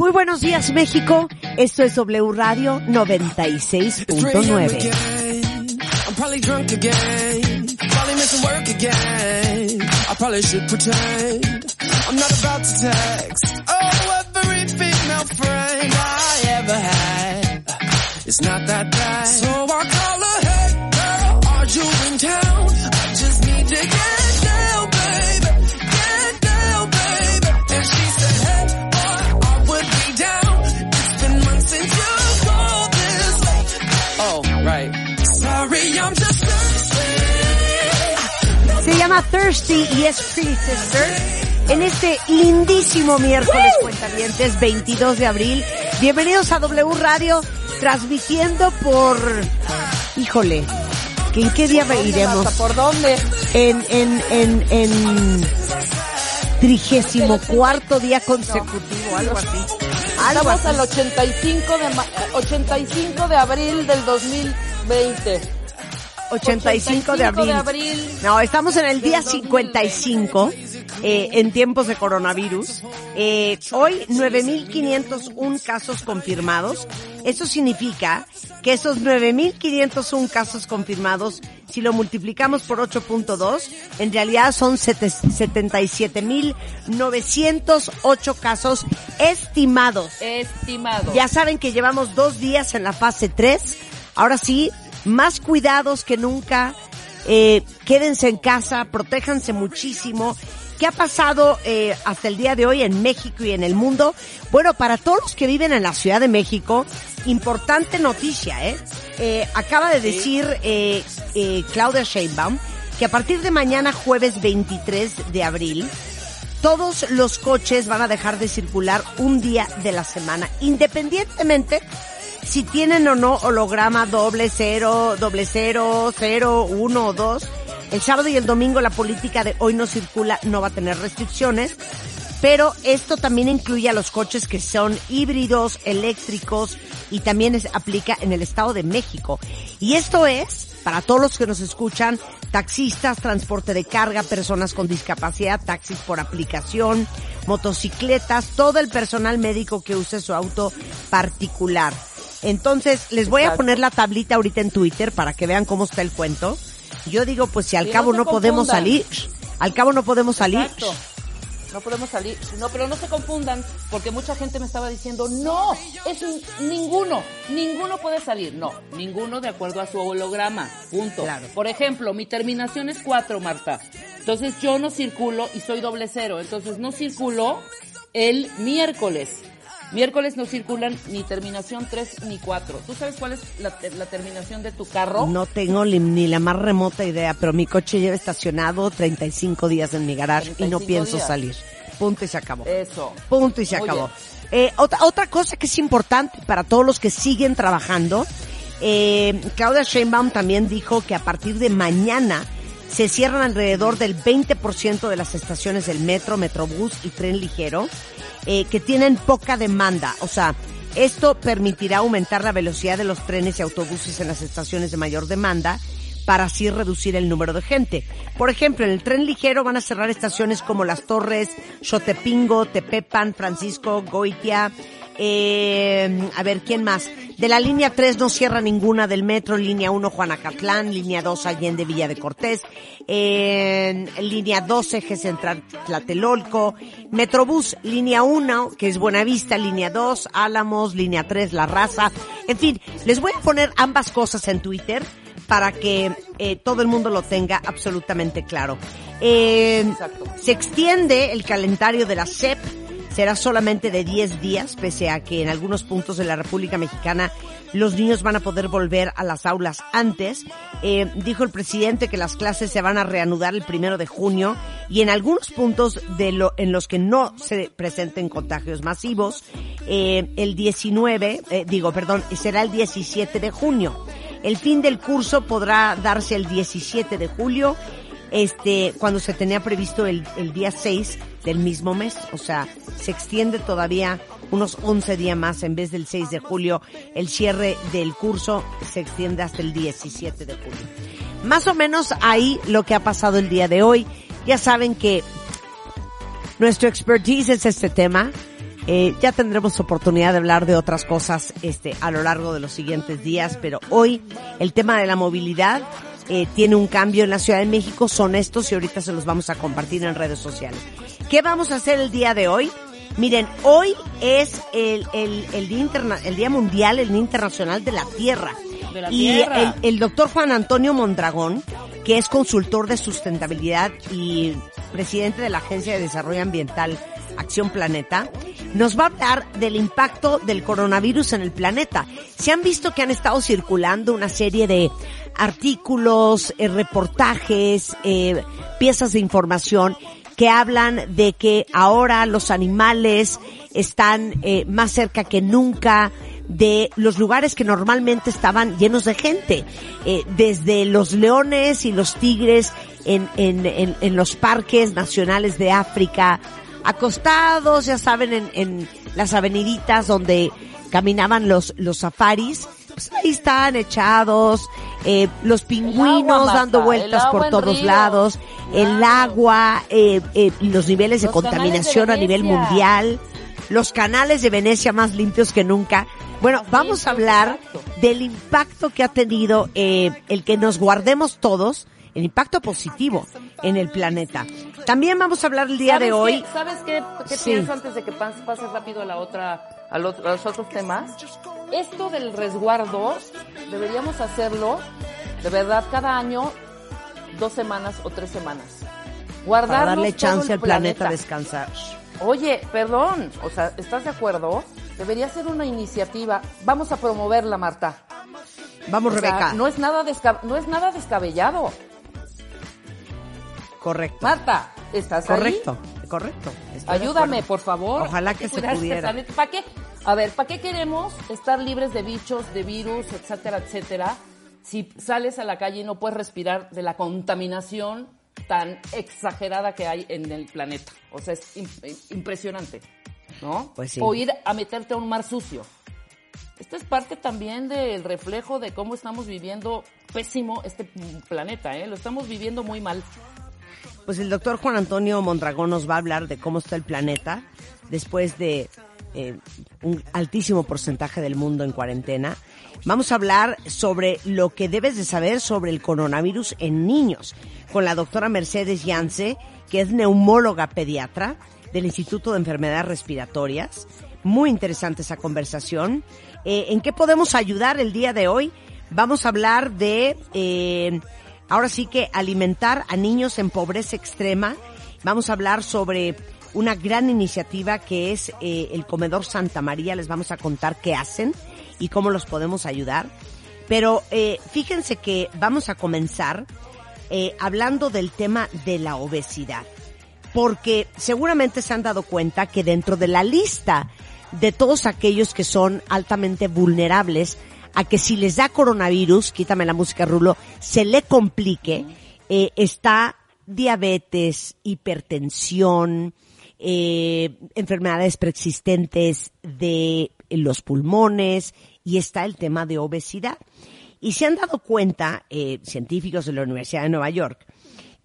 Muy buenos días México, esto es W Radio 96.9. I'm not about to. Oh. It's not that bad. Llama Thirsty y es Pretty Sister. En este lindísimo miércoles, cuentavientes, 22 de abril. Bienvenidos a W Radio, transmitiendo por... Híjole, ¿que ¿en qué día iremos? ¿Por dónde? En, en, en, en trigésimo cuarto día consecutivo, algo así. Algo Estamos al 85 de, ma- eh, 85 de abril del 2020. 85 de abril. de abril. No, estamos en el día 55 eh, en tiempos de coronavirus. Eh, hoy 9.501 casos confirmados. Eso significa que esos 9.501 casos confirmados, si lo multiplicamos por 8.2, en realidad son sete- 77.908 casos estimados. Estimado. Ya saben que llevamos dos días en la fase 3. Ahora sí, más cuidados que nunca. Eh, quédense en casa, protéjanse muchísimo. ¿Qué ha pasado eh, hasta el día de hoy en México y en el mundo? Bueno, para todos los que viven en la Ciudad de México, importante noticia, ¿eh? Eh, acaba de decir eh, eh, Claudia Sheinbaum que a partir de mañana jueves 23 de abril, todos los coches van a dejar de circular un día de la semana, independientemente si tienen o no holograma doble cero, doble cero, cero, uno o dos. El sábado y el domingo la política de hoy no circula no va a tener restricciones, pero esto también incluye a los coches que son híbridos, eléctricos y también es- aplica en el Estado de México. Y esto es para todos los que nos escuchan, taxistas, transporte de carga, personas con discapacidad, taxis por aplicación, motocicletas, todo el personal médico que use su auto particular. Entonces, les voy a poner la tablita ahorita en Twitter para que vean cómo está el cuento. Yo digo, pues si al Y cabo no podemos salir, al cabo no podemos salir. Exacto. No podemos salir. No, pero no se confundan, porque mucha gente me estaba diciendo, no, es un- ninguno, ninguno puede salir. No, ninguno de acuerdo a su holograma. Punto. Claro. Por ejemplo, mi terminación es 4, Marta. Entonces yo no circulo y soy doble cero. Entonces no circulo el miércoles. Miércoles no circulan ni terminación 3 ni 4. ¿Tú sabes cuál es la, la terminación de tu carro? No tengo ni, la más remota idea, pero mi coche lleva estacionado 35 días en mi garage y no 35 pienso días. salir. Punto y se acabó. Eso. Punto y se Muy acabó. Eh, otra, otra cosa que es importante para todos los que siguen trabajando, eh, Claudia Sheinbaum también dijo que a partir de mañana se cierran alrededor del 20% de las estaciones del metro, metrobús y tren ligero eh, que tienen poca demanda. O sea, esto permitirá aumentar la velocidad de los trenes y autobuses en las estaciones de mayor demanda para así reducir el número de gente. Por ejemplo, en el tren ligero van a cerrar estaciones como Las Torres, Xotepingo, Tepepan, Francisco, Goitia, eh, a ver, ¿quién más? De la línea 3 no cierra ninguna del metro, línea 1 Juanacatlán, línea 2 Allende Villa de Cortés, eh, línea 2 Eje Central Tlatelolco, Metrobús, línea 1, que es Buenavista, línea 2, Álamos, línea 3 La Raza, en fin, les voy a poner ambas cosas en Twitter para que eh, todo el mundo lo tenga absolutamente claro. Eh, se extiende el calendario de la SEP, se será solamente de 10 días, pese a que en algunos puntos de la República Mexicana los niños van a poder volver a las aulas antes. Eh, dijo el presidente que las clases se van a reanudar el primero de junio y en algunos puntos de lo, en los que no se presenten contagios masivos, eh, el 19, eh, digo, perdón, será el 17 de junio. El fin del curso podrá darse el 17 de julio este, cuando se tenía previsto el, el día 6 del mismo mes. O sea, se extiende todavía unos 11 días más en vez del 6 de julio. El cierre del curso se extiende hasta el 17 de julio. Más o menos ahí lo que ha pasado el día de hoy. Ya saben que nuestro expertise es este tema. Eh, ya tendremos oportunidad de hablar de otras cosas este, a lo largo de los siguientes días, pero hoy el tema de la movilidad eh, tiene un cambio en la Ciudad de México, son estos y ahorita se los vamos a compartir en redes sociales. ¿Qué vamos a hacer el día de hoy? Miren, hoy es el, el, el, día, interna el día Mundial, el Día Internacional de la Tierra. De la y tierra. El, el doctor Juan Antonio Mondragón, que es consultor de sustentabilidad y presidente de la Agencia de Desarrollo Ambiental Acción Planeta, nos va a hablar del impacto del coronavirus en el planeta. Se han visto que han estado circulando una serie de artículos, eh, reportajes, eh, piezas de información que hablan de que ahora los animales están eh, más cerca que nunca de los lugares que normalmente estaban llenos de gente, desde los leones y los tigres en los parques nacionales de África, acostados, ya saben, en, en las aveniditas donde caminaban los, los safaris, pues ahí están echados, eh, los pingüinos dando el vueltas por todos lados, el agua, eh, eh, los niveles de Los canales de contaminación a nivel mundial, los canales de Venecia más limpios que nunca. Bueno, vamos a hablar del impacto que ha tenido eh, el que nos guardemos todos, el impacto positivo en el planeta. También vamos a hablar el día de ¿Sabes hoy. qué- ¿Sabes qué, qué Sí. pienso antes de que pas- pases rápido a la otra, a los, a los otros temas? Esto del resguardo deberíamos hacerlo, de verdad, cada año, dos semanas o tres semanas. Guardarnos Para darle chance al planeta a descansar. Oye, perdón, o sea, ¿estás de acuerdo? Debería ser una iniciativa. Vamos a promoverla, Marta. Vamos, O sea, Rebeca. no es nada no es nada descabellado. Correcto. Marta, ¿estás ahí? Correcto. Correcto. Ayúdame, por favor. Ojalá que se pudiera. ¿Para qué? A ver, ¿para qué queremos estar libres de bichos, de virus, etcétera, etcétera? Si sales a la calle y no puedes respirar de la contaminación tan exagerada que hay en el planeta. O sea, es im- impresionante, ¿no? Pues sí. O ir a meterte a un mar sucio. Esto es parte también del reflejo de cómo estamos viviendo pésimo este planeta, ¿eh? Lo estamos viviendo muy mal. Pues el doctor Juan Antonio Mondragón nos va a hablar de cómo está el planeta después de eh, un altísimo porcentaje del mundo en cuarentena. Vamos a hablar sobre lo que debes de saber sobre el coronavirus en niños con la doctora Mercedes Yance, que es neumóloga pediatra del Instituto de Enfermedades Respiratorias. Muy interesante esa conversación. Eh, ¿En qué podemos ayudar el día de hoy? Vamos a hablar de... eh, Ahora sí que alimentar a niños en pobreza extrema. Vamos a hablar sobre una gran iniciativa que es eh, el Comedor Santa María. Les vamos a contar qué hacen y cómo los podemos ayudar. Pero eh, fíjense que vamos a comenzar eh, hablando del tema de la obesidad. Porque seguramente se han dado cuenta que dentro de la lista de todos aquellos que son altamente vulnerables a que si les da coronavirus, quítame la música Rulo, se le complique, eh, está diabetes, hipertensión, eh, enfermedades preexistentes de los pulmones y está el tema de obesidad. Y se han dado cuenta, eh, científicos de la Universidad de Nueva York,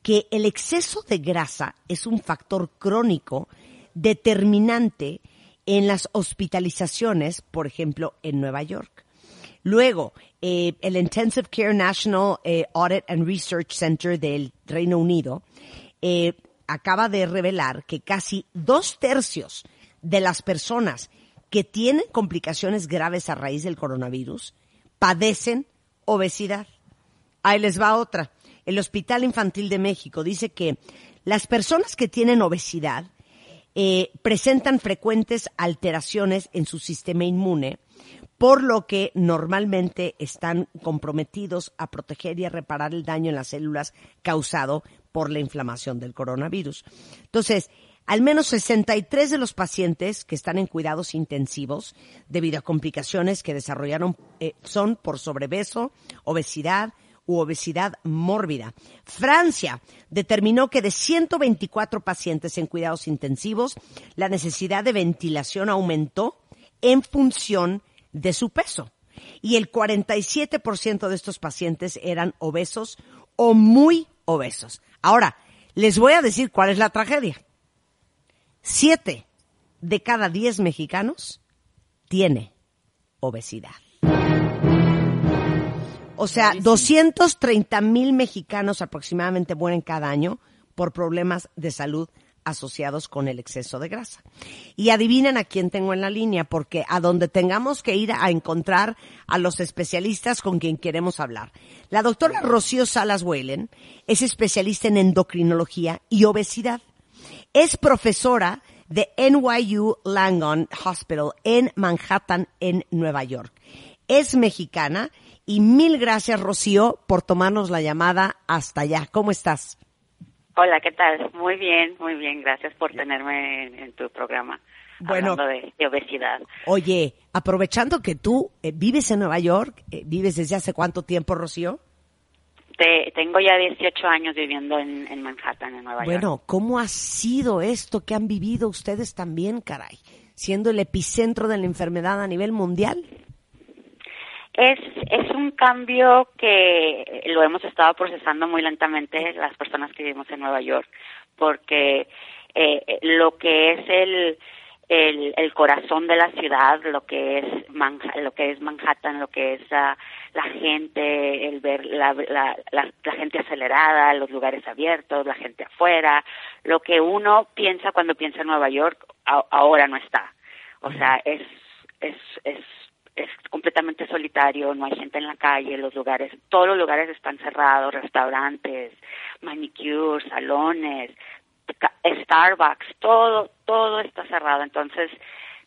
que el exceso de grasa es un factor crónico determinante en las hospitalizaciones, por ejemplo, en Nueva York. Luego, eh, el Intensive Care National eh, Audit and Research Center del Reino Unido eh, acaba de revelar que casi dos tercios de las personas que tienen complicaciones graves a raíz del coronavirus padecen obesidad. Ahí les va otra. El Hospital Infantil de México dice que las personas que tienen obesidad eh, presentan frecuentes alteraciones en su sistema inmune, por lo que normalmente están comprometidos a proteger y a reparar el daño en las células causado por la inflamación del coronavirus. Entonces, al menos 63 de los pacientes que están en cuidados intensivos debido a complicaciones que desarrollaron eh, son por sobrepeso, obesidad u obesidad mórbida. Francia determinó que de 124 pacientes en cuidados intensivos, la necesidad de ventilación aumentó en función su peso. Y el 47% de estos pacientes eran obesos o muy obesos. Ahora, les voy a decir cuál es la tragedia. Siete de cada diez mexicanos tiene obesidad. O sea, 230 mil mexicanos aproximadamente mueren cada año por problemas de salud asociados con el exceso de grasa. Y adivinen a quién tengo en la línea, porque a donde tengamos que ir a encontrar a los especialistas con quien queremos hablar. La doctora Rocío Salas Whalen es especialista en endocrinología y obesidad. Es profesora de NYU Langone Hospital en Manhattan, en Nueva York. Es mexicana y mil gracias, Rocío, por tomarnos la llamada hasta allá. ¿Cómo estás? Hola, ¿qué tal? Muy bien, muy bien. Gracias por tenerme en, tu programa. Bueno, hablando de, obesidad. Oye, aprovechando que tú eh, vives en Nueva York, eh, ¿vives desde hace cuánto tiempo, Rocío? Te, tengo ya 18 años viviendo en, en Manhattan, en Nueva York. Bueno, ¿cómo ha sido esto que han vivido ustedes también, caray? Siendo el epicentro de la enfermedad a nivel mundial. Es, es un cambio que lo hemos estado procesando muy lentamente las personas que vivimos en Nueva York, porque eh, lo que es el, el, el, corazón de la ciudad, lo que es lo que es Manhattan, lo que es la gente, el ver la, la, la, gente acelerada, los lugares abiertos, la gente afuera, lo que uno piensa cuando piensa en Nueva York ahora no está. O sea, es es es es completamente solitario, no hay gente en la calle, los lugares, todos los lugares están cerrados, restaurantes, manicures, salones, Starbucks, todo, todo está cerrado. Entonces,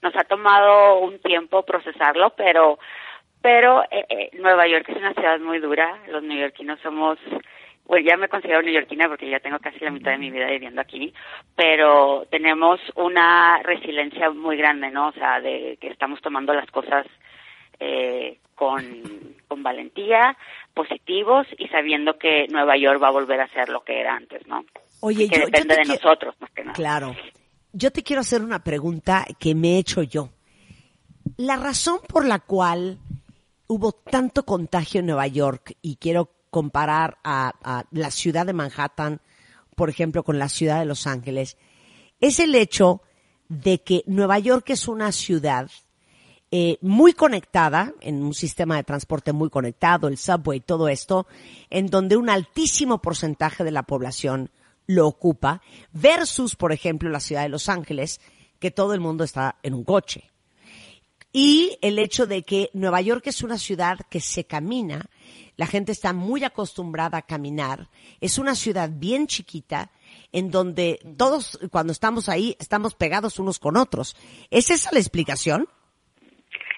nos ha tomado un tiempo procesarlo, pero, pero eh, eh, Nueva York es una ciudad muy dura. Los neoyorquinos somos, bueno, ya me considero neoyorquina porque ya tengo casi la mitad de mi vida viviendo aquí, pero tenemos una resiliencia muy grande, ¿no? O sea, de que estamos tomando las cosas eh, con, con valentía, positivos y sabiendo que Nueva York va a volver a ser lo que era antes, ¿no? Oye, que depende de nosotros, más que nada. Claro. Yo te quiero hacer una pregunta que me he hecho yo. La razón por la cual hubo tanto contagio en Nueva York, y quiero comparar a, a la ciudad de Manhattan, por ejemplo, con la ciudad de Los Ángeles, es el hecho de que Nueva York es una ciudad eh, muy conectada, en un sistema de transporte muy conectado, el subway, todo esto, en donde un altísimo porcentaje de la población lo ocupa, versus, por ejemplo, la ciudad de Los Ángeles, que todo el mundo está en un coche. Y el hecho de que Nueva York es una ciudad que se camina, la gente está muy acostumbrada a caminar, es una ciudad bien chiquita, en donde todos, cuando estamos ahí, estamos pegados unos con otros. ¿Es esa la explicación?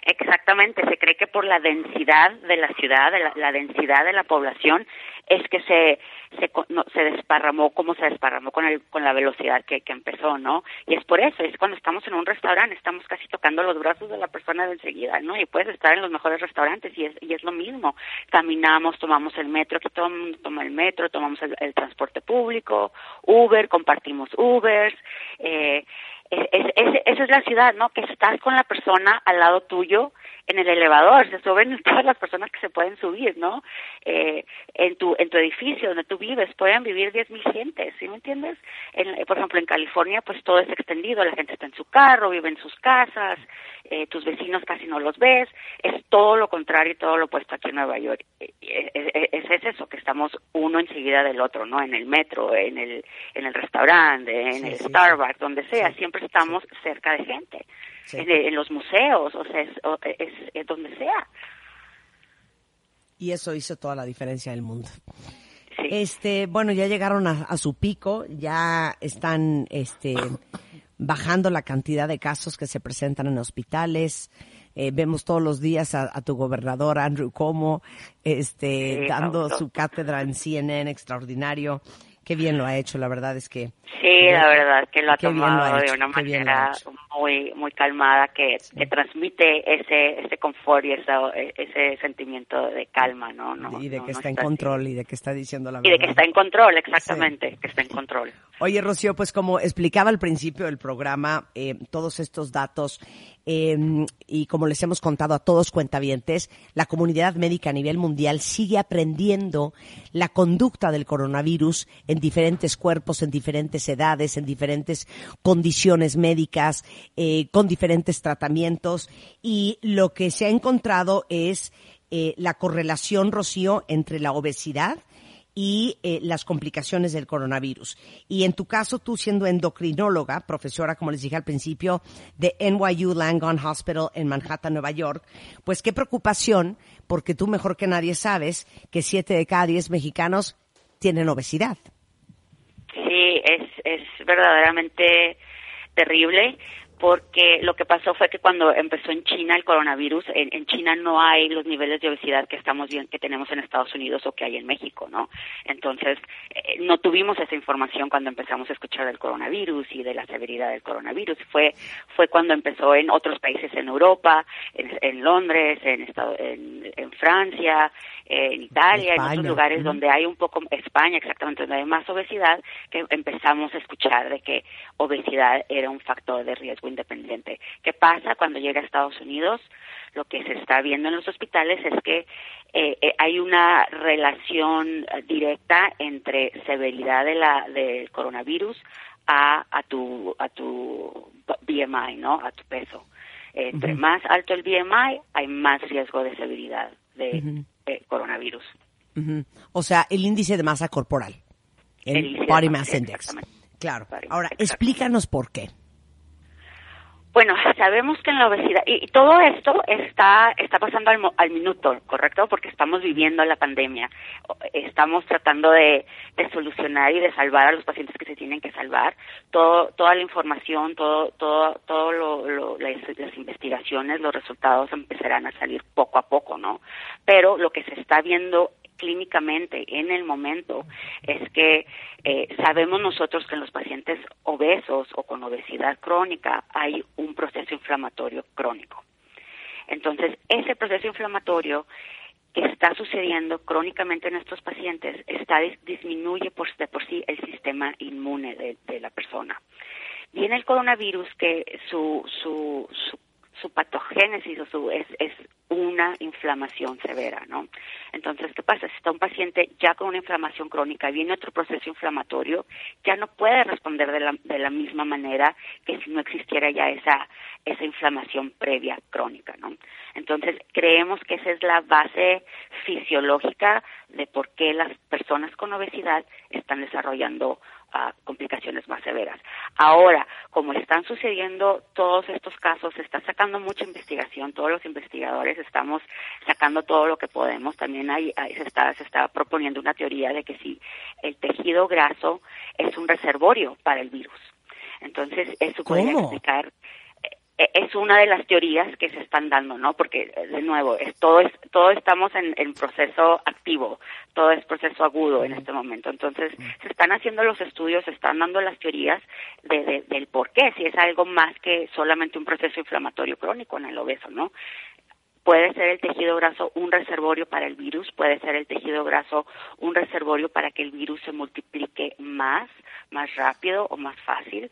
Exactamente, se cree que por la densidad de la ciudad, de la, densidad de la población, es que se se, se desparramó como se desparramó con el con la velocidad que, que empezó, ¿no? Y es por eso, es cuando estamos en un restaurante, estamos casi tocando los brazos de la persona de enseguida, ¿no? Y puedes estar en los mejores restaurantes y es y es lo mismo. Caminamos, tomamos el metro, aquí todo el mundo toma el metro, tomamos el, el transporte público, Uber, compartimos Ubers, eh, es, es, esa es la ciudad, ¿no? Que estás con la persona al lado tuyo en el elevador, se suben todas las personas que se pueden subir, ¿no? Eh, en tu en tu edificio donde tú vives pueden vivir 10.000 gentes, ¿sí me entiendes? En, por ejemplo, en California pues todo es extendido, la gente está en su carro, vive en sus casas, eh, tus vecinos casi no los ves, es todo lo contrario y todo lo opuesto aquí en Nueva York. Eh, eh, es, es, eso, que estamos uno enseguida del otro, ¿no? En el metro, en el, en el restaurante, en el Starbucks, donde sea, siempre estamos cerca de gente. En, los museos, o sea, es, es, donde sea. Y eso hizo toda la diferencia del mundo. Este, bueno, ya llegaron a, a, su pico, ya están, este, bajando la cantidad de casos que se presentan en hospitales. Eh, vemos todos los días a, a tu gobernador Andrew Como este, Sí, dando su cátedra en CNN extraordinario. Qué bien lo ha hecho, la verdad es que Sí, la verdad que lo ha bien lo ha tomado de una manera muy muy calmada que, que transmite ese ese confort y esa, ese sentimiento de calma, ¿no? no y de no- que no está en así. control y de que está diciendo la Y de verdad. que está en control, exactamente, que está en control. Oye, Rocío, pues como explicaba al principio del programa, eh, todos estos datos eh, y como les hemos contado a todos cuentavientes, la comunidad médica a nivel mundial sigue aprendiendo la conducta del coronavirus en diferentes cuerpos, en diferentes edades, en diferentes condiciones médicas, eh, con diferentes tratamientos. Y lo que se ha encontrado es eh, la correlación, Rocío, entre la obesidad y eh, las complicaciones del coronavirus. Y en tu caso, tú siendo endocrinóloga, profesora, como les dije al principio, de NYU Langone Hospital en Manhattan, Nueva York, pues qué preocupación, porque tú mejor que nadie sabes que siete de cada diez mexicanos tienen obesidad. Sí, es, es verdaderamente terrible porque lo que pasó fue que cuando empezó en China el coronavirus, en, en China no hay los niveles de obesidad que estamos bien, que tenemos en Estados Unidos o que hay en México, ¿no? Entonces, eh, no tuvimos esa información cuando empezamos a escuchar del coronavirus y de la severidad del coronavirus. Fue, fue cuando empezó en otros países en Europa, en, en Londres, en, Estado- en, en Francia, en Italia, en otros lugares donde hay un poco, España exactamente, donde hay más obesidad, que empezamos a escuchar de que obesidad era un factor de riesgo independiente. ¿Qué pasa cuando llega a Estados Unidos? Lo que se está viendo en los hospitales es que eh, eh, hay una relación eh, directa entre severidad de la, del coronavirus a, a tu a tu BMI, ¿no? A tu peso. Eh, Entre más alto el BMI, hay más riesgo de severidad de eh, coronavirus. O sea, el índice de masa corporal, el, Body Mass Index. Claro. Ahora, explícanos por qué. Bueno, sabemos que en la obesidad, y, todo esto está, está pasando al, al minuto, ¿correcto? Porque estamos viviendo la pandemia. Estamos tratando de, de solucionar y de salvar a los pacientes que se tienen que salvar. Todo, toda la información, todo, todo, todo lo, las investigaciones, los resultados empezarán a salir poco a poco, ¿no? Pero lo que se está viendo clínicamente en el momento es que eh, sabemos nosotros que en los pacientes obesos o con obesidad crónica hay un proceso inflamatorio crónico. Entonces, ese proceso inflamatorio que está sucediendo crónicamente en estos pacientes está dis- disminuye por, de por sí el sistema inmune de, de la persona. Viene el coronavirus que su, su, su, su patogénesis o su, es, es una inflamación severa, ¿no? Entonces, ¿qué pasa? Si está un paciente ya con una inflamación crónica, viene otro proceso inflamatorio, ya no puede responder de la, de la misma manera que si no existiera ya esa, esa inflamación previa crónica, ¿no? Entonces, creemos que esa es la base fisiológica de por qué las personas con obesidad están desarrollando ah, complicaciones más severas. Ahora, como están sucediendo todos estos casos, se está sacando mucha investigación, todos los investigadores estamos sacando todo lo que podemos. También hay, hay- se, está, se está proponiendo una teoría de que si el tejido graso es un reservorio para el virus. Entonces, eso podría explicar es una de las teorías que se están dando, ¿no? Porque eh, de nuevo, es todo es todo estamos en, en proceso activo, todo es proceso agudo en este momento. Entonces, se están haciendo los estudios, se están dando las teorías de, de- del por qué, si es algo más que solamente un proceso inflamatorio crónico en el obeso, ¿no? Puede ser el tejido graso un reservorio para el virus, puede ser el tejido graso un reservorio para que el virus se multiplique más, más rápido o más fácil.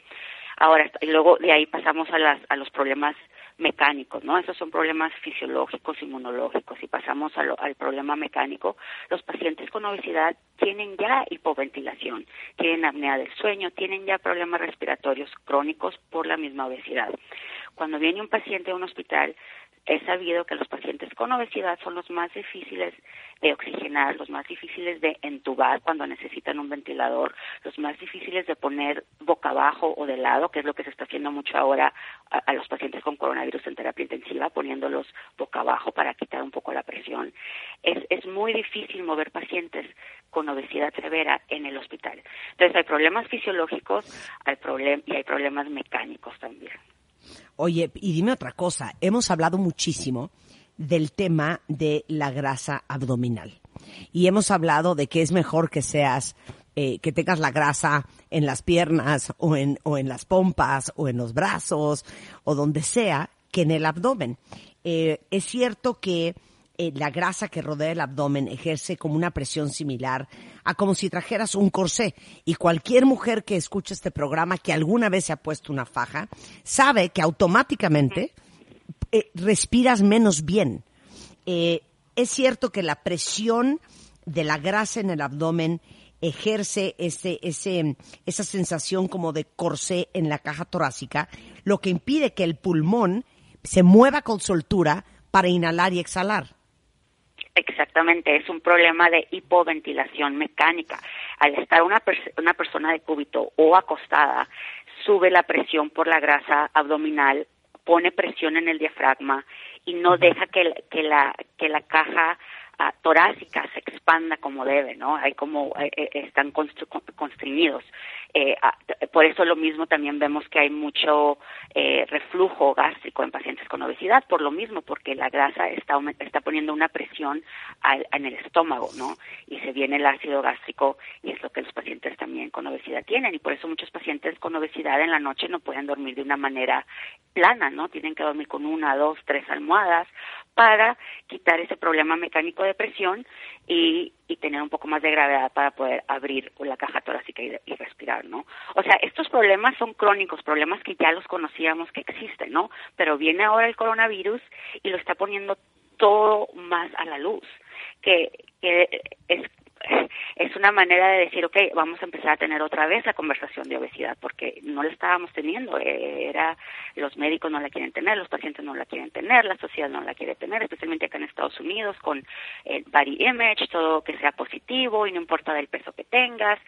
Ahora, y luego de ahí pasamos a, las, a los problemas mecánicos, ¿no? Esos son problemas fisiológicos, inmunológicos. Y pasamos al problema mecánico, los pacientes con obesidad tienen ya hipoventilación, tienen apnea del sueño, tienen ya problemas respiratorios crónicos por la misma obesidad. Cuando viene un paciente a un hospital, es sabido que los pacientes con obesidad son los más difíciles de oxigenar, los más difíciles de entubar cuando necesitan un ventilador, los más difíciles de poner boca abajo o de lado, que es lo que se está haciendo mucho ahora a, los pacientes con coronavirus en terapia intensiva, poniéndolos boca abajo para quitar un poco la presión. Es, es muy difícil mover pacientes con obesidad severa en el hospital. Entonces hay problemas fisiológicos y hay problemas mecánicos también. Oye, y dime otra cosa, hemos hablado muchísimo del tema de la grasa abdominal y hemos hablado de que es mejor que seas eh, que tengas la grasa en las piernas o en, o en las pompas o en los brazos o donde sea que en el abdomen. Eh, es cierto que eh, la grasa que rodea el abdomen ejerce como una presión similar a como si trajeras un corsé. Y cualquier mujer que escuche este programa que alguna vez se ha puesto una faja, sabe que automáticamente eh, respiras menos bien. Eh, es cierto que la presión de la grasa en el abdomen ejerce ese, ese, esa sensación como de corsé en la caja torácica, lo que impide que el pulmón se mueva con soltura para inhalar y exhalar. Exactamente, es un problema de hipoventilación mecánica. Al estar una, una persona de cúbito o acostada, sube la presión por la grasa abdominal, pone presión en el diafragma y no deja que, que, la, que la caja torácica se expanda como debe, ¿no? Hay como eh, eh, están constreñidos. Eh, por eso lo mismo también vemos que hay mucho reflujo gástrico en pacientes con obesidad, por lo mismo, porque la grasa está, está poniendo una presión en el estómago, ¿no? Y se viene el ácido gástrico y es lo que los pacientes también con obesidad tienen y por eso muchos pacientes con obesidad en la noche no pueden dormir de una manera plana, ¿no? Tienen que dormir con una, dos, tres almohadas para quitar ese problema mecánico de presión y, y tener un poco más de gravedad para poder abrir la caja torácica y, y, respirar, ¿no? O sea, estos problemas son crónicos, problemas que ya los conocíamos que existen, ¿no? Pero viene ahora el coronavirus y lo está poniendo todo más a la luz, que, que es es una manera de decir, ok, vamos a empezar a tener otra vez la conversación de obesidad, porque no la estábamos teniendo. Eh, era los médicos no la quieren tener, los pacientes no la quieren tener, la sociedad no la quiere tener, especialmente acá en Estados Unidos con el body image, todo que sea positivo y no importa del peso que tengas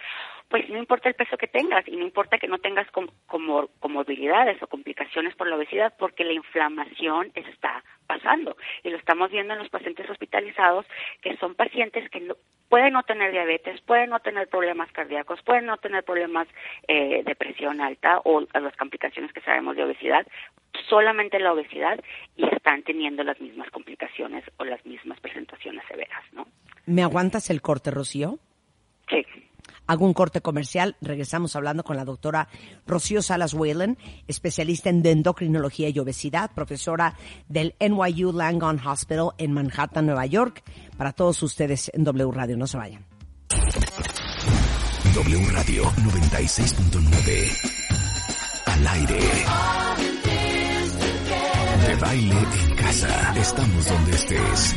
pues no importa el peso que tengas y no importa que no tengas como comorbilidades o complicaciones por la obesidad porque la inflamación está pasando y lo estamos viendo en los pacientes hospitalizados que son pacientes que no, pueden no tener diabetes, pueden no tener problemas cardíacos, pueden no tener problemas eh, de presión alta o las complicaciones que sabemos de obesidad, solamente la obesidad y están teniendo las mismas complicaciones o las mismas presentaciones severas, ¿no? ¿Me aguantas el corte, Rocío? Sí. Hago un corte comercial, regresamos hablando con la doctora Rocío Salas Whalen, especialista en endocrinología y obesidad, profesora del NYU Langone Hospital en Manhattan, Nueva York, para todos ustedes en W Radio. No se vayan. W Radio 96.9 al aire. De baile en casa. Estamos donde estés.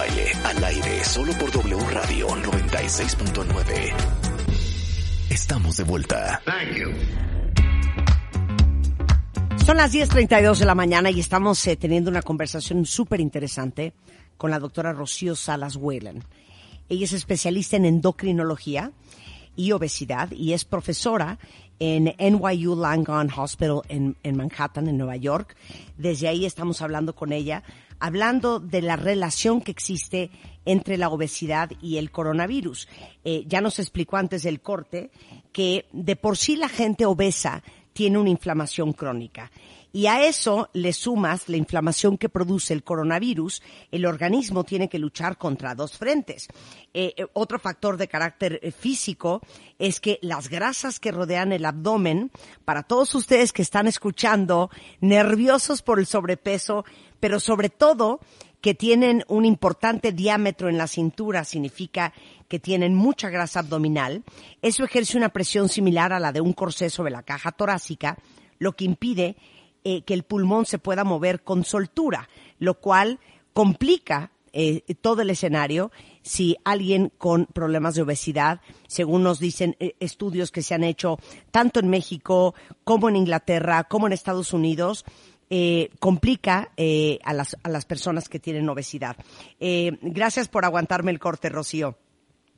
baile al aire solo por W Radio 96.9. Estamos de vuelta. Son las 10.32 de la mañana y estamos eh, teniendo una conversación súper interesante con la doctora Rocío Salas Whalen. Ella es especialista en endocrinología y obesidad y es profesora en NYU Langone Hospital en, en, Manhattan, en Nueva York. Desde ahí estamos hablando con ella, hablando de la relación que existe entre la obesidad y el coronavirus. Eh, ya nos explicó antes del corte que de por sí la gente obesa tiene una inflamación crónica y a eso le sumas la inflamación que produce el coronavirus, el organismo tiene que luchar contra dos frentes. Eh, eh, otro factor de carácter eh, físico es que las grasas que rodean el abdomen, para todos ustedes que están escuchando, nerviosos por el sobrepeso, pero sobre todo que tienen un importante diámetro en la cintura, significa que tienen mucha grasa abdominal, eso ejerce una presión similar a la de un corsé sobre la caja torácica, lo que impide eh, que el pulmón se pueda mover con soltura, lo cual complica eh, todo el escenario si alguien con problemas de obesidad, según nos dicen eh, estudios que se han hecho tanto en México como en Inglaterra, como en Estados Unidos, eh, complica eh, a, las, a las personas que tienen obesidad. Eh, gracias por aguantarme el corte, Rocío.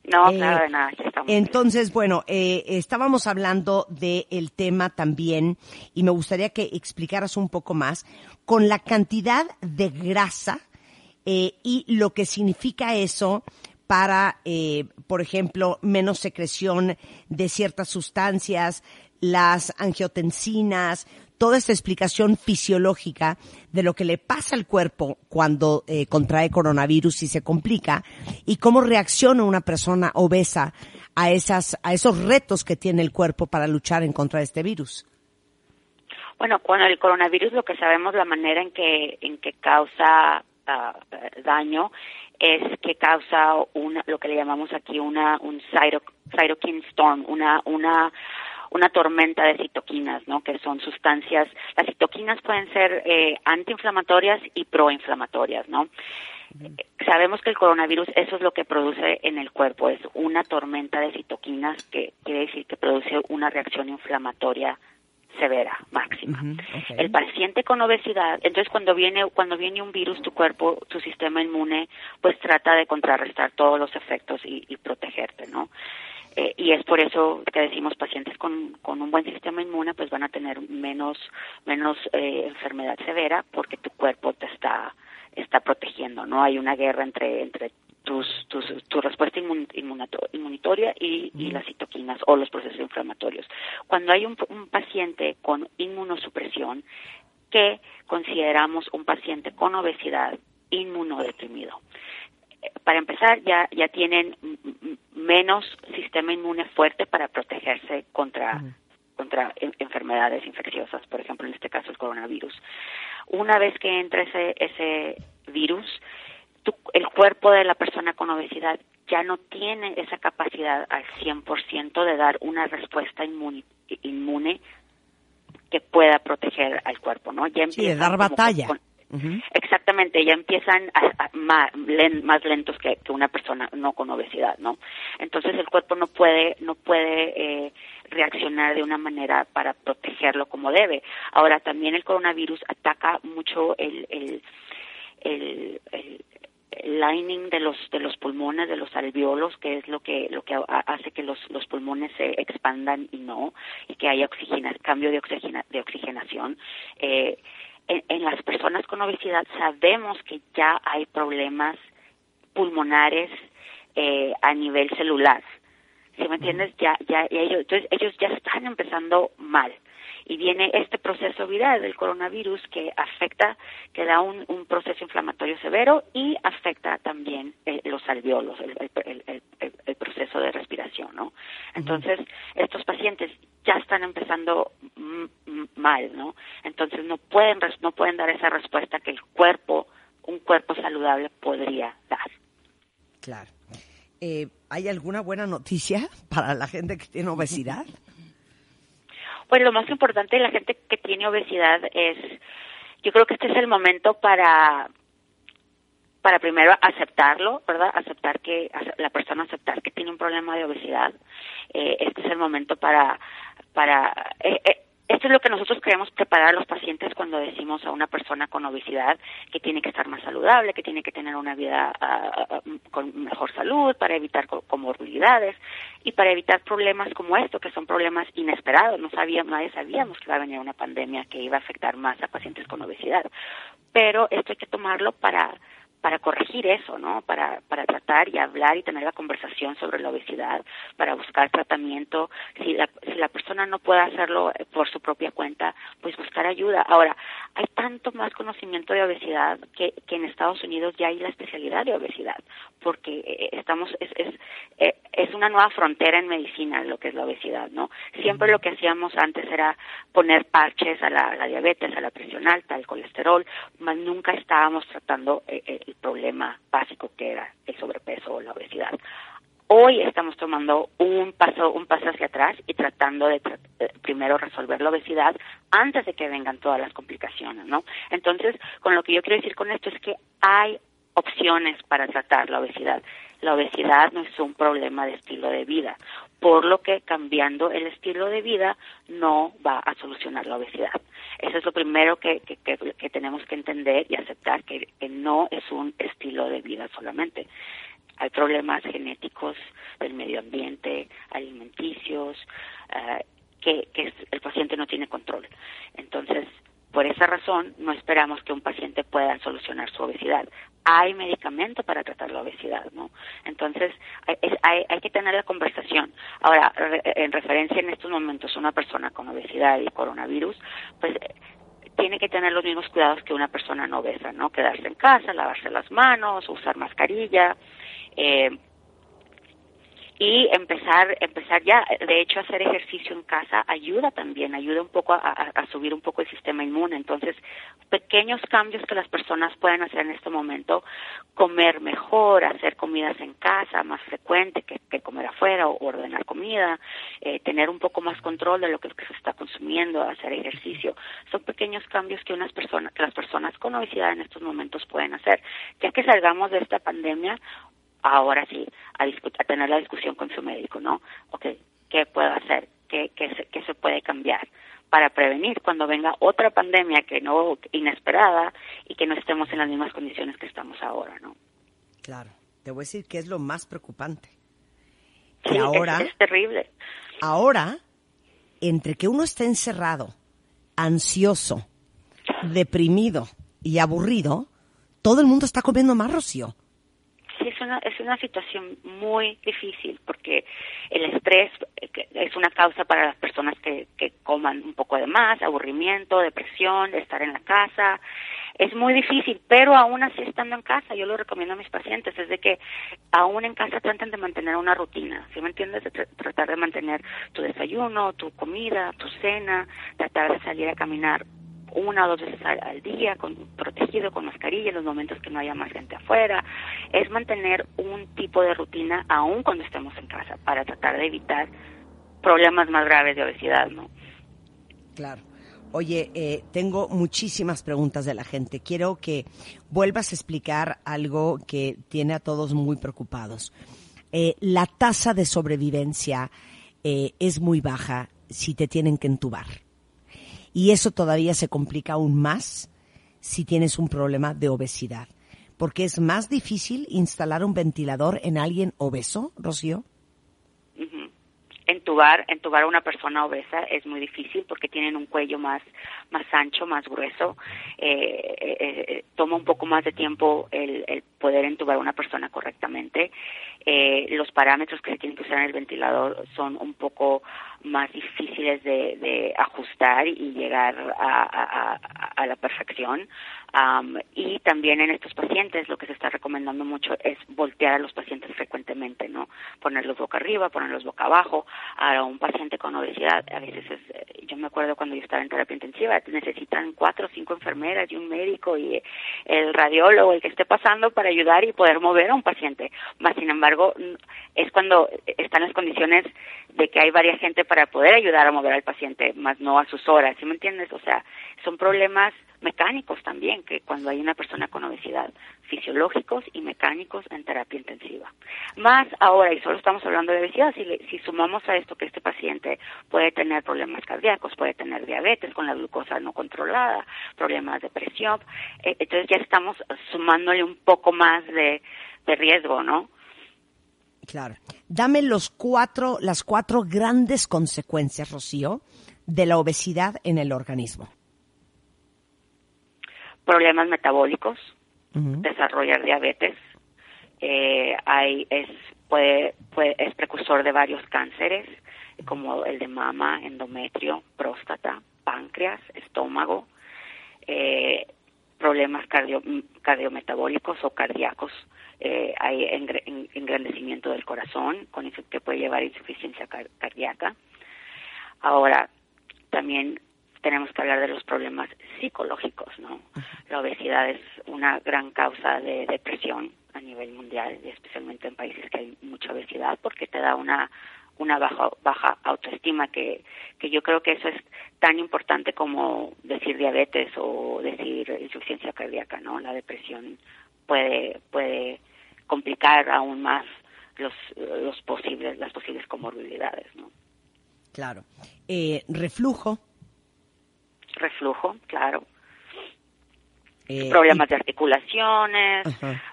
No, Eh, claro, de nada. Entonces, bueno, eh, estábamos hablando del tema también y me gustaría que explicaras un poco más con la cantidad de grasa eh, y lo que significa eso para, eh, por ejemplo, menos secreción de ciertas sustancias, las angiotensinas, toda esta explicación fisiológica de lo que le pasa al cuerpo cuando eh, contrae coronavirus y se complica y cómo reacciona una persona obesa a esas a esos retos que tiene el cuerpo para luchar en contra de este virus. Bueno, con el coronavirus lo que sabemos la manera en que en que causa ah, daño es que causa una lo que le llamamos aquí una un cyto- cytokine storm, una una una tormenta de citoquinas, ¿no? Que son sustancias, las citoquinas pueden ser eh, antiinflamatorias y proinflamatorias, ¿no? Sabemos que el coronavirus eso es lo que produce en el cuerpo, es una tormenta de citoquinas que quiere decir que produce una reacción inflamatoria severa, máxima. El paciente con obesidad, entonces cuando viene cuando viene un virus, tu cuerpo, tu sistema inmune, pues trata de contrarrestar todos los efectos y, y protegerte, ¿no? Eh, y es por eso que decimos pacientes con, con un buen sistema inmune, pues van a tener menos menos eh, enfermedad severa porque tu cuerpo te está está protegiendo, no hay una guerra entre entre tus, tus, tu respuesta inmun- inmunato- inmunitoria y, y las citoquinas o los procesos inflamatorios. Cuando hay un, un paciente con inmunosupresión, que consideramos un paciente con obesidad inmunodeprimido. Para empezar, ya, ya tienen menos sistema inmune fuerte para protegerse contra, contra en- enfermedades infecciosas, por ejemplo, en este caso el coronavirus. Una vez que entra ese, ese virus, tu- el cuerpo de la persona con obesidad ya no tiene esa capacidad al 100% de dar una respuesta inmuni- inmune que pueda proteger al cuerpo, ¿no? Ya Sí, de dar batalla. con- Exactamente, ya empiezan más lentos que, una persona no con obesidad, ¿no? Entonces el cuerpo no puede no puede eh, reaccionar de una manera para protegerlo como debe. Ahora también el coronavirus ataca mucho el el, el, el- lining de los de los pulmones de los alveolos que es lo que lo que ha- hace que los los pulmones se expandan y no y que haya oxigena, cambio de oxigena, de oxigenación eh, en, en las personas con obesidad sabemos que ya hay problemas pulmonares eh, a nivel celular. ¿Sí me entiendes? Ya, ya, ya ellos, entonces ellos ya están empezando mal. Y viene este proceso viral del coronavirus que afecta, que da un, un proceso inflamatorio severo y afecta también eh, los alveolos, el, el- el- el- el proceso de respiración, ¿no? Entonces, estos pacientes ya están empezando mal, ¿no? Entonces no pueden, no pueden dar esa respuesta que el cuerpo, un cuerpo saludable podría dar. Claro. Eh, ¿Hay alguna buena noticia para la gente que tiene obesidad? Pues lo más importante de la gente que tiene obesidad es, yo creo que este es el momento para, para primero aceptarlo, ¿verdad? Aceptar que, la persona aceptar que tiene un problema de obesidad. Eh, este es el momento para, para, eh, eh, esto es lo que nosotros queremos preparar a los pacientes cuando decimos a una persona con obesidad que tiene que estar más saludable, que tiene que tener una vida ah, con mejor salud para evitar co- comorbilidades y para evitar problemas como esto, que son problemas inesperados. No sabíamos, nadie sabíamos que iba a venir una pandemia que iba a afectar más a pacientes con obesidad. Pero esto hay que tomarlo para para corregir eso, ¿no? Para, para tratar y hablar y tener la conversación sobre la obesidad, para buscar tratamiento. Si la, si la persona no puede hacerlo eh, por su propia cuenta, pues buscar ayuda. Ahora, hay tanto más conocimiento de obesidad que, que en Estados Unidos ya hay la especialidad de obesidad, porque eh, estamos, es, es, eh, es una nueva frontera en medicina lo que es la obesidad, ¿no? Siempre lo que hacíamos antes era poner parches a la, diabetes, a la presión alta, al colesterol, más nunca estábamos tratando eh, problema básico que era el sobrepeso o la obesidad. hoy estamos tomando un paso, un paso hacia atrás y tratando de primero resolver la obesidad antes de que vengan todas las complicaciones, ¿no? Entonces, con lo que yo quiero decir con esto es que hay opciones para tratar la obesidad. La obesidad no es un problema de estilo de vida, por lo que cambiando el estilo de vida no va a solucionar la obesidad. Eso es lo primero que, que, tenemos que entender y aceptar, que, no es un estilo de vida solamente. Hay problemas genéticos del medio ambiente, alimenticios, eh, que, que el paciente no tiene control. Entonces, por esa razón, no esperamos que un paciente pueda solucionar su obesidad. Hay medicamento para tratar la obesidad, ¿no? Entonces, hay, hay, que tener la conversación. Ahora, en referencia en estos momentos, una persona con obesidad y coronavirus, pues tiene que tener los mismos cuidados que una persona no obesa, ¿no? Quedarse en casa, lavarse las manos, usar mascarilla, eh, y empezar empezar ya de hecho hacer ejercicio en casa ayuda también ayuda un poco a, subir un poco el sistema inmune. Entonces pequeños cambios que las personas pueden hacer en este momento comer mejor hacer comidas en casa más frecuente que, comer afuera o ordenar comida eh, tener un poco más control de lo que, se está consumiendo hacer ejercicio. Son pequeños cambios que unas personas que las personas con obesidad en estos momentos pueden hacer. Ya que salgamos de esta pandemia ahora sí a, a tener la discusión con su médico, ¿no? Ok, ¿qué puedo hacer? ¿Qué, qué, se, qué se puede cambiar? para prevenir cuando venga otra pandemia que no inesperada y que no estemos en las mismas condiciones que estamos ahora, ¿no? Claro, te voy a decir que es lo más preocupante. Que ahora es, terrible. Ahora, entre que uno está encerrado, ansioso, deprimido y aburrido, todo el mundo está comiendo más, Rocío es una, es una situación muy difícil porque el estrés eh, es una causa para las personas que, que coman un poco de más, aburrimiento, depresión, estar en la casa. Es muy difícil, pero aún así estando en casa, yo lo recomiendo a mis pacientes, es de que aún en casa traten de mantener una rutina, ¿sí me entiendes? tratar de mantener tu desayuno, tu comida, tu cena, tratar de salir a caminar una o dos veces al, día, con, protegido con mascarilla en los momentos que no haya más gente afuera. Es mantener un tipo de rutina aún cuando estemos en casa para tratar de evitar problemas más graves de obesidad, ¿no? Claro. Oye, eh, tengo muchísimas preguntas de la gente. Quiero que vuelvas a explicar algo que tiene a todos muy preocupados. Eh, la tasa de sobrevivencia eh, es muy baja si te tienen que entubar. Y eso todavía se complica aún más si tienes un problema de obesidad. Porque es más difícil instalar un ventilador en alguien obeso, Rocío entubar, entubar a una persona obesa es muy difícil porque tienen un cuello más, más ancho, más grueso. Eh, eh, eh, toma un poco más de tiempo el, el poder entubar a una persona correctamente. los parámetros que se tienen que usar en el ventilador son un poco más difíciles de, de ajustar y llegar a, a, la perfección y también en estos pacientes lo que se está recomendando mucho es voltear a los pacientes frecuentemente, ¿no? Ponerlos boca arriba, ponerlos boca abajo. A un paciente con obesidad, a veces es, eh, yo me acuerdo cuando yo estaba en terapia intensiva, necesitan cuatro o cinco enfermeras y un médico y el radiólogo, el que esté pasando para ayudar y poder mover a un paciente. Más sin embargo, es cuando están las condiciones de que hay varias gente para poder ayudar a mover al paciente, más no a sus horas, ¿sí me entiendes? O sea, son problemas mecánicos también, que cuando hay una persona con obesidad, fisiológicos y mecánicos en terapia intensiva. Más ahora, y solo estamos hablando de obesidad, si, si sumamos a esto que este paciente puede tener problemas cardíacos, puede tener diabetes con la glucosa no controlada, problemas de presión, eh, entonces ya estamos sumándole un poco más de, de riesgo, ¿no? Claro. Dame los cuatro, las cuatro grandes consecuencias, Rocío, de la obesidad en el organismo problemas metabólicos, desarrollar diabetes, eh, hay, es, puede, puede, es precursor de varios cánceres, como el de mama, endometrio, próstata, páncreas, estómago, eh, problemas cardio, cardiometabólicos o cardíacos, eh, hay engrandecimiento del corazón, con eso que puede llevar insuficiencia cardíaca. Ahora, también tenemos que hablar de los problemas psicológicos, ¿no? La obesidad es una gran causa de depresión a nivel mundial, especialmente en países que hay mucha obesidad, porque te da una una baja baja autoestima que que yo creo que eso es tan importante como decir diabetes o decir insuficiencia cardíaca, ¿no? La depresión puede puede complicar aún más los los posibles las posibles comorbilidades, ¿no? Claro. Eh, reflujo. Reflujo, claro. Eh, problemas de articulaciones,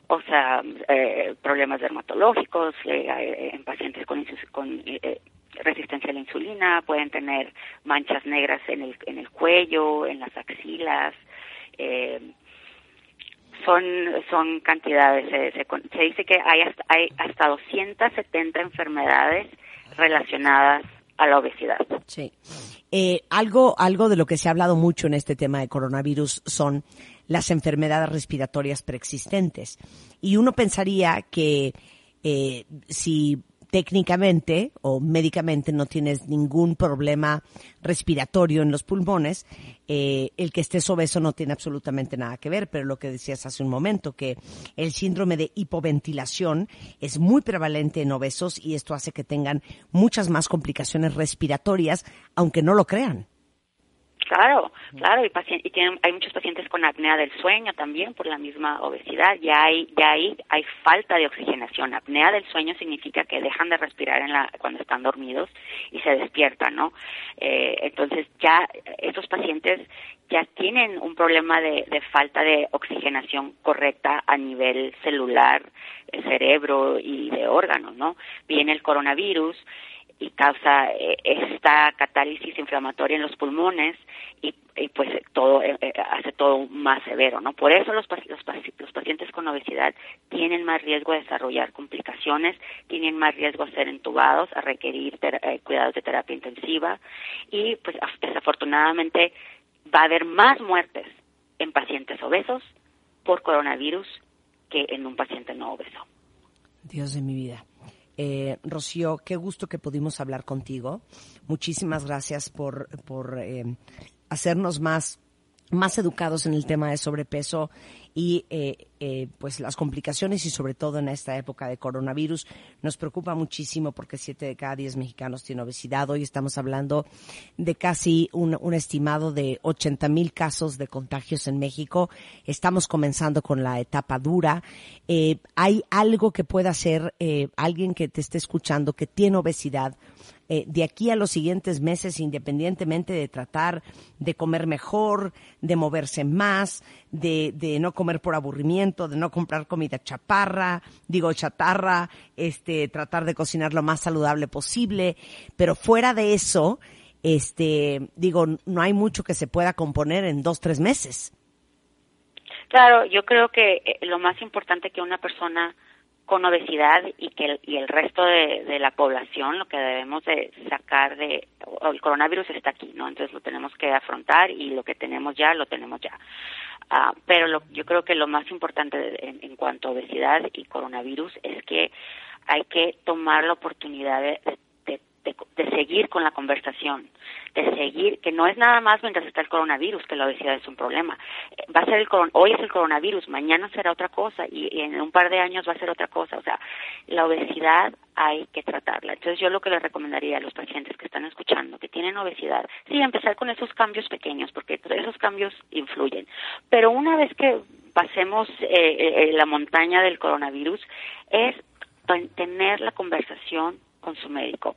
o sea, eh, problemas dermatológicos eh, en pacientes con, con resistencia a la insulina, pueden tener manchas negras en el, en el cuello, en las axilas. son, son cantidades, se, se, dice que hay hasta, hay hasta 270 enfermedades relacionadas a la obesidad. Sí. algo, algo de lo que se ha hablado mucho en este tema de coronavirus son las enfermedades respiratorias preexistentes. Y uno pensaría que eh, si técnicamente o médicamente no tienes ningún problema respiratorio en los pulmones, eh, el que estés obeso no tiene absolutamente nada que ver, pero lo que decías hace un momento, que el síndrome de hipoventilación es muy prevalente en obesos y esto hace que tengan muchas más complicaciones respiratorias, aunque no lo crean. Claro, claro, y, y tienen, hay muchos pacientes con apnea del sueño también por la misma obesidad. Ya hay, ya hay, hay falta de oxigenación. Apnea del sueño significa que dejan de respirar en la, cuando están dormidos y se despiertan, ¿no? Eh, entonces ya estos pacientes ya tienen un problema de, de falta de oxigenación correcta a nivel celular, cerebro y de órganos, ¿no? Viene el coronavirus y causa eh, esta catálisis inflamatoria en los pulmones y, pues todo eh, eh, hace todo más severo, ¿no? Por eso los, los, los, pacientes con obesidad tienen más riesgo de desarrollar complicaciones, tienen más riesgo de ser entubados, a requerir cuidados de terapia intensiva y pues desafortunadamente va a haber más muertes en pacientes obesos por coronavirus que en un paciente no obeso. Dios de mi vida. Eh, Rocío, qué gusto que pudimos hablar contigo. Muchísimas gracias por, por eh, hacernos más, más educados en el tema de sobrepeso y eh, eh, pues las complicaciones y sobre todo en esta época de coronavirus nos preocupa muchísimo porque siete de cada diez mexicanos tienen obesidad. Hoy estamos hablando de casi un, estimado de 80 mil casos de contagios en México. Estamos comenzando con la etapa dura. Eh, ¿Hay algo que pueda hacer eh, alguien que te esté escuchando que tiene obesidad? Eh, de aquí a los siguientes meses, independientemente de tratar de comer mejor, de moverse más, de, de no comer por aburrimiento, de no comprar comida chaparra, digo chatarra, este, tratar de cocinar lo más saludable posible, pero fuera de eso, este, digo, no hay mucho que se pueda componer en dos, tres meses. Claro, yo creo que eh, lo más importante que una persona con obesidad y que el, y el resto de, de, la población lo que debemos de sacar de el coronavirus está aquí no entonces lo tenemos que afrontar y lo que tenemos ya lo tenemos ya. Uh, pero lo, yo creo que lo más importante en, en, cuanto a obesidad y coronavirus es que hay que tomar la oportunidad de, de de, de, seguir con la conversación, de seguir, que no es nada más mientras está el coronavirus que la obesidad es un problema. Eh, va a ser el hoy es el coronavirus, mañana será otra cosa y, en un par de años va a ser otra cosa. O sea, la obesidad hay que tratarla. Entonces yo lo que le recomendaría a los pacientes que están escuchando, que tienen obesidad, sí, empezar con esos cambios pequeños, porque esos cambios influyen. Pero una vez que pasemos eh, eh, la montaña del coronavirus, es tener la conversación con su médico.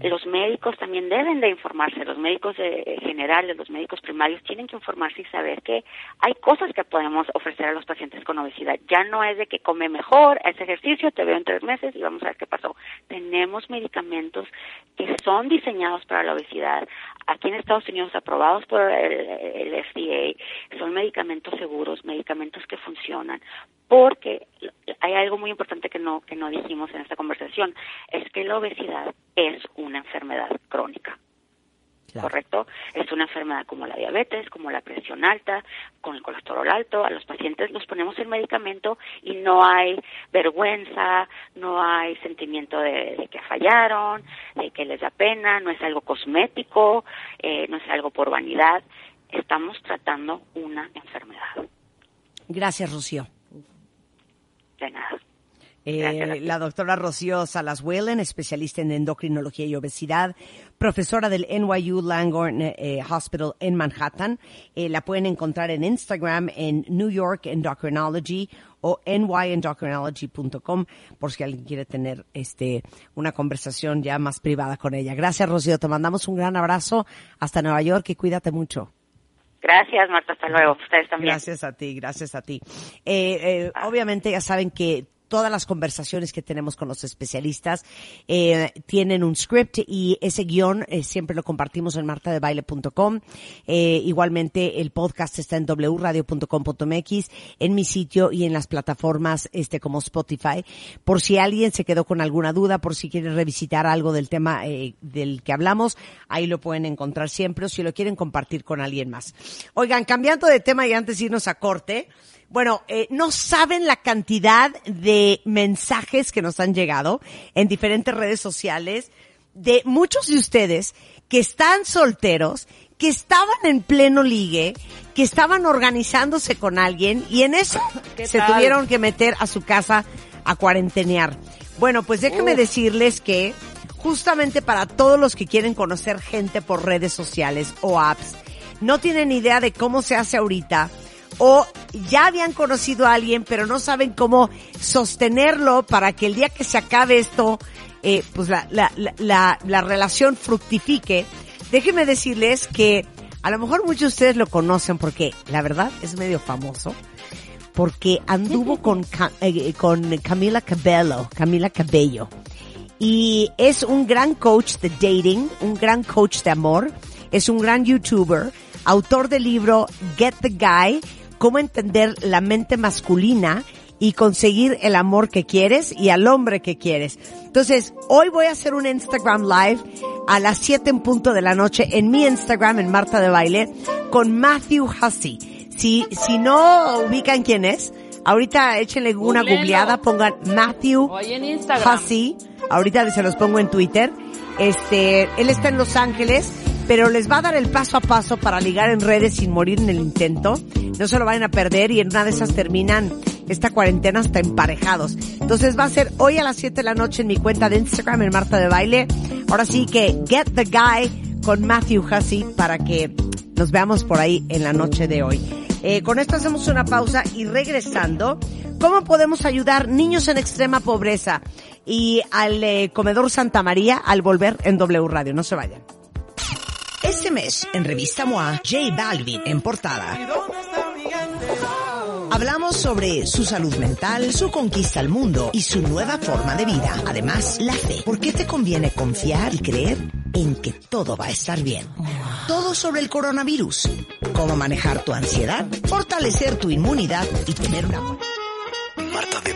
Los médicos también deben de informarse, los médicos de, generales, los médicos primarios tienen que informarse y saber que hay cosas que podemos ofrecer a los pacientes con obesidad. Ya no es de que come mejor, ese ejercicio, te veo en tres meses y vamos a ver qué pasó. Tenemos medicamentos que son diseñados para la obesidad, aquí en Estados Unidos aprobados por el, el FDA, son medicamentos seguros, medicamentos que funcionan, porque hay algo muy importante que no que no dijimos en esta conversación, es que la obesidad es una enfermedad crónica. Claro. ¿Correcto? Es una enfermedad como la diabetes, como la presión alta, con el colesterol alto. A los pacientes los ponemos el medicamento y no hay vergüenza, no hay sentimiento de, de que fallaron, de que les da pena, no es algo cosmético, eh, no es algo por vanidad. Estamos tratando una enfermedad. Gracias, Rocío. De nada. Eh, la doctora Rocío Salas Whalen, especialista en endocrinología y obesidad, profesora del NYU Langone eh, eh, Hospital en Manhattan. la pueden encontrar en Instagram en New York Endocrinology o nyendocrinology.com por si alguien quiere tener este una conversación ya más privada con ella. Gracias, Rocío. Te mandamos un gran abrazo hasta Nueva York y cuídate mucho. Gracias, Marta. Hasta luego. Ustedes también. Gracias a ti, gracias a ti. obviamente ya saben que todas las conversaciones que tenemos con los especialistas eh, tienen un script y ese guion eh, siempre lo compartimos en martadebaile.com. Eh, igualmente el podcast está en wradio.com.mx, en mi sitio y en las plataformas este como Spotify. Por si alguien se quedó con alguna duda, por si quiere revisitar algo del tema eh, del que hablamos, ahí lo pueden encontrar siempre o si lo quieren compartir con alguien más. Oigan, cambiando de tema y antes de irnos a corte, bueno, eh, no saben la cantidad de mensajes que nos han llegado en diferentes redes sociales de muchos de ustedes que están solteros, que estaban en pleno ligue, que estaban organizándose con alguien y en eso se tuvieron que meter a su casa a cuarentenear. Bueno, pues déjenme decirles que justamente para todos los que quieren conocer gente por redes sociales o apps, no tienen idea de cómo se hace ahorita o ya habían conocido a alguien pero no saben cómo sostenerlo para que el día que se acabe esto, eh, pues la, la, la, la, relación fructifique. Déjenme decirles que a lo mejor muchos de ustedes lo conocen porque la verdad es medio famoso porque anduvo con, eh, con Camila Cabello, Camila Cabello. Y es un gran coach de dating, un gran coach de amor, es un gran youtuber, autor del libro Get the Guy, cómo entender la mente masculina y conseguir el amor que quieres y al hombre que quieres. Entonces, hoy voy a hacer un Instagram Live a las 7 en punto de la noche en mi Instagram, en Marta de Baile, con Matthew Hussey. Si, si no ubican quién es, ahorita échenle una googleada, pongan Matthew Hussey. Ahorita se los pongo en Twitter. Este, él está en Los Ángeles pero les va a dar el paso a paso para ligar en redes sin morir en el intento. No se lo vayan a perder y en una de esas terminan esta cuarentena hasta emparejados. Entonces va a ser hoy a las 7 de la noche en mi cuenta de Instagram en Marta de Baile. Ahora sí que Get the Guy con Matthew Hussey para que nos veamos por ahí en la noche de hoy. Eh, con esto hacemos una pausa y regresando, ¿cómo podemos ayudar niños en extrema pobreza? Y al eh, comedor Santa María al volver en W Radio. No se vayan. Este mes, en Revista MOA, J Balvin en portada. Hablamos sobre su salud mental, su conquista al mundo y su nueva forma de vida. Además, la fe. ¿Por qué te conviene confiar y creer en que todo va a estar bien? Todo sobre el coronavirus. Cómo manejar tu ansiedad, fortalecer tu inmunidad y tener una de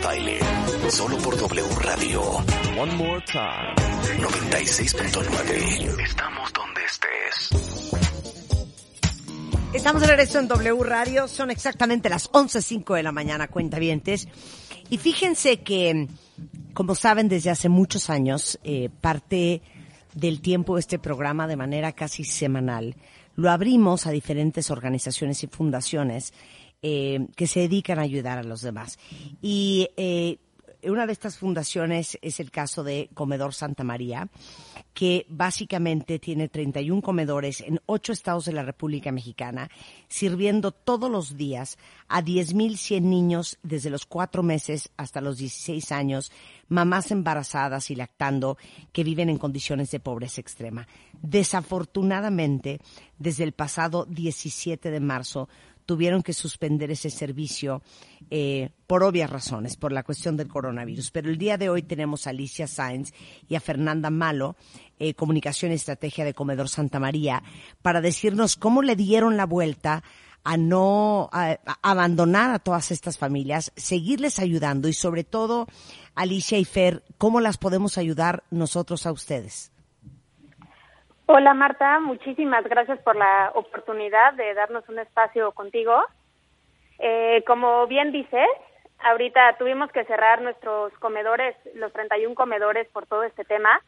Baile, solo por W Radio. One more time. 96.9. Estamos donde estés. Estamos de regreso en W Radio, son exactamente las 11.05 de la mañana, cuentavientes. Y fíjense que, como saben, desde hace muchos años, eh, parte del tiempo de este programa de manera casi semanal, lo abrimos a diferentes organizaciones y fundaciones eh, que se dedican a ayudar a los demás. Y eh, una de estas fundaciones es el caso de Comedor Santa María, que básicamente tiene 31 comedores en ocho estados de la República Mexicana, sirviendo todos los días a 10.100 niños desde los cuatro meses hasta los 16 años, mamás embarazadas y lactando que viven en condiciones de pobreza extrema. Desafortunadamente, desde el pasado 17 de marzo, tuvieron que suspender ese servicio eh, por obvias razones, por la cuestión del coronavirus. Pero el día de hoy tenemos a Alicia Sainz y a Fernanda Malo, eh, Comunicación y Estrategia de Comedor Santa María, para decirnos cómo le dieron la vuelta a no abandonar a todas estas familias, seguirles ayudando y sobre todo, Alicia y Fer, cómo las podemos ayudar nosotros a ustedes. Hola Marta, muchísimas gracias por la oportunidad de darnos un espacio contigo. Eh, como bien dices, ahorita tuvimos que cerrar nuestros comedores, los 31 comedores por todo este tema,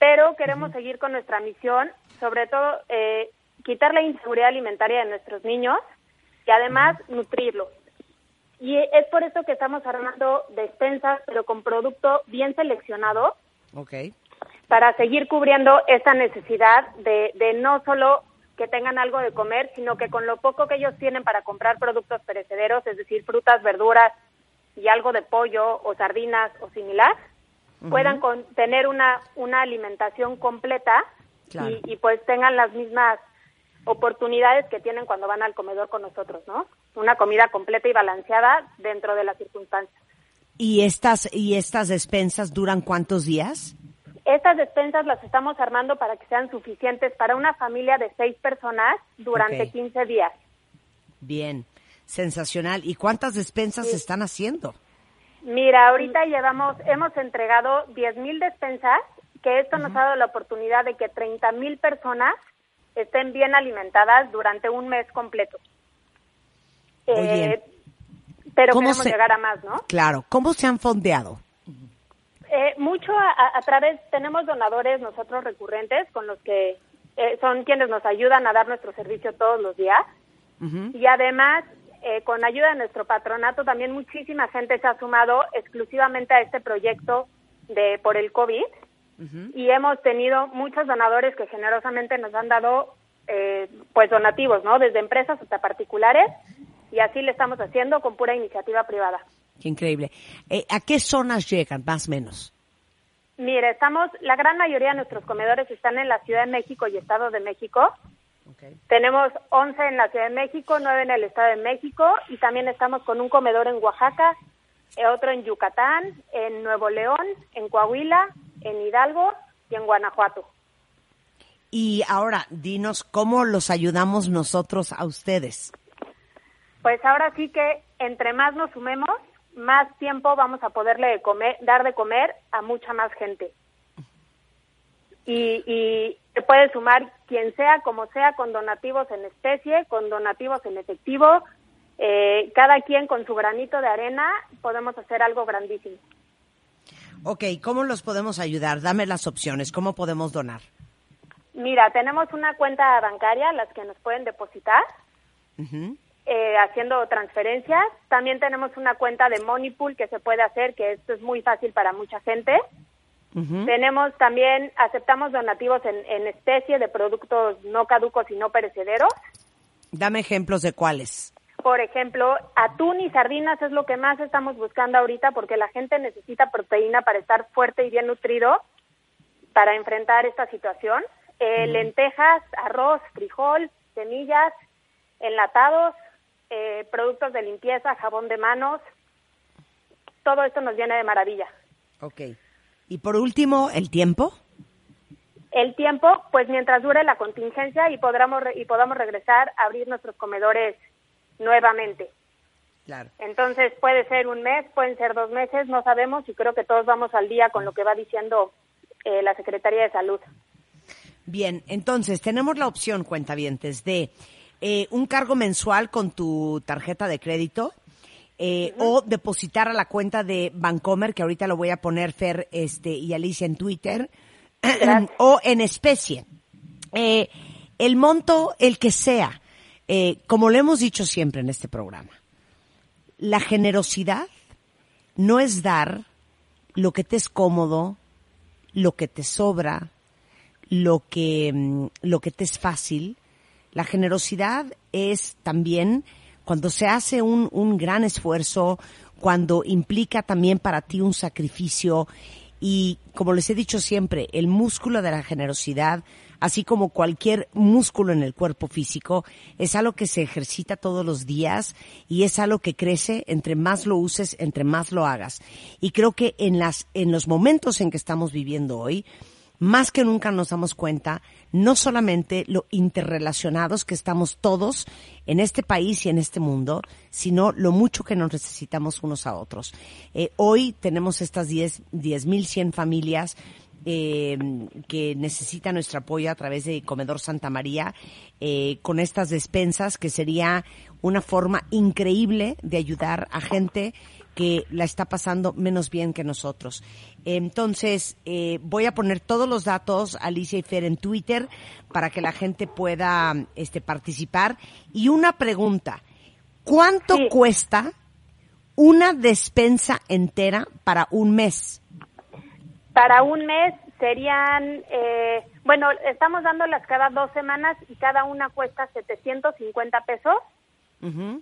pero queremos seguir con nuestra misión, sobre todo eh, quitar la inseguridad alimentaria de nuestros niños y además nutrirlos. Y es por eso que estamos armando despensas, pero con producto bien seleccionado Ok. Para seguir cubriendo esta necesidad de, de no solo que tengan algo de comer, sino que con lo poco que ellos tienen para comprar productos perecederos, es decir, frutas, verduras y algo de pollo o sardinas o similar, puedan con- tener una, una alimentación completa Claro. y, y pues tengan las mismas oportunidades que tienen cuando van al comedor con nosotros, ¿no? Una comida completa y balanceada dentro de las circunstancias. ¿Y estas, y estas despensas duran cuántos días? Estas despensas las estamos armando para que sean suficientes para una familia de seis personas durante Ok. 15 días. Bien, sensacional. ¿Y cuántas despensas se están haciendo? Mira, ahorita llevamos, hemos entregado 10 mil despensas, que esto nos ha dado la oportunidad de que 30 mil personas estén bien alimentadas durante un mes completo. Oye, Eh, pero ¿cómo queremos se- llegar a más, ¿no? Claro, ¿cómo se han fondeado? Eh, mucho a, través, tenemos donadores nosotros recurrentes con los que eh, son quienes nos ayudan a dar nuestro servicio todos los días. Y además, eh, con ayuda de nuestro patronato, también muchísima gente se ha sumado exclusivamente a este proyecto de por el COVID. Y hemos tenido muchos donadores que generosamente nos han dado eh, pues donativos, ¿no? Desde empresas hasta particulares. Y así le estamos haciendo con pura iniciativa privada. Qué increíble. Eh, ¿A qué zonas llegan, más o menos? Mire, estamos, la gran mayoría de nuestros comedores están en la Ciudad de México y Estado de México. Tenemos 11 en la Ciudad de México, 9 en el Estado de México y también estamos con un comedor en Oaxaca, eh, otro en Yucatán, en Nuevo León, en Coahuila, en Hidalgo y en Guanajuato. Y ahora, dinos cómo los ayudamos nosotros a ustedes. Pues ahora sí que entre más nos sumemos, más tiempo vamos a poderle de comer, dar de comer a mucha más gente. Y, y se puede sumar quien sea, como sea, con donativos en especie, con donativos en efectivo. Eh, cada quien con su granito de arena podemos hacer algo grandísimo. Ok, ¿cómo los podemos ayudar? Dame las opciones. ¿Cómo podemos donar? Mira, tenemos una cuenta bancaria las que nos pueden depositar. Ujú. Eh, haciendo transferencias. También tenemos una cuenta de Money Pool que se puede hacer, que esto es muy fácil para mucha gente. Tenemos también, aceptamos donativos en, en especie de productos no caducos y no perecederos. Dame ejemplos de cuáles. Por ejemplo, atún y sardinas es lo que más estamos buscando ahorita porque la gente necesita proteína para estar fuerte y bien nutrido para enfrentar esta situación. Eh, Lentejas, arroz, frijol, semillas, enlatados, eh, productos de limpieza, jabón de manos. Todo esto nos viene de maravilla. Ok. Y por último, el tiempo. El tiempo, pues mientras dure la contingencia y podamos re- y podamos regresar a abrir nuestros comedores nuevamente. Claro. Entonces puede ser un mes, pueden ser dos meses, no sabemos y creo que todos vamos al día con lo que va diciendo eh, la Secretaría de Salud. Bien, entonces tenemos la opción, cuentavientes, de eh, un cargo mensual con tu tarjeta de crédito eh, o depositar a la cuenta de Bancomer, que ahorita lo voy a poner Fer este, y Alicia en Twitter, o en especie. Eh, el monto, el que sea, eh, como lo hemos dicho siempre en este programa, la generosidad no es dar lo que te es cómodo, lo que te sobra, lo que, mm, lo que te es fácil. La generosidad es también cuando se hace un, un gran esfuerzo, cuando implica también para ti un sacrificio y, como les he dicho siempre, el músculo de la generosidad, así como cualquier músculo en el cuerpo físico, es algo que se ejercita todos los días y es algo que crece entre más lo uses, entre más lo hagas. Y creo que en las, en los momentos en que estamos viviendo hoy, más que nunca nos damos cuenta no solamente lo interrelacionados que estamos todos en este país y en este mundo, sino lo mucho que nos necesitamos unos a otros. Eh, hoy tenemos estas 10 10.100 familias eh, que necesitan nuestro apoyo a través de Comedor Santa María eh, con estas despensas que sería una forma increíble de ayudar a gente que la está pasando menos bien que nosotros. Entonces, eh, voy a poner todos los datos, Alicia y Fer, en Twitter para que la gente pueda este, participar. Y una pregunta, ¿cuánto Sí. cuesta una despensa entera para un mes. Para un mes serían, eh, bueno, estamos dándolas cada dos semanas y cada una cuesta 750 pesos,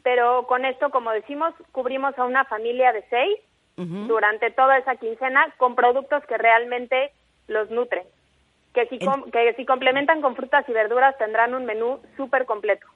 Pero con esto, como decimos, cubrimos a una familia de seis durante toda esa quincena con productos que realmente los nutren. Que si, com- que si complementan con frutas y verduras tendrán un menú súper completo.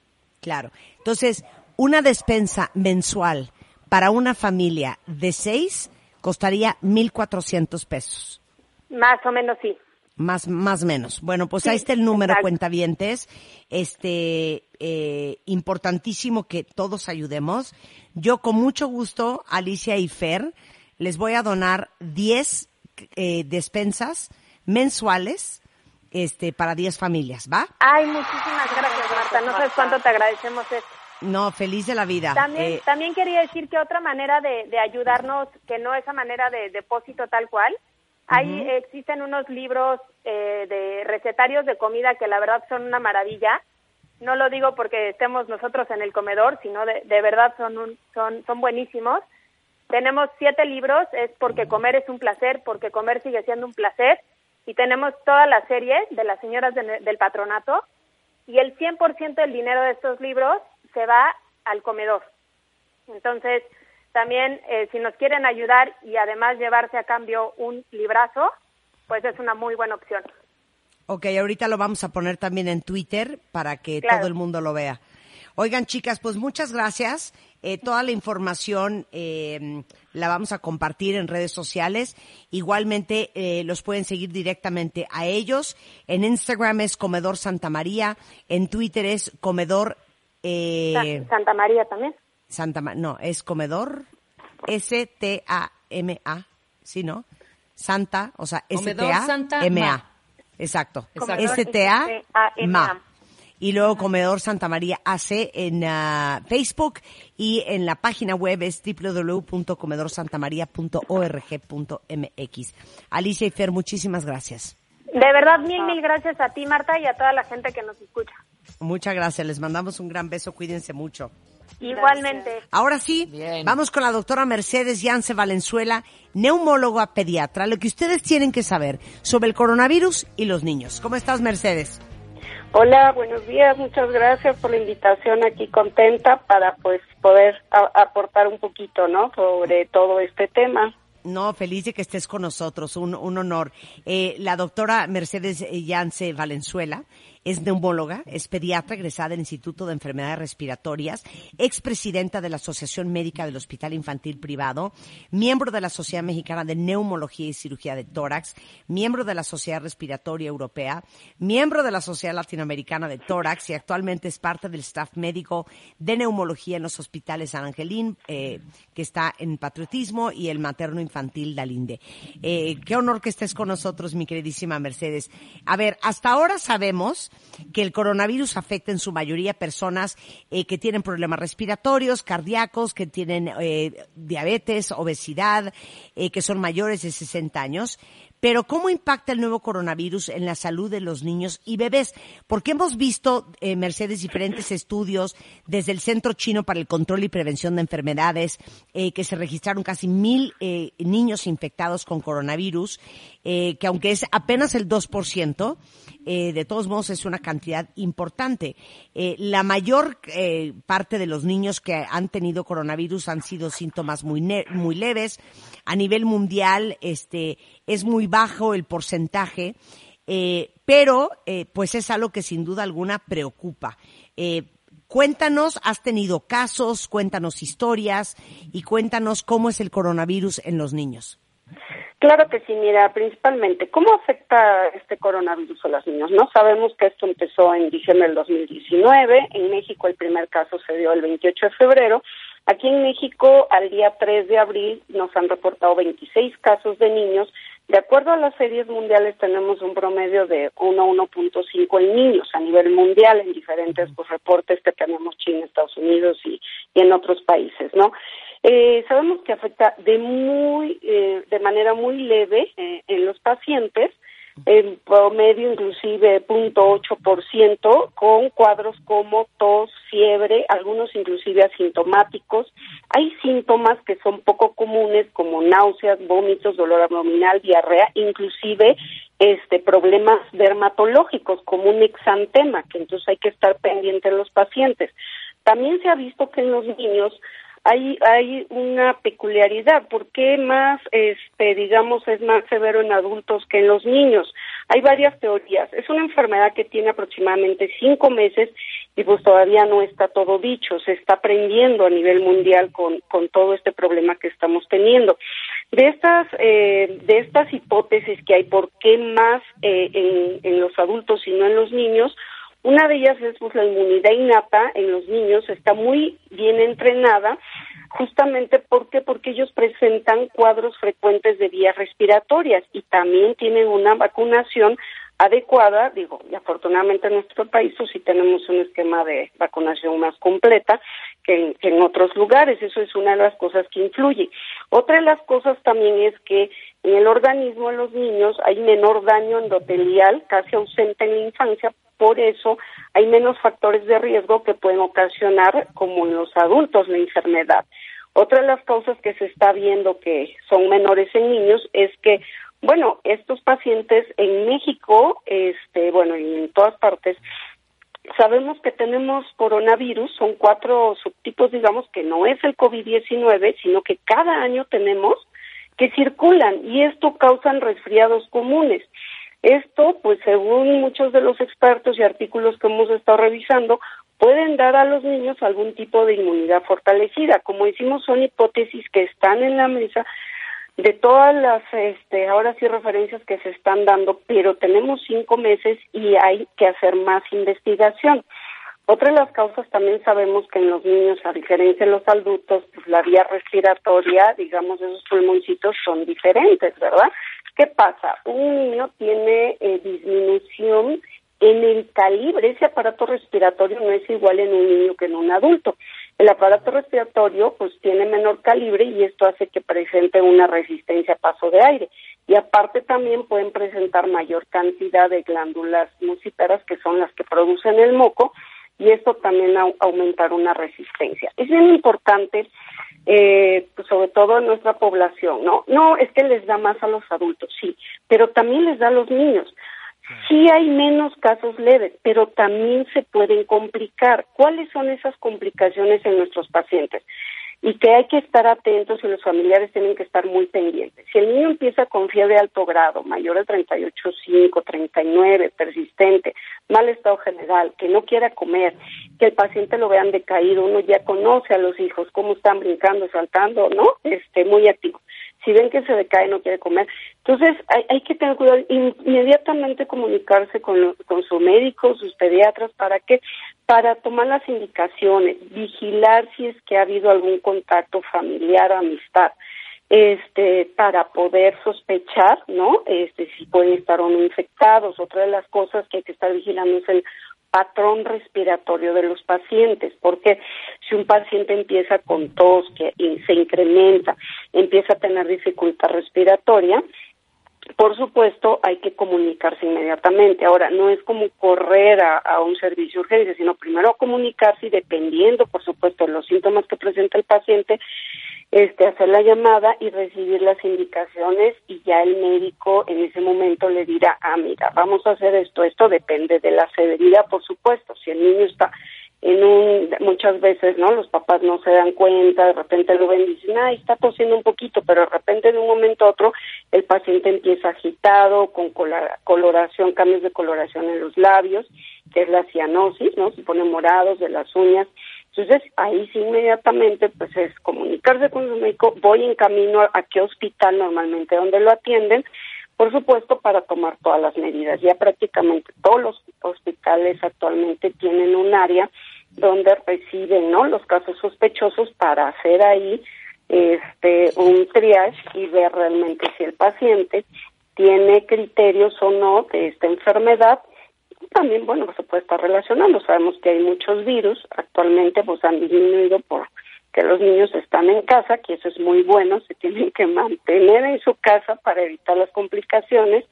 Claro. Entonces, una despensa mensual para una familia de seis costaría 1.400 pesos. Más o menos sí. Más, más menos. Bueno, pues Sí, ahí está el número, exacto. cuentavientes. Este, eh, importantísimo que todos ayudemos. Yo con mucho gusto, Alicia y Fer, les voy a donar 10 eh, despensas mensuales, este, para 10 familias, ¿va? Ay, muchísimas gracias, Marta. No sabes cuánto te agradecemos esto. No, feliz de la vida. También, Eh, también quería decir que otra manera de, de ayudarnos, que no esa manera de depósito tal cual, hay, existen unos libros eh, de recetarios de comida que la verdad son una maravilla. No lo digo porque estemos nosotros en el comedor, sino de, de verdad son, un- son, son buenísimos. Tenemos siete libros, es porque comer es un placer, porque comer sigue siendo un placer. Y tenemos toda la serie de las señoras de- del patronato. Y el 100% del dinero de estos libros se va al comedor. Entonces, también eh, si nos quieren ayudar y además llevarse a cambio un librazo, pues es una muy buena opción. Ok, ahorita lo vamos a poner también en Twitter para que Claro. todo el mundo lo vea. Oigan, chicas, pues muchas gracias. Eh, toda la información eh, la vamos a compartir en redes sociales. Igualmente, eh, los pueden seguir directamente a ellos. En Instagram es Comedor Santa María. En Twitter es Comedor eh, Sa- Santa María también. Santa Ma- No, es Comedor S-T-A-M-A. ¿Sí, no? Santa, o sea, S-T-A-M-A. Ma. Exacto. S-T-A-M-A. Y luego Comedor Santa María AC en ah, Facebook y en la página web es www.comedorsantamaria.org.mx. Alicia y Fer, muchísimas gracias. De verdad, mil, mil gracias a ti, Marta, y a toda la gente que nos escucha. Muchas gracias. Les mandamos un gran beso. Cuídense mucho. Igualmente. Ahora sí, Bien. vamos con la doctora Mercedes Yance Valenzuela, neumóloga pediatra, lo que ustedes tienen que saber sobre el coronavirus y los niños. ¿Cómo estás, Mercedes? Hola, buenos días. Muchas gracias por la invitación aquí contenta para pues poder aportar un poquito, ¿no? Sobre todo este tema. No, feliz de que estés con nosotros, un, un honor. Eh, la doctora Mercedes Yance Valenzuela es neumóloga, es pediatra egresada del Instituto de Enfermedades Respiratorias, expresidenta de la Asociación Médica del Hospital Infantil Privado, miembro de la Sociedad Mexicana de Neumología y Cirugía de Tórax, miembro de la Sociedad Respiratoria Europea, miembro de la Sociedad Latinoamericana de Tórax y actualmente es parte del staff médico de neumología en los hospitales San Angelín, eh, que está en patriotismo, y el materno infantil Dalinde. Eh, qué honor que estés con nosotros, mi queridísima Mercedes. A ver, hasta ahora sabemos que el coronavirus afecta en su mayoría personas eh, que tienen problemas respiratorios, cardíacos, que tienen eh, diabetes, obesidad, eh, que son mayores de 60 años. Pero ¿cómo impacta el nuevo coronavirus en la salud de los niños y bebés? Porque hemos visto, eh, Mercedes, diferentes estudios desde el Centro Chino para el Control y Prevención de Enfermedades, eh, que se registraron casi mil eh, niños infectados con coronavirus, que aunque es apenas el 2%, eh, de todos modos es una cantidad importante. Eh, la mayor eh, parte de los niños que han tenido coronavirus han sido síntomas muy, ne- muy leves. A nivel mundial, este, es muy bajo el porcentaje, eh, pero pues es algo que sin duda alguna preocupa. Cuéntanos, has tenido casos, cuéntanos historias y cuéntanos cómo es el coronavirus en los niños. Claro que sí, mira, principalmente, ¿cómo afecta este coronavirus a los niños? No sabemos que esto empezó en diciembre del 2019, en México el primer caso se dio el 28 de febrero, aquí en México al día 3 de abril nos han reportado 26 casos de niños, de acuerdo a las series mundiales tenemos un promedio de 1 a 1.5 en niños a nivel mundial en diferentes pues, reportes que tenemos China, Estados Unidos y, y en otros países, ¿no? Eh, sabemos que afecta de muy, eh, de manera muy leve eh, en los pacientes, en promedio inclusive 0.8% con cuadros como tos, fiebre, algunos inclusive asintomáticos. Hay síntomas que son poco comunes como náuseas, vómitos, dolor abdominal, diarrea, inclusive este problemas dermatológicos como un exantema, que entonces hay que estar pendiente en los pacientes. También se ha visto que en los niños hay hay una peculiaridad ¿por qué más este digamos es más severo en adultos que en los niños hay varias teorías. Es una enfermedad que tiene aproximadamente cinco meses y pues todavía no está todo dicho. Se está aprendiendo a nivel mundial con con todo este problema que estamos teniendo. De estas eh, de estas hipótesis que hay por qué más eh, en, en los adultos y no en los niños una de ellas es pues la inmunidad innata en los niños está muy bien entrenada justamente porque porque ellos presentan cuadros frecuentes de vías respiratorias y también tienen una vacunación adecuada, digo, y afortunadamente en nuestro país pues, sí tenemos un esquema de vacunación más completa que en, que en otros lugares, eso es una de las cosas que influye. Otra de las cosas también es que en el organismo de los niños hay menor daño endotelial, casi ausente en la infancia, por eso hay menos factores de riesgo que pueden ocasionar, como en los adultos, la enfermedad. Otra de las causas que se está viendo que son menores en niños es que, bueno, estos pacientes en México, este, bueno, y en todas partes, sabemos que tenemos coronavirus, son cuatro subtipos, digamos, que no es el COVID-19, sino que cada año tenemos que circulan y esto causan resfriados comunes. Esto, pues según muchos de los expertos y artículos que hemos estado revisando, pueden dar a los niños algún tipo de inmunidad fortalecida. Como decimos, son hipótesis que están en la mesa de todas las, este, ahora sí referencias que se están dando, pero tenemos cinco meses y hay que hacer más investigación. Otra de las causas también sabemos que en los niños, a diferencia de los adultos, pues la vía respiratoria, digamos, esos pulmoncitos son diferentes, ¿verdad? ¿Qué pasa? Un niño tiene eh, disminución en el calibre, ese aparato respiratorio no es igual en un niño que en un adulto. El aparato respiratorio pues tiene menor calibre y esto hace que presente una resistencia a paso de aire. Y aparte también pueden presentar mayor cantidad de glándulas mucíferas que son las que producen el moco y esto también a, aumentar una resistencia. Es bien importante eh, pues sobre todo en nuestra población, ¿no? No, es que les da más a los adultos, sí, pero también les da a los niños. Sí hay menos casos leves, pero también se pueden complicar. ¿Cuáles son esas complicaciones en nuestros pacientes? Y que hay que estar atentos y los familiares tienen que estar muy pendientes. Si el niño empieza con fiebre alto grado, mayor de 38,5, 39, persistente, mal estado general, que no quiera comer, que el paciente lo vean decaído, uno ya conoce a los hijos, cómo están brincando, saltando, ¿no? Este, muy activo si ven que se decae no quiere comer. Entonces hay, hay que tener cuidado, inmediatamente comunicarse con, con su médico, sus pediatras, ¿para qué? Para tomar las indicaciones, vigilar si es que ha habido algún contacto familiar amistad, este, para poder sospechar, ¿no? Este, si pueden estar o no infectados. Otra de las cosas que hay que estar vigilando es el patrón respiratorio de los pacientes, porque si un paciente empieza con tos que se incrementa, empieza a tener dificultad respiratoria, por supuesto, hay que comunicarse inmediatamente. Ahora, no es como correr a, a, un servicio de urgencia, sino primero comunicarse y dependiendo, por supuesto, de los síntomas que presenta el paciente, este, hacer la llamada y recibir las indicaciones y ya el médico en ese momento le dirá, ah, mira, vamos a hacer esto, esto depende de la severidad, por supuesto, si el niño está en un, muchas veces, ¿no? Los papás no se dan cuenta, de repente lo ven y dicen, ay, está tosiendo un poquito, pero de repente de un momento a otro el paciente empieza agitado, con coloración, cambios de coloración en los labios, que es la cianosis, ¿no? Se pone morados de las uñas, entonces, ahí sí inmediatamente, pues es comunicarse con su médico, voy en camino a, qué hospital normalmente donde lo atienden, por supuesto, para tomar todas las medidas. Ya prácticamente todos los hospitales actualmente tienen un área donde reciben, ¿no? Los casos sospechosos para hacer ahí este un triage y ver realmente si el paciente tiene criterios o no de esta enfermedad también, bueno, se puede estar relacionando. Sabemos que hay muchos virus, actualmente pues han disminuido por que los niños están en casa, que eso es muy bueno, se tienen que mantener en su casa para evitar las complicaciones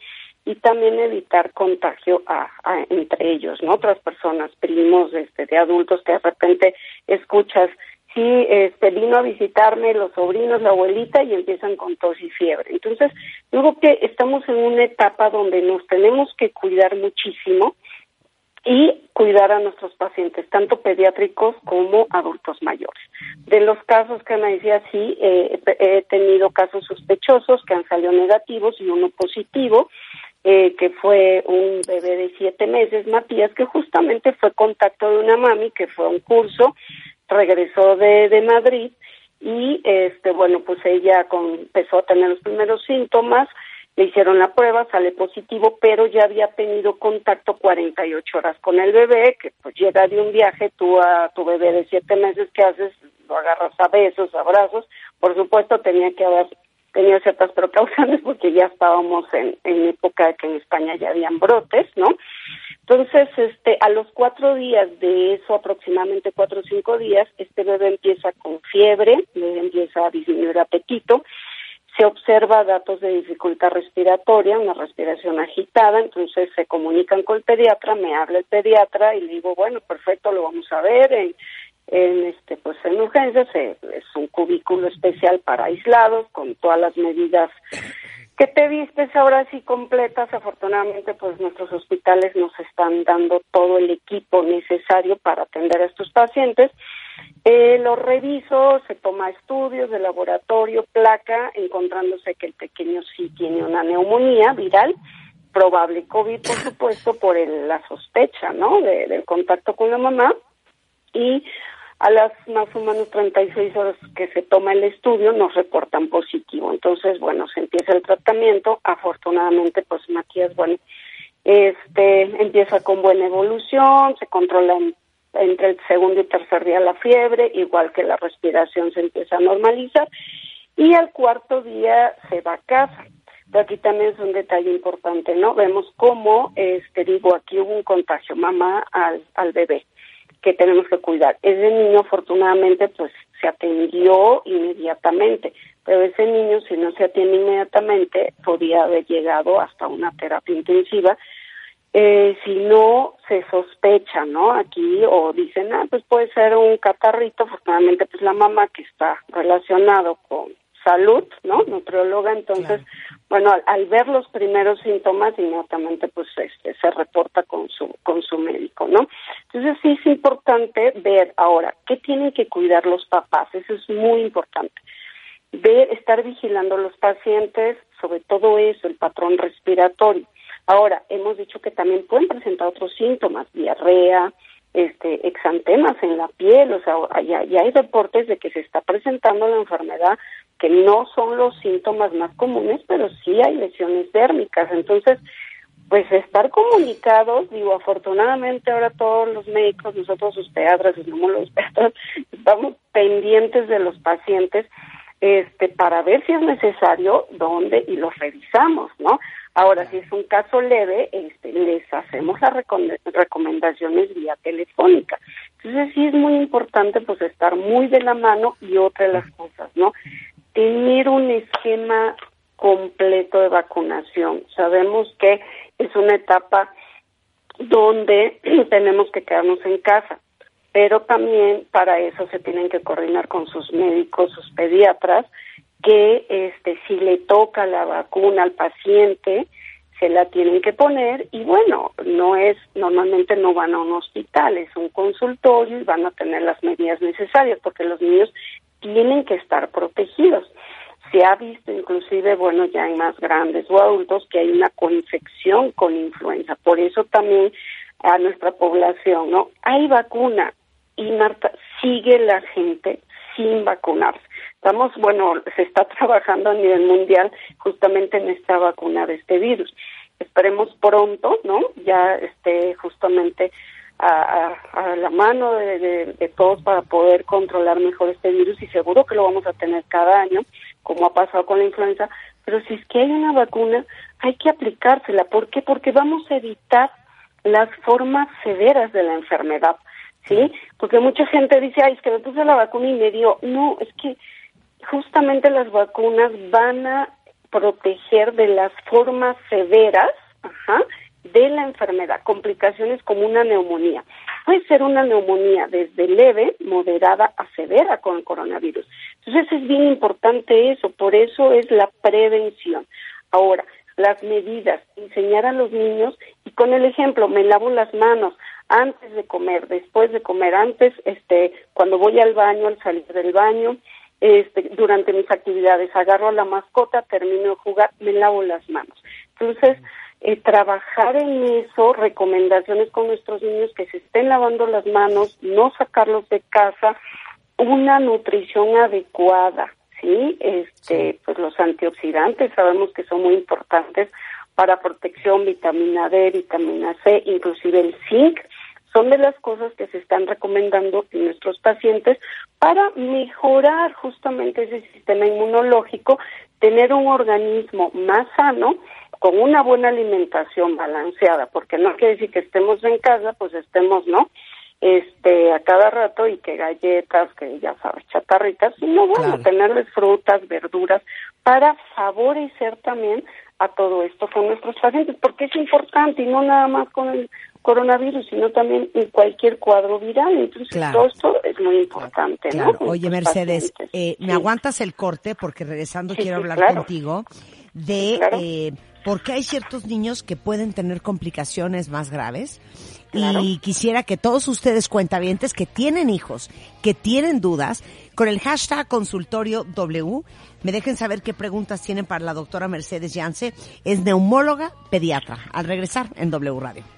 y también evitar contagio a, entre ellos, ¿no? Otras personas, primos, este, de adultos que de repente escuchas, sí, este, vino a visitarme los sobrinos, la abuelita y empiezan con tos y fiebre. Entonces, creo que estamos en una etapa donde nos tenemos que cuidar muchísimo y cuidar a nuestros pacientes, tanto pediátricos como adultos mayores. De los casos que me decía, sí, eh, he tenido casos sospechosos que han salido negativos y uno positivo, eh, que fue un bebé de siete meses, Matías, que justamente fue contacto de una mami que fue a un curso, regresó de, de Madrid y, este, bueno, pues ella empezó a tener los primeros síntomas, le hicieron la prueba, sale positivo, pero ya había tenido contacto 48 horas con el bebé, que pues llega de un viaje, tú a tu bebé de siete meses, ¿qué haces? Lo agarras a besos, abrazos. Por supuesto, tenía que haber tenido ciertas precauciones porque ya estábamos en, en época que en España ya habían brotes, ¿no? Entonces, este, a los cuatro días de eso, aproximadamente cuatro o cinco días, este bebé empieza con fiebre, le empieza a disminuir apetito, se observa datos de dificultad respiratoria, una respiración agitada, entonces se comunican con el pediatra, me habla el pediatra y le digo, bueno, perfecto, lo vamos a ver en, en este pues en urgencias, es un cubículo especial para aislados con todas las medidas que te vistes ahora sí completas. Afortunadamente, pues nuestros hospitales nos están dando todo el equipo necesario para atender a estos pacientes eh, lo reviso, se toma estudios de laboratorio, placa, encontrándose que el pequeño sí tiene una neumonía viral, probable COVID, por supuesto, por la sospecha, ¿no? del contacto con la mamá. Y a las más o menos 36 horas que se toma el estudio nos reportan positivo. Entonces, bueno, se empieza el tratamiento. Afortunadamente, pues Matías, bueno, este empieza con buena evolución, se controla en entre el segundo y tercer día la fiebre, igual que la respiración se empieza a normalizar, y al cuarto día se va a casa. Pero aquí también es un detalle importante, ¿no? Vemos cómo, este, digo, aquí hubo un contagio mamá al, al bebé que tenemos que cuidar. Ese niño, afortunadamente, pues se atendió inmediatamente, pero ese niño, si no se atiende inmediatamente, podría haber llegado hasta una terapia intensiva eh, si no se sospecha, ¿no? Aquí o dicen, ah, pues puede ser un catarrito, afortunadamente pues la mamá que está relacionado con salud, ¿no? Nutrióloga, entonces, bueno, al, ver los primeros síntomas inmediatamente pues este se reporta con su con su médico, ¿no? Entonces sí es importante ver ahora qué tienen que cuidar los papás, eso es muy importante. Ver, estar vigilando a los pacientes, sobre todo eso, el patrón respiratorio Ahora, hemos dicho que también pueden presentar otros síntomas, diarrea, este, exantemas en la piel, o sea, ya, hay reportes de que se está presentando la enfermedad que no son los síntomas más comunes, pero sí hay lesiones dérmicas. Entonces, pues estar comunicados, digo, afortunadamente ahora todos los médicos, nosotros los pediatras, los pediatras, estamos pendientes de los pacientes este para ver si es necesario dónde y los revisamos, ¿no? Ahora, si es un caso leve, este, les hacemos las recomendaciones vía telefónica. Entonces, sí es muy importante pues estar muy de la mano y otra de las cosas, ¿no? Tener un esquema completo de vacunación. Sabemos que es una etapa donde tenemos que quedarnos en casa, pero también para eso se tienen que coordinar con sus médicos, sus pediatras, que este si le toca la vacuna al paciente se la tienen que poner y bueno, no es normalmente no van a un hospital, es un consultorio y van a tener las medidas necesarias porque los niños tienen que estar protegidos. Se ha visto inclusive, bueno, ya en más grandes o adultos que hay una coinfección con influenza. Por eso también a nuestra población, ¿no? Hay vacuna y Marta, sigue la gente sin vacunarse. Estamos, bueno, se está trabajando a nivel mundial justamente en esta vacuna de este virus. Esperemos pronto, ¿no? Ya esté justamente a, a, la mano de, de, todos para poder controlar mejor este virus y seguro que lo vamos a tener cada año, como ha pasado con la influenza, pero si es que hay una vacuna, hay que aplicársela. ¿Por qué? Porque vamos a evitar las formas severas de la enfermedad, ¿sí? Porque mucha gente dice, ay, es que me puse la vacuna y me dio. No, es que justamente las vacunas van a proteger de las formas severas ajá, de la enfermedad, complicaciones como una neumonía. Puede ser una neumonía desde leve, moderada a severa con el coronavirus. Entonces es bien importante eso, por eso es la prevención. Ahora, las medidas, enseñar a los niños y con el ejemplo, me lavo las manos antes de comer, después de comer, antes, este, cuando voy al baño, al salir del baño, este, durante mis actividades, agarro a la mascota, termino de jugar, me lavo las manos. Entonces, eh, trabajar en eso, recomendaciones con nuestros niños que se estén lavando las manos, no sacarlos de casa, una nutrición adecuada, ¿sí? Este, pues los antioxidantes sabemos que son muy importantes para protección, vitamina D, vitamina C, inclusive el zinc, son de las cosas que se están recomendando en nuestros pacientes para mejorar justamente ese sistema inmunológico, tener un organismo más sano, con una buena alimentación balanceada, porque no quiere decir que estemos en casa, pues estemos, ¿no? Este, a cada rato y que galletas, que ya sabes, chatarritas, sino bueno, tenerles frutas, verduras, para favorecer también a todo esto con nuestros pacientes, porque es importante y no nada más con el coronavirus, sino también en cualquier cuadro viral. Entonces, todo esto es muy importante. Claro. ¿no? Oye, Mercedes, eh, ¿me aguantas el corte? Porque regresando quiero hablar contigo de eh, por qué hay ciertos niños que pueden tener complicaciones más graves. Y quisiera que todos ustedes cuentavientes que tienen hijos, que tienen dudas, con el hashtag consultorio W, me dejen saber qué preguntas tienen para la doctora Mercedes Yance. Es neumóloga pediatra. Al regresar en W Radio.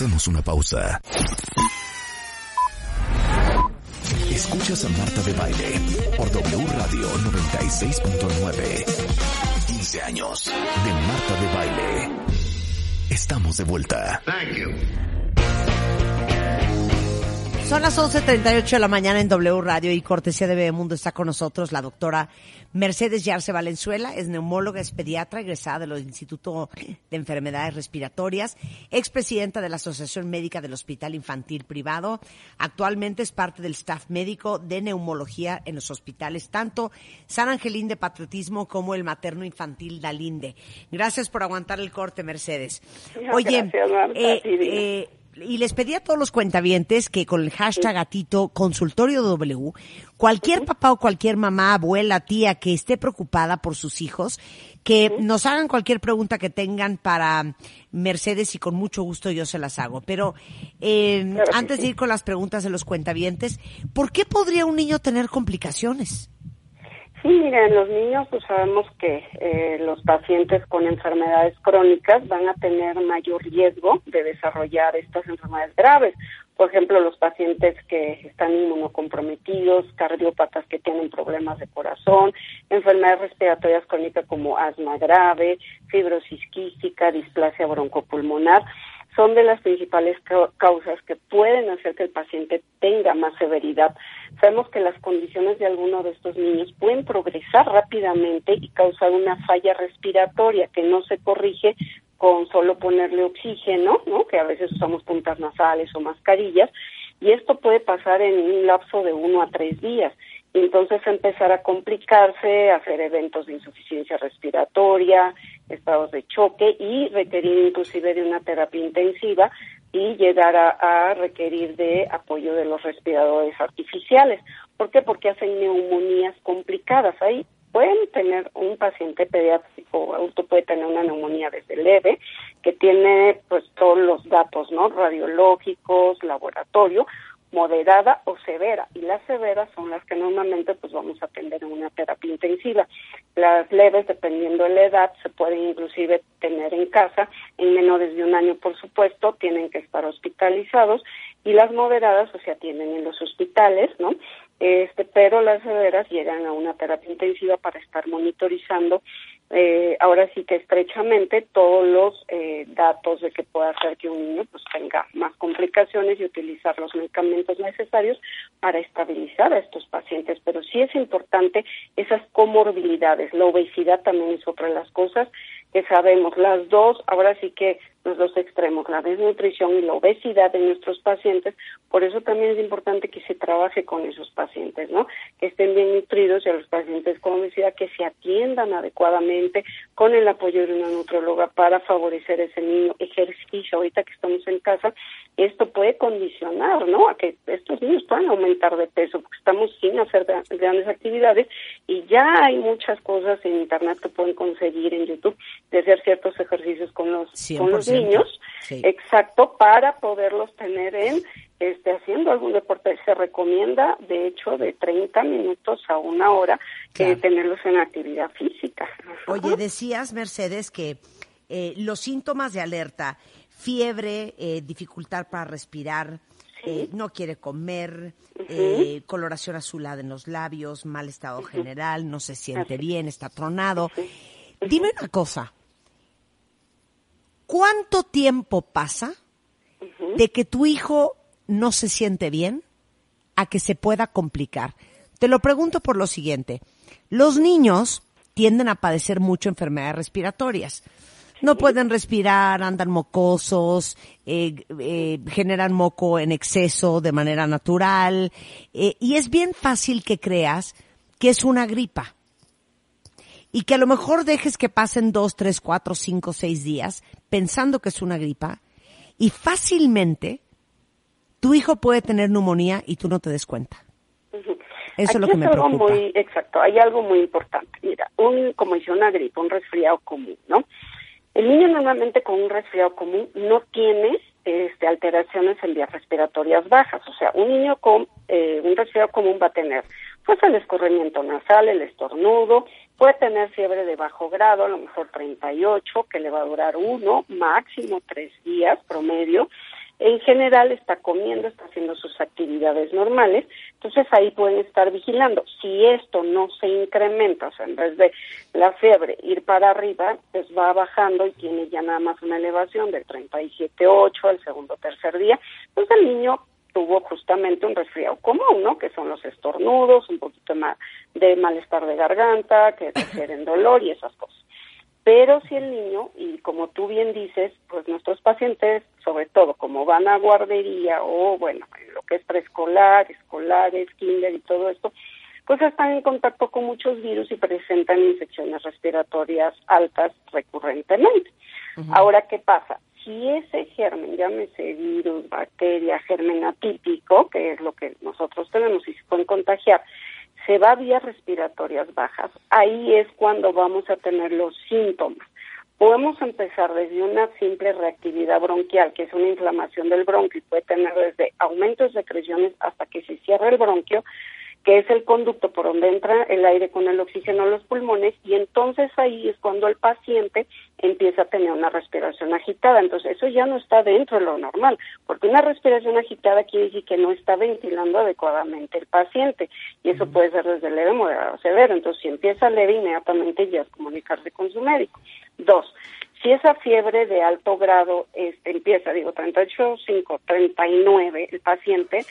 Hacemos una pausa. Escuchas a Marta de Baile por W Radio 96.9. 15 años de Marta de Baile. Estamos de vuelta. Son las 11.38 de la mañana en W Radio y cortesía de Bebemundo está con nosotros la doctora Mercedes Yarce Valenzuela, es neumóloga, es pediatra, egresada del Instituto de Enfermedades Respiratorias, expresidenta de la Asociación Médica del Hospital Infantil Privado. Actualmente es parte del staff médico de neumología en los hospitales, tanto San Angelín de Patriotismo como el Materno Infantil Dalinde. Gracias por aguantar el corte, Mercedes. Oye, Gracias, Marta. eh, eh, y les pedí a todos los cuentavientes que con el hashtag gatito consultorio W, cualquier papá o cualquier mamá, abuela, tía que esté preocupada por sus hijos, que nos hagan cualquier pregunta que tengan para Mercedes y con mucho gusto yo se las hago. Pero eh, Claro antes de ir con las preguntas de los cuentavientes, ¿por qué podría un niño tener complicaciones? Sí, miren, los niños pues sabemos que eh, los pacientes con enfermedades crónicas van a tener mayor riesgo de desarrollar estas enfermedades graves. Por ejemplo, los pacientes que están inmunocomprometidos, cardiópatas que tienen problemas de corazón, enfermedades respiratorias crónicas como asma grave, fibrosis quística, displasia broncopulmonar, son de las principales cau- causas que pueden hacer que el paciente tenga más severidad. Sabemos que las condiciones de algunos de estos niños pueden progresar rápidamente y causar una falla respiratoria que no se corrige con solo ponerle oxígeno, ¿no? Que a veces usamos puntas nasales o mascarillas, y esto puede pasar en un lapso de uno a tres días. Entonces empezar a complicarse, hacer eventos de insuficiencia respiratoria, estados de choque y requerir inclusive de una terapia intensiva y llegar a, requerir de apoyo de los respiradores artificiales. ¿Por qué? Porque hacen neumonías complicadas. Ahí pueden tener un paciente pediátrico adulto puede tener una neumonía desde leve que tiene pues todos los datos, ¿no? Radiológicos, laboratorio, moderada o severa y las severas son las que normalmente pues vamos a atender en una terapia intensiva. Las leves, dependiendo de la edad, se pueden inclusive tener en casa, en menores de un año por supuesto, tienen que estar hospitalizados y las moderadas o sea tienen en los hospitales, ¿no? Este, pero las severas llegan a una terapia intensiva para estar monitorizando eh, ahora sí que estrechamente todos los eh, datos de que pueda hacer que un niño pues tenga más complicaciones y utilizar los medicamentos necesarios para estabilizar a estos pacientes. Pero sí es importante esas comorbilidades. La obesidad también es otra de las cosas que sabemos. Las dos, ahora sí que los dos extremos, la desnutrición y la obesidad de nuestros pacientes. Por eso también es importante que se trabaje con esos pacientes, ¿no? Que estén bien nutridos y a los pacientes con obesidad que se atiendan adecuadamente con el apoyo de una nutróloga para favorecer ese niño ejercicio. Ahorita que estamos en casa, esto puede condicionar, ¿no? A que estos niños puedan aumentar de peso porque estamos sin hacer grandes actividades y ya hay muchas cosas en internet que pueden conseguir en YouTube de hacer ciertos ejercicios con los, con los niños, exacto, para poderlos tener en este, haciendo algún deporte. Se recomienda, de hecho, de 30 minutos a una hora que tenerlos en actividad física. Oye, decías, Mercedes, que eh, los síntomas de alerta, fiebre, eh, dificultad para respirar, eh, no quiere comer, coloración azulada en los labios, mal estado general, no se siente bien, está tronado. Dime una cosa, ¿cuánto tiempo pasa de que tu hijo no se siente bien a que se pueda complicar? Te lo pregunto por lo siguiente. Los niños tienden a padecer mucho enfermedades respiratorias. No pueden respirar, andan mocosos, eh, eh, generan moco en exceso de manera natural. Eh, y es bien fácil que creas que es una gripa y que a lo mejor dejes que pasen dos, tres, cuatro, cinco, seis días pensando que es una gripa y fácilmente tu hijo puede tener neumonía y tú no te des cuenta. Eso es lo que me algo preocupa. Muy, exacto, hay algo muy importante. Mira, un, como dice una gripa, un resfriado común, ¿no? El niño normalmente con un resfriado común no tiene este, alteraciones en vías respiratorias bajas. O sea, un niño con eh, un resfriado común va a tener pues el escurrimiento nasal, el estornudo, puede tener fiebre de bajo grado, a lo mejor 38, que le va a durar uno, máximo tres días promedio. En general está comiendo, está haciendo sus actividades normales, entonces ahí pueden estar vigilando. Si esto no se incrementa, o sea, en vez de la fiebre ir para arriba, pues va bajando y tiene ya nada más una elevación del 37.8 al segundo o tercer día, pues el niño tuvo justamente un resfriado común, ¿no? Que son los estornudos, un poquito más de malestar de garganta, que refieren dolor y esas cosas. Pero si el niño, y como tú bien dices, pues nuestros pacientes, sobre todo como van a guardería o, bueno, lo que es preescolar, escolares, kinder y todo esto, pues están en contacto con muchos virus y presentan infecciones respiratorias altas recurrentemente. Ahora, ¿qué pasa? Si ese germen, llámese virus, bacteria, germen atípico, que es lo que nosotros tenemos y se pueden contagiar, se va a vías respiratorias bajas, ahí es cuando vamos a tener los síntomas. Podemos empezar desde una simple reactividad bronquial, que es una inflamación del bronquio y puede tener desde aumentos de secreciones hasta que se cierra el bronquio, que es el conducto por donde entra el aire con el oxígeno a los pulmones y entonces ahí es cuando el paciente empieza a tener una respiración agitada. Entonces eso ya no está dentro de lo normal, porque una respiración agitada quiere decir que no está ventilando adecuadamente el paciente y eso puede ser desde leve, moderado o severo. Entonces si empieza leve, inmediatamente ya es comunicarse con su médico. Dos, si esa fiebre de alto grado este, empieza, digo, 38, 5, 39, el paciente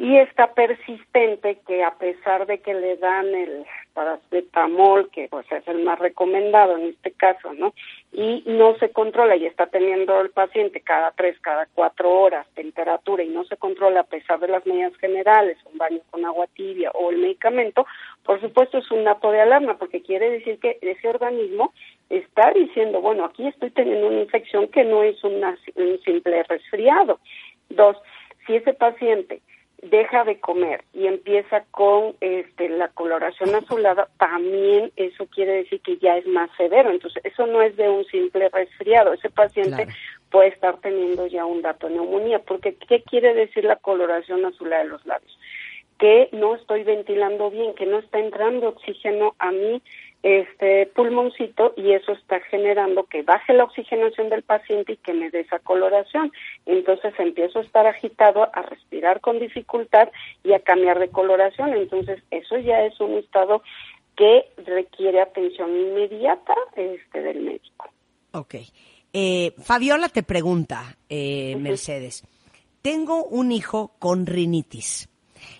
y está persistente que a pesar de que le dan el paracetamol, que pues es el más recomendado en este caso, ¿no? Y no se controla y está teniendo el paciente cada tres, cada cuatro horas temperatura y no se controla a pesar de las medidas generales, un baño con agua tibia o el medicamento, por supuesto es un dato de alarma porque quiere decir que ese organismo está diciendo, bueno, aquí estoy teniendo una infección que no es una, un simple resfriado. Dos, si ese paciente deja de comer y empieza con este, la coloración azulada, también eso quiere decir que ya es más severo. Entonces, eso no es de un simple resfriado. Ese paciente puede estar teniendo ya un dato de neumonía. Porque, ¿qué quiere decir la coloración azulada de los labios? Que no estoy ventilando bien, que no está entrando oxígeno a mí este pulmoncito y eso está generando que baje la oxigenación del paciente y que me dé esa coloración. Entonces empiezo a estar agitado, a respirar con dificultad y a cambiar de coloración. Entonces eso ya es un estado que requiere atención inmediata este, del médico. Ok. Eh, Fabiola te pregunta, eh, Mercedes, tengo un hijo con rinitis.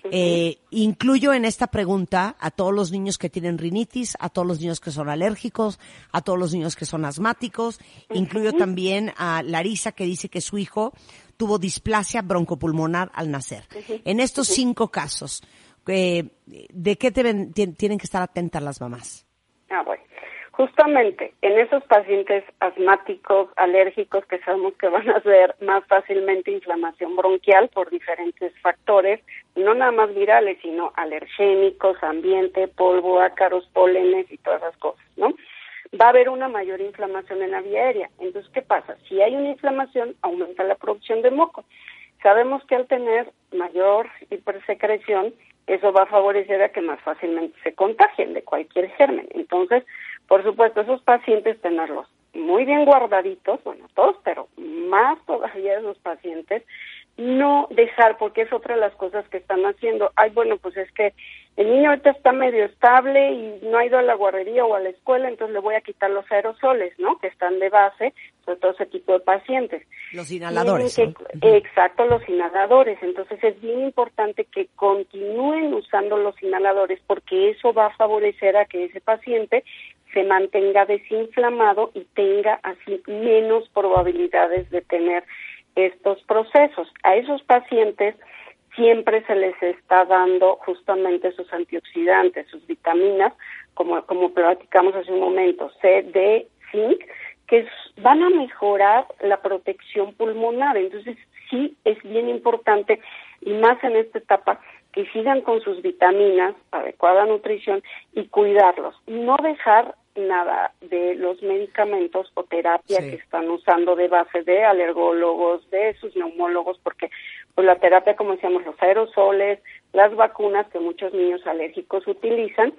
Eh, incluyo en esta pregunta a todos los niños que tienen rinitis, a todos los niños que son alérgicos, a todos los niños que son asmáticos. Incluyo también a Larisa que dice que su hijo tuvo displasia broncopulmonar al nacer. En estos cinco casos, eh, ¿de qué deben- tienen que estar atentas las mamás? Ah, bueno. Justamente en esos pacientes asmáticos, alérgicos, que sabemos que van a ser más fácilmente inflamación bronquial por diferentes factores, no nada más virales, sino alergénicos, ambiente, polvo, ácaros, pólenes y todas esas cosas, ¿no? Va a haber una mayor inflamación en la vía aérea. Entonces, ¿qué pasa? Si hay una inflamación, aumenta la producción de moco. Sabemos que al tener mayor hipersecreción, eso va a favorecer a que más fácilmente se contagien de cualquier germen. Entonces, por supuesto, esos pacientes tenerlos muy bien guardaditos, bueno, todos, pero más todavía esos pacientes, no dejar, porque es otra de las cosas que están haciendo. Ay, bueno, pues es que el niño ahorita está medio estable y no ha ido a la guardería o a la escuela, entonces le voy a quitar los aerosoles, ¿no? Que están de base, sobre todo ese tipo de pacientes. Los inhaladores. Exacto, los inhaladores. Entonces es bien importante que continúen usando los inhaladores porque eso va a favorecer a que ese paciente se mantenga desinflamado y tenga así menos probabilidades de tener estos procesos. A esos pacientes siempre se les está dando justamente sus antioxidantes, sus vitaminas, como, como platicamos hace un momento, C, D, zinc, que van a mejorar la protección pulmonar. Entonces, sí es bien importante, y más en esta etapa, que sigan con sus vitaminas, adecuada nutrición y cuidarlos. No dejar nada de los medicamentos o terapia Sí. que están usando de base de alergólogos, de sus neumólogos, porque pues la terapia, como decíamos, los aerosoles, las vacunas que muchos niños alérgicos utilizan,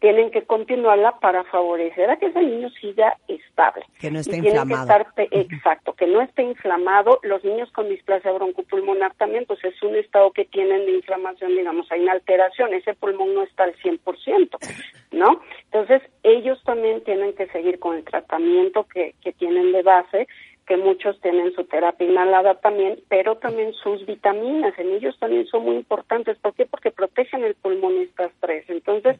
tienen que continuarla para favorecer a que ese niño siga estable. Que no esté Y tiene inflamado. Que estar exacto, que no esté inflamado. Los niños con displasia broncopulmonar también, pues es un estado que tienen de inflamación, digamos, hay una alteración, ese pulmón no está al 100%, ¿no? Entonces, ellos también tienen que seguir con el tratamiento que, que tienen de base, que muchos tienen su terapia inhalada también, pero también sus vitaminas, en ellos también son muy importantes. ¿Por qué? Porque protegen el pulmón estas tres. Entonces,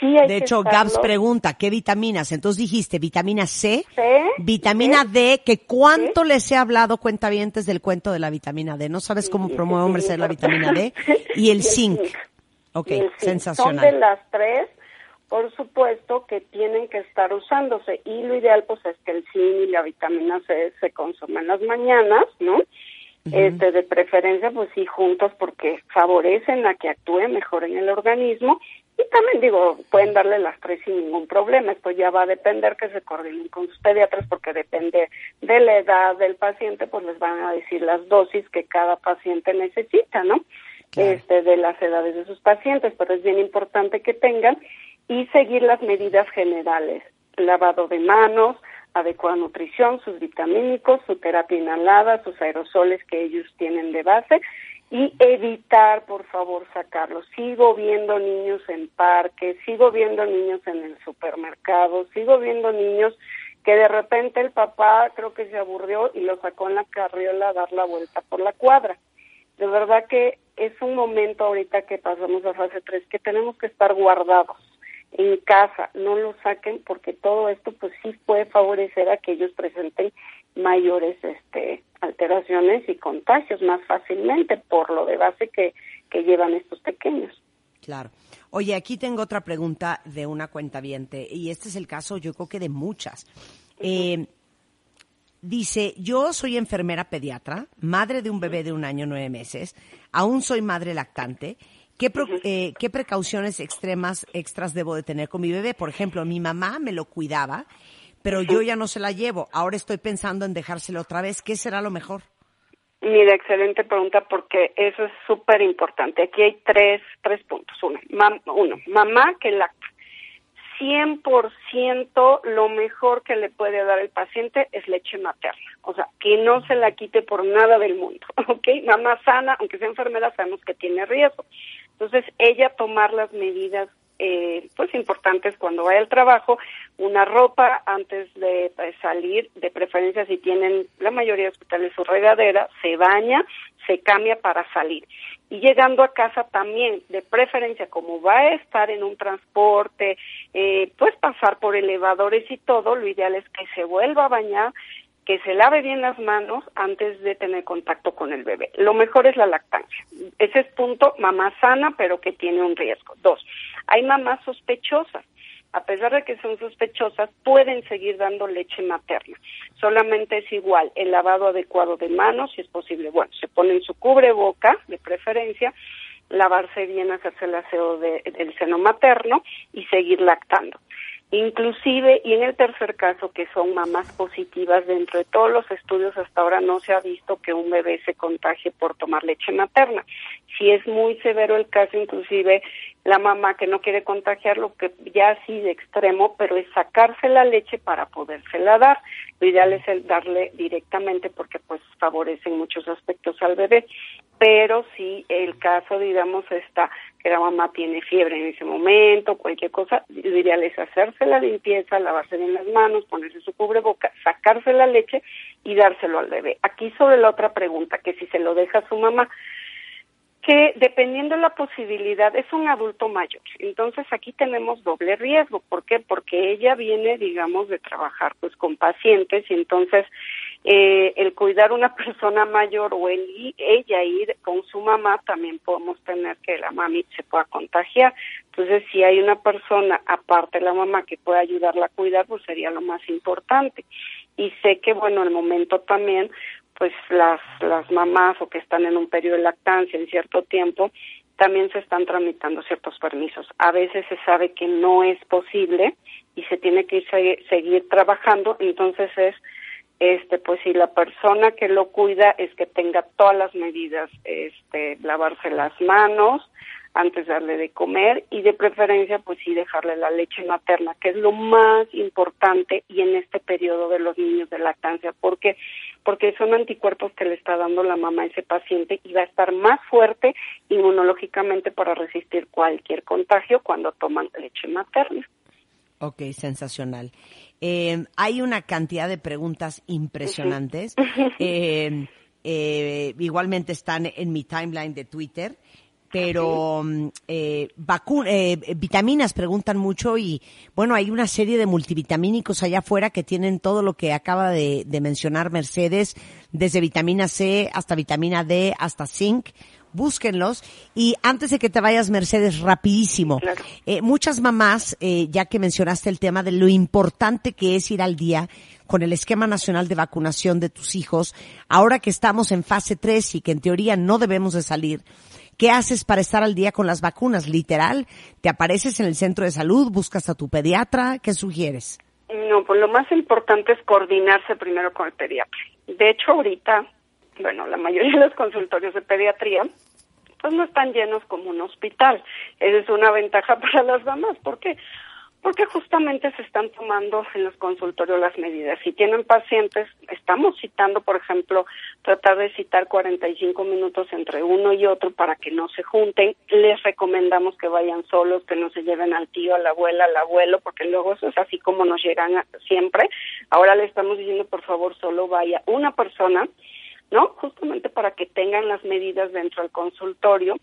sí hay De que hecho, Gabs pregunta, ¿qué vitaminas? Entonces dijiste vitamina C, C, vitamina C. D, que cuánto les he hablado cuentavientes del cuento de la vitamina D. No sabes cómo Sí, promueve hombres sí, la vitamina D y el zinc. Ok, y el zinc. Son de sensacional. las tres, por supuesto, que tienen que estar usándose. Y lo ideal, pues, es que el zinc y la vitamina C se consuman las mañanas, ¿no? Este, de preferencia, pues sí, juntos, porque favorecen a que actúe mejor en el organismo. Y también, digo, pueden darle las tres sin ningún problema. Esto ya va a depender que se coordinen con sus pediatras, porque depende de la edad del paciente, pues les van a decir las dosis que cada paciente necesita, ¿no? Claro. este, de las edades de sus pacientes, pero es bien importante que tengan y seguir las medidas generales, lavado de manos, adecuada nutrición, sus vitamínicos, su terapia inhalada, sus aerosoles que ellos tienen de base y evitar, por favor, sacarlos. Sigo viendo niños en parques, sigo viendo niños en el supermercado, sigo viendo niños que de repente el papá creo que se aburrió y lo sacó en la carriola a dar la vuelta por la cuadra de verdad que es un momento ahorita que pasamos a fase 3 que tenemos que estar guardados en casa, no lo saquen porque todo esto pues sí puede favorecer a que ellos presenten mayores este alteraciones y contagios más fácilmente por lo de base que, que llevan estos pequeños. Claro. Oye, aquí tengo otra pregunta de una cuenta y este es el caso, yo creo que de muchas. Eh, dice, yo soy enfermera pediatra, madre de un bebé de un año nueve meses, aún soy madre lactante. ¿Qué, pro- eh, ¿Qué precauciones extremas, extras debo de tener con mi bebé? Por ejemplo, mi mamá me lo cuidaba, pero yo ya no se la llevo. Ahora estoy pensando en dejárselo otra vez. ¿Qué será lo mejor? Mira, excelente pregunta porque eso es súper importante. Aquí hay tres, tres puntos. Uno, mam- uno, mamá que lacta. 100% lo mejor que le puede dar el paciente es leche materna. O sea, que no se la quite por nada del mundo. ¿Ok? Mamá sana, aunque sea enfermera, sabemos que tiene riesgo. Entonces, ella tomar las medidas eh, pues importantes cuando vaya al trabajo, una ropa antes de eh, salir, de preferencia si tienen la mayoría de hospitales su regadera, se baña, se cambia para salir. Y llegando a casa también, de preferencia, como va a estar en un transporte, eh, pues pasar por elevadores y todo, lo ideal es que se vuelva a bañar, que se lave bien las manos antes de tener contacto con el bebé. Lo mejor es la lactancia. Ese es punto, mamá sana, pero que tiene un riesgo. Dos, hay mamás sospechosas. A pesar de que son sospechosas, pueden seguir dando leche materna. Solamente es igual el lavado adecuado de manos, si es posible. Bueno, se ponen su cubreboca, de preferencia, lavarse bien, hacerse el aseo del seno materno y seguir lactando. Inclusive, y en el tercer caso, que son mamás positivas, dentro de todos los estudios hasta ahora no se ha visto que un bebé se contagie por tomar leche materna. Si es muy severo el caso, inclusive la mamá que no quiere contagiar, lo que ya así de extremo, pero es sacarse la leche para podérsela dar. Lo ideal es el darle directamente porque pues favorece en muchos aspectos al bebé. Pero si el caso, digamos, está que la mamá tiene fiebre en ese momento, cualquier cosa, lo ideal es hacerse la limpieza, lavarse bien las manos, ponerse su cubreboca, sacarse la leche y dárselo al bebé. Aquí sobre la otra pregunta, que si se lo deja a su mamá, que dependiendo de la posibilidad es un adulto mayor. Entonces aquí tenemos doble riesgo. ¿Por qué? Porque ella viene, digamos, de trabajar pues con pacientes y entonces eh, el cuidar una persona mayor o el, ella ir con su mamá también podemos tener que la mami se pueda contagiar. Entonces si hay una persona aparte de la mamá que pueda ayudarla a cuidar, pues sería lo más importante. Y sé que, bueno, el momento también pues las, las mamás o que están en un periodo de lactancia en cierto tiempo, también se están tramitando ciertos permisos. A veces se sabe que no es posible y se tiene que ir, seguir trabajando, entonces es este pues si la persona que lo cuida es que tenga todas las medidas, este lavarse las manos, antes de darle de comer y de preferencia pues sí dejarle la leche materna, que es lo más importante y en este periodo de los niños de lactancia, porque porque son anticuerpos que le está dando la mamá a ese paciente y va a estar más fuerte inmunológicamente para resistir cualquier contagio cuando toman leche materna. Ok, sensacional. Eh, hay una cantidad de preguntas impresionantes. Eh, eh, igualmente están en mi timeline de Twitter pero mm, eh, eh, vitaminas preguntan mucho y bueno, hay una serie de multivitamínicos allá afuera que tienen todo lo que acaba de, mencionar Mercedes, desde vitamina C hasta vitamina D hasta zinc. Búsquenlos. Y antes de que te vayas, Mercedes, rapidísimo. Eh, muchas mamás, eh, ya que mencionaste el tema de lo importante que es ir al día con el esquema nacional de vacunación de tus hijos, ahora que estamos en fase 3 y que en teoría no debemos de salir, ¿Qué haces para estar al día con las vacunas? Literal, ¿te apareces en el centro de salud? ¿Buscas a tu pediatra? ¿Qué sugieres? No, pues lo más importante es coordinarse primero con el pediatra. De hecho, ahorita, bueno, la mayoría de los consultorios de pediatría pues no están llenos como un hospital. Esa es una ventaja para las mamás. ¿Por qué? Porque justamente se están tomando en los consultorios las medidas. Si tienen pacientes, estamos citando, por ejemplo, tratar de citar 45 minutos entre uno y otro para que no se junten. Les recomendamos que vayan solos, que no se lleven al tío, a la abuela, al abuelo, porque luego eso es así como nos llegan siempre. Ahora le estamos diciendo, por favor, solo vaya una persona ¿no? Justamente para que tengan las medidas dentro del consultorio.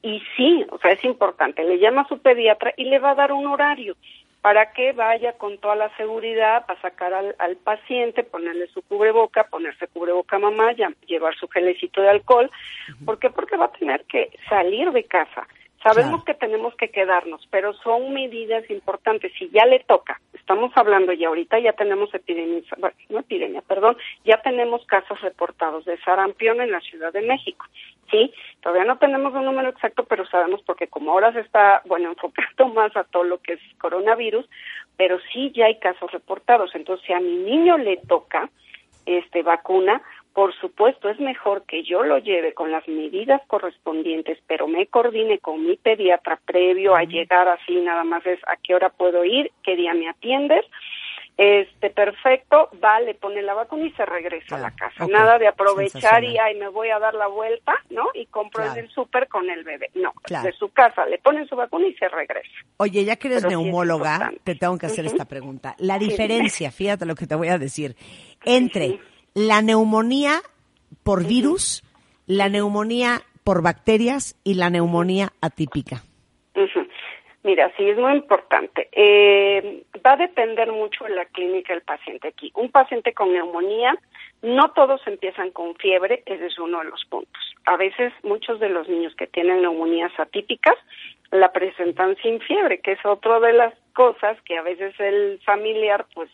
Y sí, o sea, es importante, le llama a su pediatra y le va a dar un horario para que vaya con toda la seguridad para sacar al, al paciente, ponerle su cubreboca, ponerse cubreboca mamá, llevar su gelecito de alcohol. ¿Por qué? Porque va a tener que salir de casa. Sabemos que tenemos que quedarnos, pero son medidas importantes. Si ya le toca, estamos hablando y ahorita ya tenemos epidemia, no epidemia, perdón, ya tenemos casos reportados de sarampión en la Ciudad de México. Sí, todavía no tenemos un número exacto, pero sabemos porque como ahora se está, bueno, enfocando más a todo lo que es coronavirus, pero sí ya hay casos reportados. Entonces, si a mi niño le toca este vacuna, por supuesto, es mejor que yo lo lleve con las medidas correspondientes, pero me coordine con mi pediatra previo a llegar así, nada más es a qué hora puedo ir, qué día me atiendes, este perfecto, va, le pone la vacuna y se regresa a la casa. Nada de aprovechar y ay, me voy a dar la vuelta, ¿no? Y compro Claro. en el súper con el bebé. No, Claro. de su casa le ponen su vacuna y se regresa. Oye, ya que eres Pero neumóloga, te tengo que hacer esta pregunta. La diferencia, fíjate lo que te voy a decir, entre sí. La neumonía por virus, la neumonía por bacterias y la neumonía atípica. Ujú. Mira, sí, es muy importante. Eh, va a depender mucho de la clínica del paciente aquí. Un paciente con neumonía, no todos empiezan con fiebre, ese es uno de los puntos. A veces muchos de los niños que tienen neumonías atípicas la presentan sin fiebre, que es otra de las cosas que a veces el familiar pues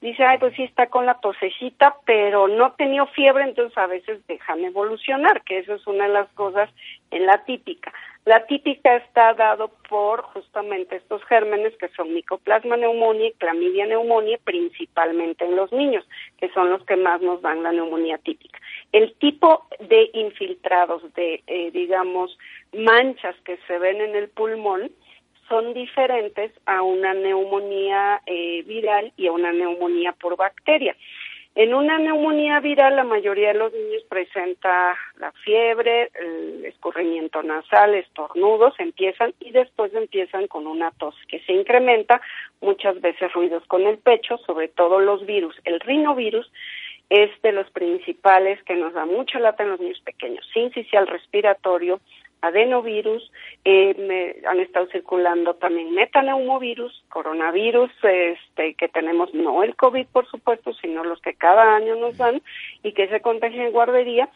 dice, ay, pues sí está con la tosecita, pero no ha tenido fiebre, entonces a veces dejan evolucionar, que eso es una de las cosas en la típica. La típica está dado por justamente estos gérmenes que son Mycoplasma pneumoniae y Clamidia pneumoniae, principalmente en los niños, que son los que más nos dan la neumonía típica. El tipo de infiltrados, de, eh, digamos, manchas que se ven en el pulmón, son diferentes a una neumonía eh, viral y a una neumonía por bacteria. En una neumonía viral la mayoría de los niños presenta la fiebre, el escurrimiento nasal, estornudos, empiezan y después empiezan con una tos que se incrementa, muchas veces ruidos con el pecho, sobre todo los virus. El rinovirus es de los principales que nos da mucha lata en los niños pequeños, sincicial respiratorio, adenovirus, eh, me- han estado circulando también metaneumovirus, coronavirus, este, que tenemos no el COVID, por supuesto, sino los que cada año nos dan y que se contagian en guardería.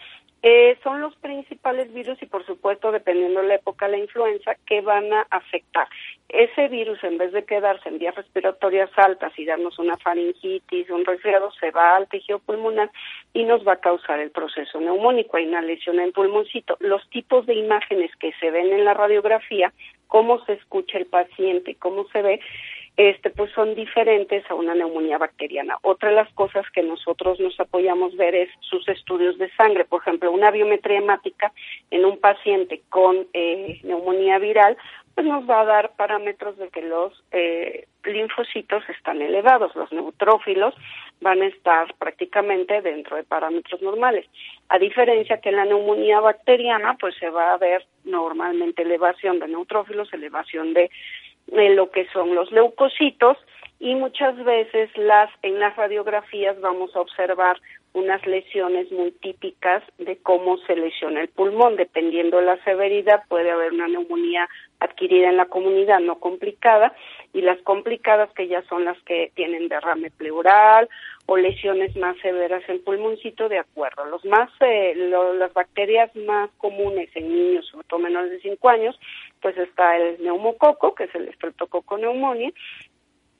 Eh, son los principales virus y, por supuesto, dependiendo de la época, la influenza, que van a afectar. Ese virus, en vez de quedarse en vías respiratorias altas y darnos una faringitis, un resfriado, se va al tejido pulmonar y nos va a causar el proceso neumónico. Hay una lesión en pulmoncito. Los tipos de imágenes que se ven en la radiografía, cómo se escucha el paciente, cómo se ve, este, pues son diferentes a una neumonía bacteriana. Otra de las cosas que nosotros nos apoyamos ver es sus estudios de sangre. Por ejemplo, una biometría hemática en un paciente con eh, neumonía viral, pues nos va a dar parámetros de que los eh, linfocitos están elevados, los neutrófilos van a estar prácticamente dentro de parámetros normales. A diferencia que en la neumonía bacteriana, pues se va a ver normalmente elevación de neutrófilos, elevación de de lo que son los leucocitos y muchas veces las en las radiografías vamos a observar unas lesiones muy típicas de cómo se lesiona el pulmón. Dependiendo de la severidad puede haber una neumonía adquirida en la comunidad no complicada y las complicadas que ya son las que tienen derrame pleural o lesiones más severas en pulmoncito de acuerdo. Los más eh, lo- las bacterias más comunes en niños sobre todo menores de 5 años pues está el neumococo, que es el streptococo pneumoniae,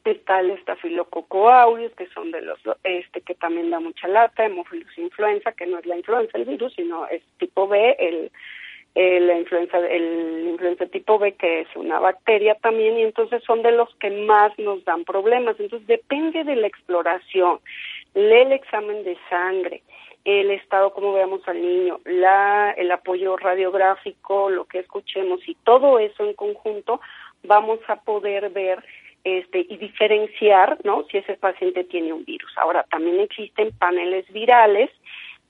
está el estafilococo aureus, que son de los, este, que también da mucha lata, hemófilos influenza, que no es la influenza el virus, sino es tipo B, el, el, la influenza, el influenza tipo B, que es una bacteria también, y entonces son de los que más nos dan problemas. Entonces depende de la exploración, lee el examen de sangre, el estado, como veamos al niño, la, el apoyo radiográfico, lo que escuchemos y todo eso en conjunto, vamos a poder ver este, y diferenciar, ¿no? Si ese paciente tiene un virus. Ahora, también existen paneles virales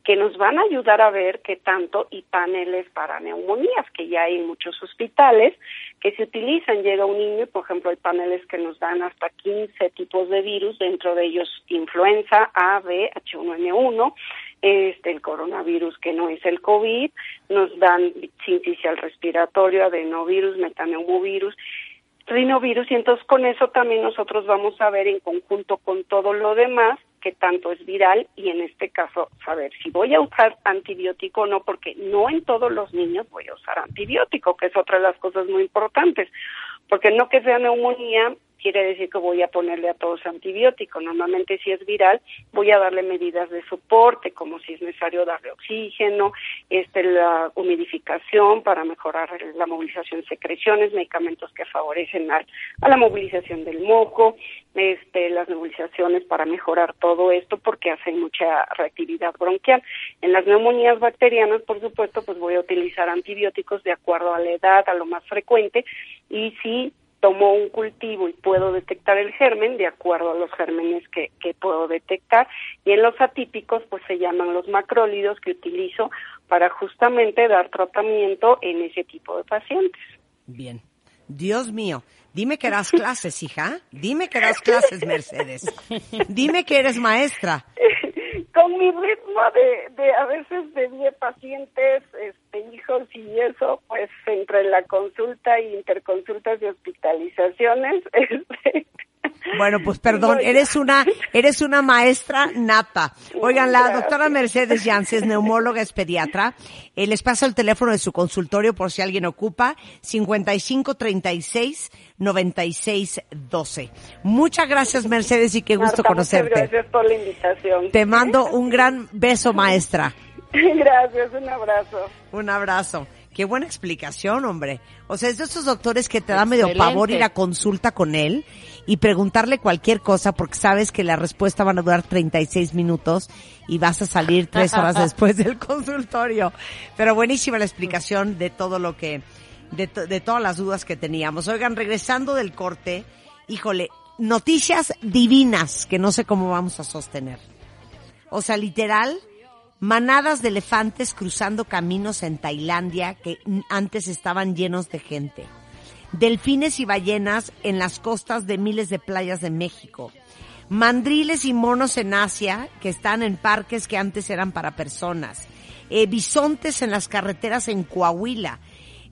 que nos van a ayudar a ver qué tanto y paneles para neumonías que ya hay muchos hospitales que se utilizan. Llega un niño y, por ejemplo, hay paneles que nos dan hasta 15 tipos de virus, dentro de ellos influenza A, B, H1N1, este, el coronavirus que no es el COVID, nos dan sincicial respiratorio, adenovirus, metaneumovirus, rinovirus y entonces con eso también nosotros vamos a ver en conjunto con todo lo demás que tanto es viral y en este caso saber si voy a usar antibiótico o no, porque no en todos los niños voy a usar antibiótico, que es otra de las cosas muy importantes, porque no que sea neumonía quiere decir que voy a ponerle a todos antibiótico. Normalmente si es viral voy a darle medidas de soporte, como si es necesario darle oxígeno, este la humidificación para mejorar la movilización de secreciones, medicamentos que favorecen a la movilización del moco, este las nebulizaciones para mejorar todo esto porque hacen mucha reactividad bronquial. En las neumonías bacterianas, por supuesto, pues voy a utilizar antibióticos de acuerdo a la edad, a lo más frecuente y si tomo un cultivo y puedo detectar el germen de acuerdo a los gérmenes que, que puedo detectar. Y en los atípicos, pues se llaman los macrólidos que utilizo para justamente dar tratamiento en ese tipo de pacientes. Bien. Dios mío, dime que das clases, hija. Dime que das clases, Mercedes. Dime que eres maestra. Con mi ritmo de, de a veces de 10 pacientes, hijos y eso, pues entre la consulta y interconsultas y hospitalizaciones, este, Bueno, pues perdón, eres una, eres una maestra nata. Oigan, la doctora Mercedes Yances, neumóloga, es pediatra. Eh, les paso el teléfono de su consultorio por si alguien ocupa, 5536 9612. Muchas gracias, Mercedes, y qué gusto Marta, conocerte. Muchas gracias por la invitación. Te mando un gran beso, maestra. Gracias, un abrazo. Un abrazo. Qué buena explicación, hombre. O sea, es de esos doctores que te da medio pavor ir a consulta con él y preguntarle cualquier cosa porque sabes que la respuesta van a durar 36 minutos y vas a salir tres horas después del consultorio. Pero buenísima la explicación de todo lo que, de, to- de todas las dudas que teníamos. Oigan, regresando del corte, híjole, noticias divinas que no sé cómo vamos a sostener. O sea, literal, manadas de elefantes cruzando caminos en Tailandia que antes estaban llenos de gente. Delfines y ballenas en las costas de miles de playas de México. Mandriles y monos en Asia que están en parques que antes eran para personas. Eh, bisontes en las carreteras en Coahuila.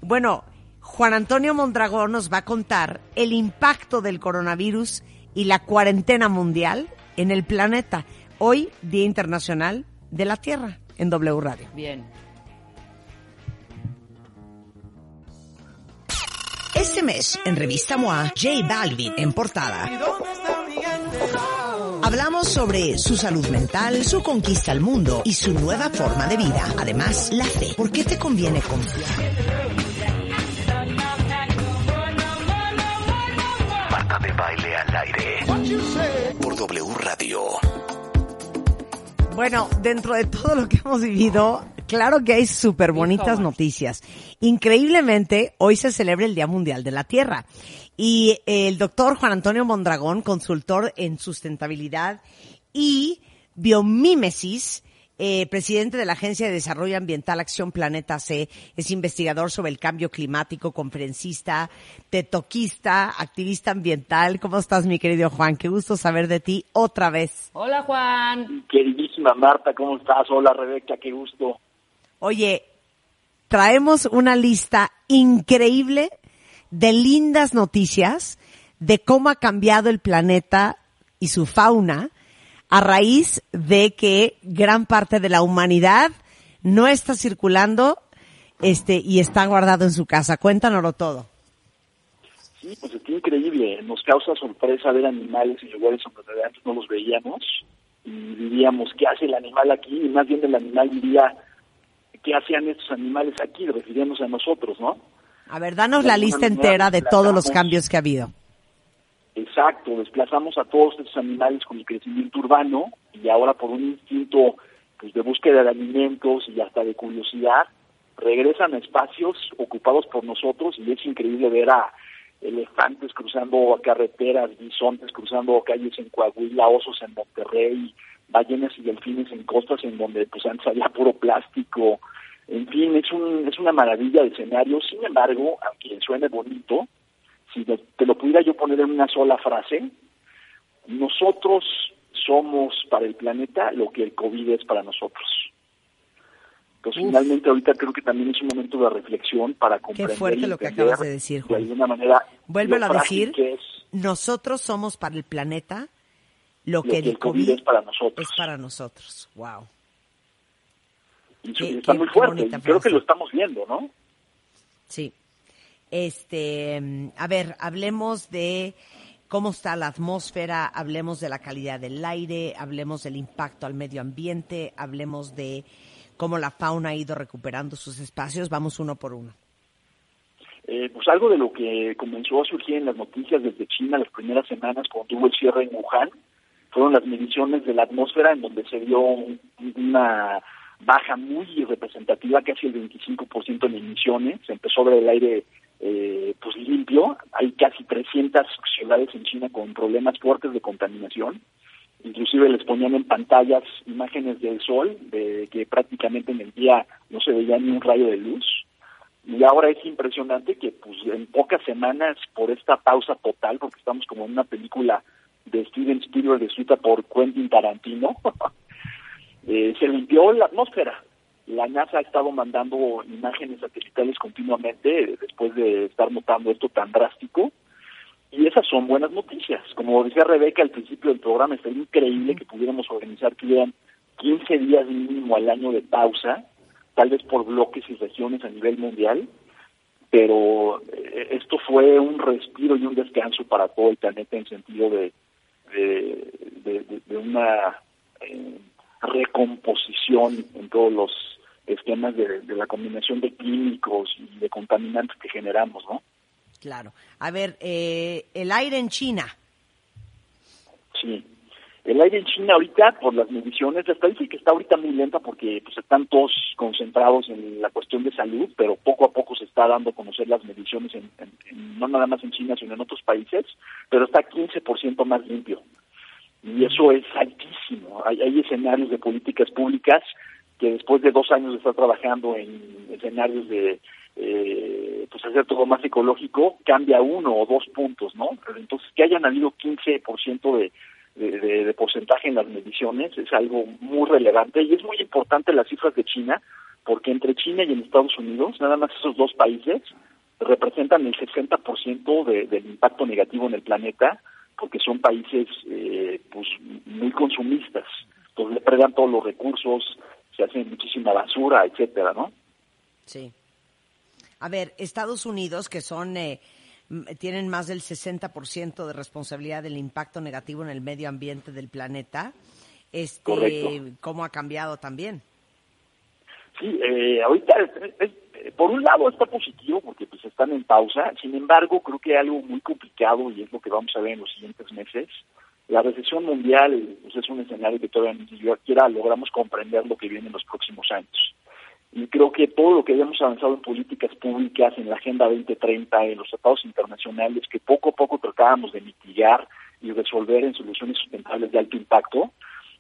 Bueno, Juan Antonio Mondragón nos va a contar el impacto del coronavirus y la cuarentena mundial en el planeta. Hoy, Día Internacional de la Tierra, en W Radio. Bien. Este mes, en Revista MOA, J Balvin en portada. Hablamos sobre su salud mental, su conquista al mundo y su nueva forma de vida. Además, la fe. ¿Por qué te conviene confiar? Marta de baile al aire. Por W Radio. Bueno, dentro de todo lo que hemos vivido, claro que hay súper bonitas noticias. Increíblemente, hoy se celebra el Día Mundial de la Tierra. Y el doctor Juan Antonio Mondragón, consultor en sustentabilidad y biomímesis, eh, presidente de la Agencia de Desarrollo Ambiental Acción Planeta C, es investigador sobre el cambio climático, conferencista, tetoquista, activista ambiental. ¿Cómo estás, mi querido Juan? Qué gusto saber de ti otra vez. Hola, Juan. Queridísima Marta, ¿cómo estás? Hola Rebeca, qué gusto. Oye, traemos una lista increíble de lindas noticias de cómo ha cambiado el planeta y su fauna a raíz de que gran parte de la humanidad no está circulando este y está guardado en su casa. Cuéntanoslo todo. Sí, pues está increíble. Nos causa sorpresa ver animales en lugares donde antes no los veíamos y diríamos, ¿qué hace el animal aquí? Y más bien el animal diría, ¿qué hacían estos animales aquí? Refiriéndose a nosotros, ¿no? A ver, danos la lista entera de todos los cambios que ha habido. Exacto, desplazamos a todos estos animales con el crecimiento urbano y ahora por un instinto pues, de búsqueda de alimentos y hasta de curiosidad, regresan a espacios ocupados por nosotros y es increíble ver a elefantes cruzando carreteras, bisontes cruzando calles en Coahuila, osos en Monterrey, ballenas y delfines en costas en donde pues antes había puro plástico, en fin, es un es una maravilla de escenario, sin embargo, aunque suene bonito, si te, lo pudiera yo poner en una sola frase, nosotros somos para el planeta lo que el COVID es para nosotros. Entonces, Uf. finalmente, ahorita creo que también es un momento de reflexión para Qué comprender fuerte y lo que acabas de decir, de Juan. alguna manera Vuélvelo lo a decir. que es Nosotros somos para el planeta lo lo que el COVID es para nosotros. es para nosotros. Wow. Y Qué- está qué- muy qué fuerte. creo que lo estamos viendo, ¿no? Sí. Este, a ver, hablemos de cómo está la atmósfera, hablemos de la calidad del aire, hablemos del impacto al medio ambiente, hablemos de cómo la fauna ha ido recuperando sus espacios. Vamos uno por uno. Eh, pues algo de lo que comenzó a surgir en las noticias desde China las primeras semanas cuando hubo el cierre en Wuhan fueron las mediciones de la atmósfera en donde se un- una baja muy representativa, casi el 25% en emisiones. Se empezó a ver el aire eh, pues limpio. Hay casi 300 ciudades en China con problemas fuertes de contaminación. Inclusive les ponían en pantallas imágenes del sol, de que prácticamente en el día no se veía ni un rayo de luz. Y ahora es impresionante que pues en pocas semanas, por esta pausa total, porque estamos como en una película de Steven Spielberg escrita por Quentin Tarantino, eh, se limpió la atmósfera. La NASA ha estado mandando imágenes satelitales continuamente eh, después de estar notando esto tan drástico. Y esas son buenas noticias. Como decía Rebeca al principio del programa, es increíble que pudiéramos organizar que hubieran 15 días mínimo al año de pausa, tal vez por bloques y regiones a nivel mundial, pero eh, esto fue un respiro y un descanso para todo el planeta en sentido de, de, de, una eh, recomposición en todos los esquemas de, de la combinación de químicos y de contaminantes que generamos, ¿no? Claro. A ver, eh, el aire en China. Sí. El aire en China ahorita, por las mediciones, la estadística está ahorita muy lenta porque pues, están todos concentrados en la cuestión de salud, pero poco a poco se está dando a conocer las mediciones, en, no nada más en China, sino en otros países, pero está 15% más limpio. Y eso es altísimo. Hay, hay escenarios de políticas públicas que después de dos años de estar trabajando en escenarios de eh, pues hacer todo más ecológico, cambia uno o dos puntos, ¿no? Entonces, que hayan habido 15% de, de, de, porcentaje en las mediciones es algo muy relevante y es muy importante las cifras de China, porque entre China y en Estados Unidos, nada más esos dos países representan el 60% de, del impacto negativo en el planeta, porque son países eh, pues muy consumistas, entonces le predan todos los recursos, se hacen muchísima basura, etcétera, ¿no? Sí. A ver, Estados Unidos, que son eh, tienen más del 60% de responsabilidad del impacto negativo en el medio ambiente del planeta, este, ¿cómo ha cambiado también? Sí, eh, ahorita, por un lado está positivo porque pues están en pausa, sin embargo creo que hay algo muy complicado y es lo que vamos a ver en los siguientes meses. La recesión mundial pues, es un escenario que todavía ni siquiera logramos comprender lo que viene en los próximos años. Y creo que todo lo que hayamos avanzado en políticas públicas, en la Agenda 2030, en los tratados internacionales, que poco a poco tratábamos de mitigar y resolver en soluciones sustentables de alto impacto,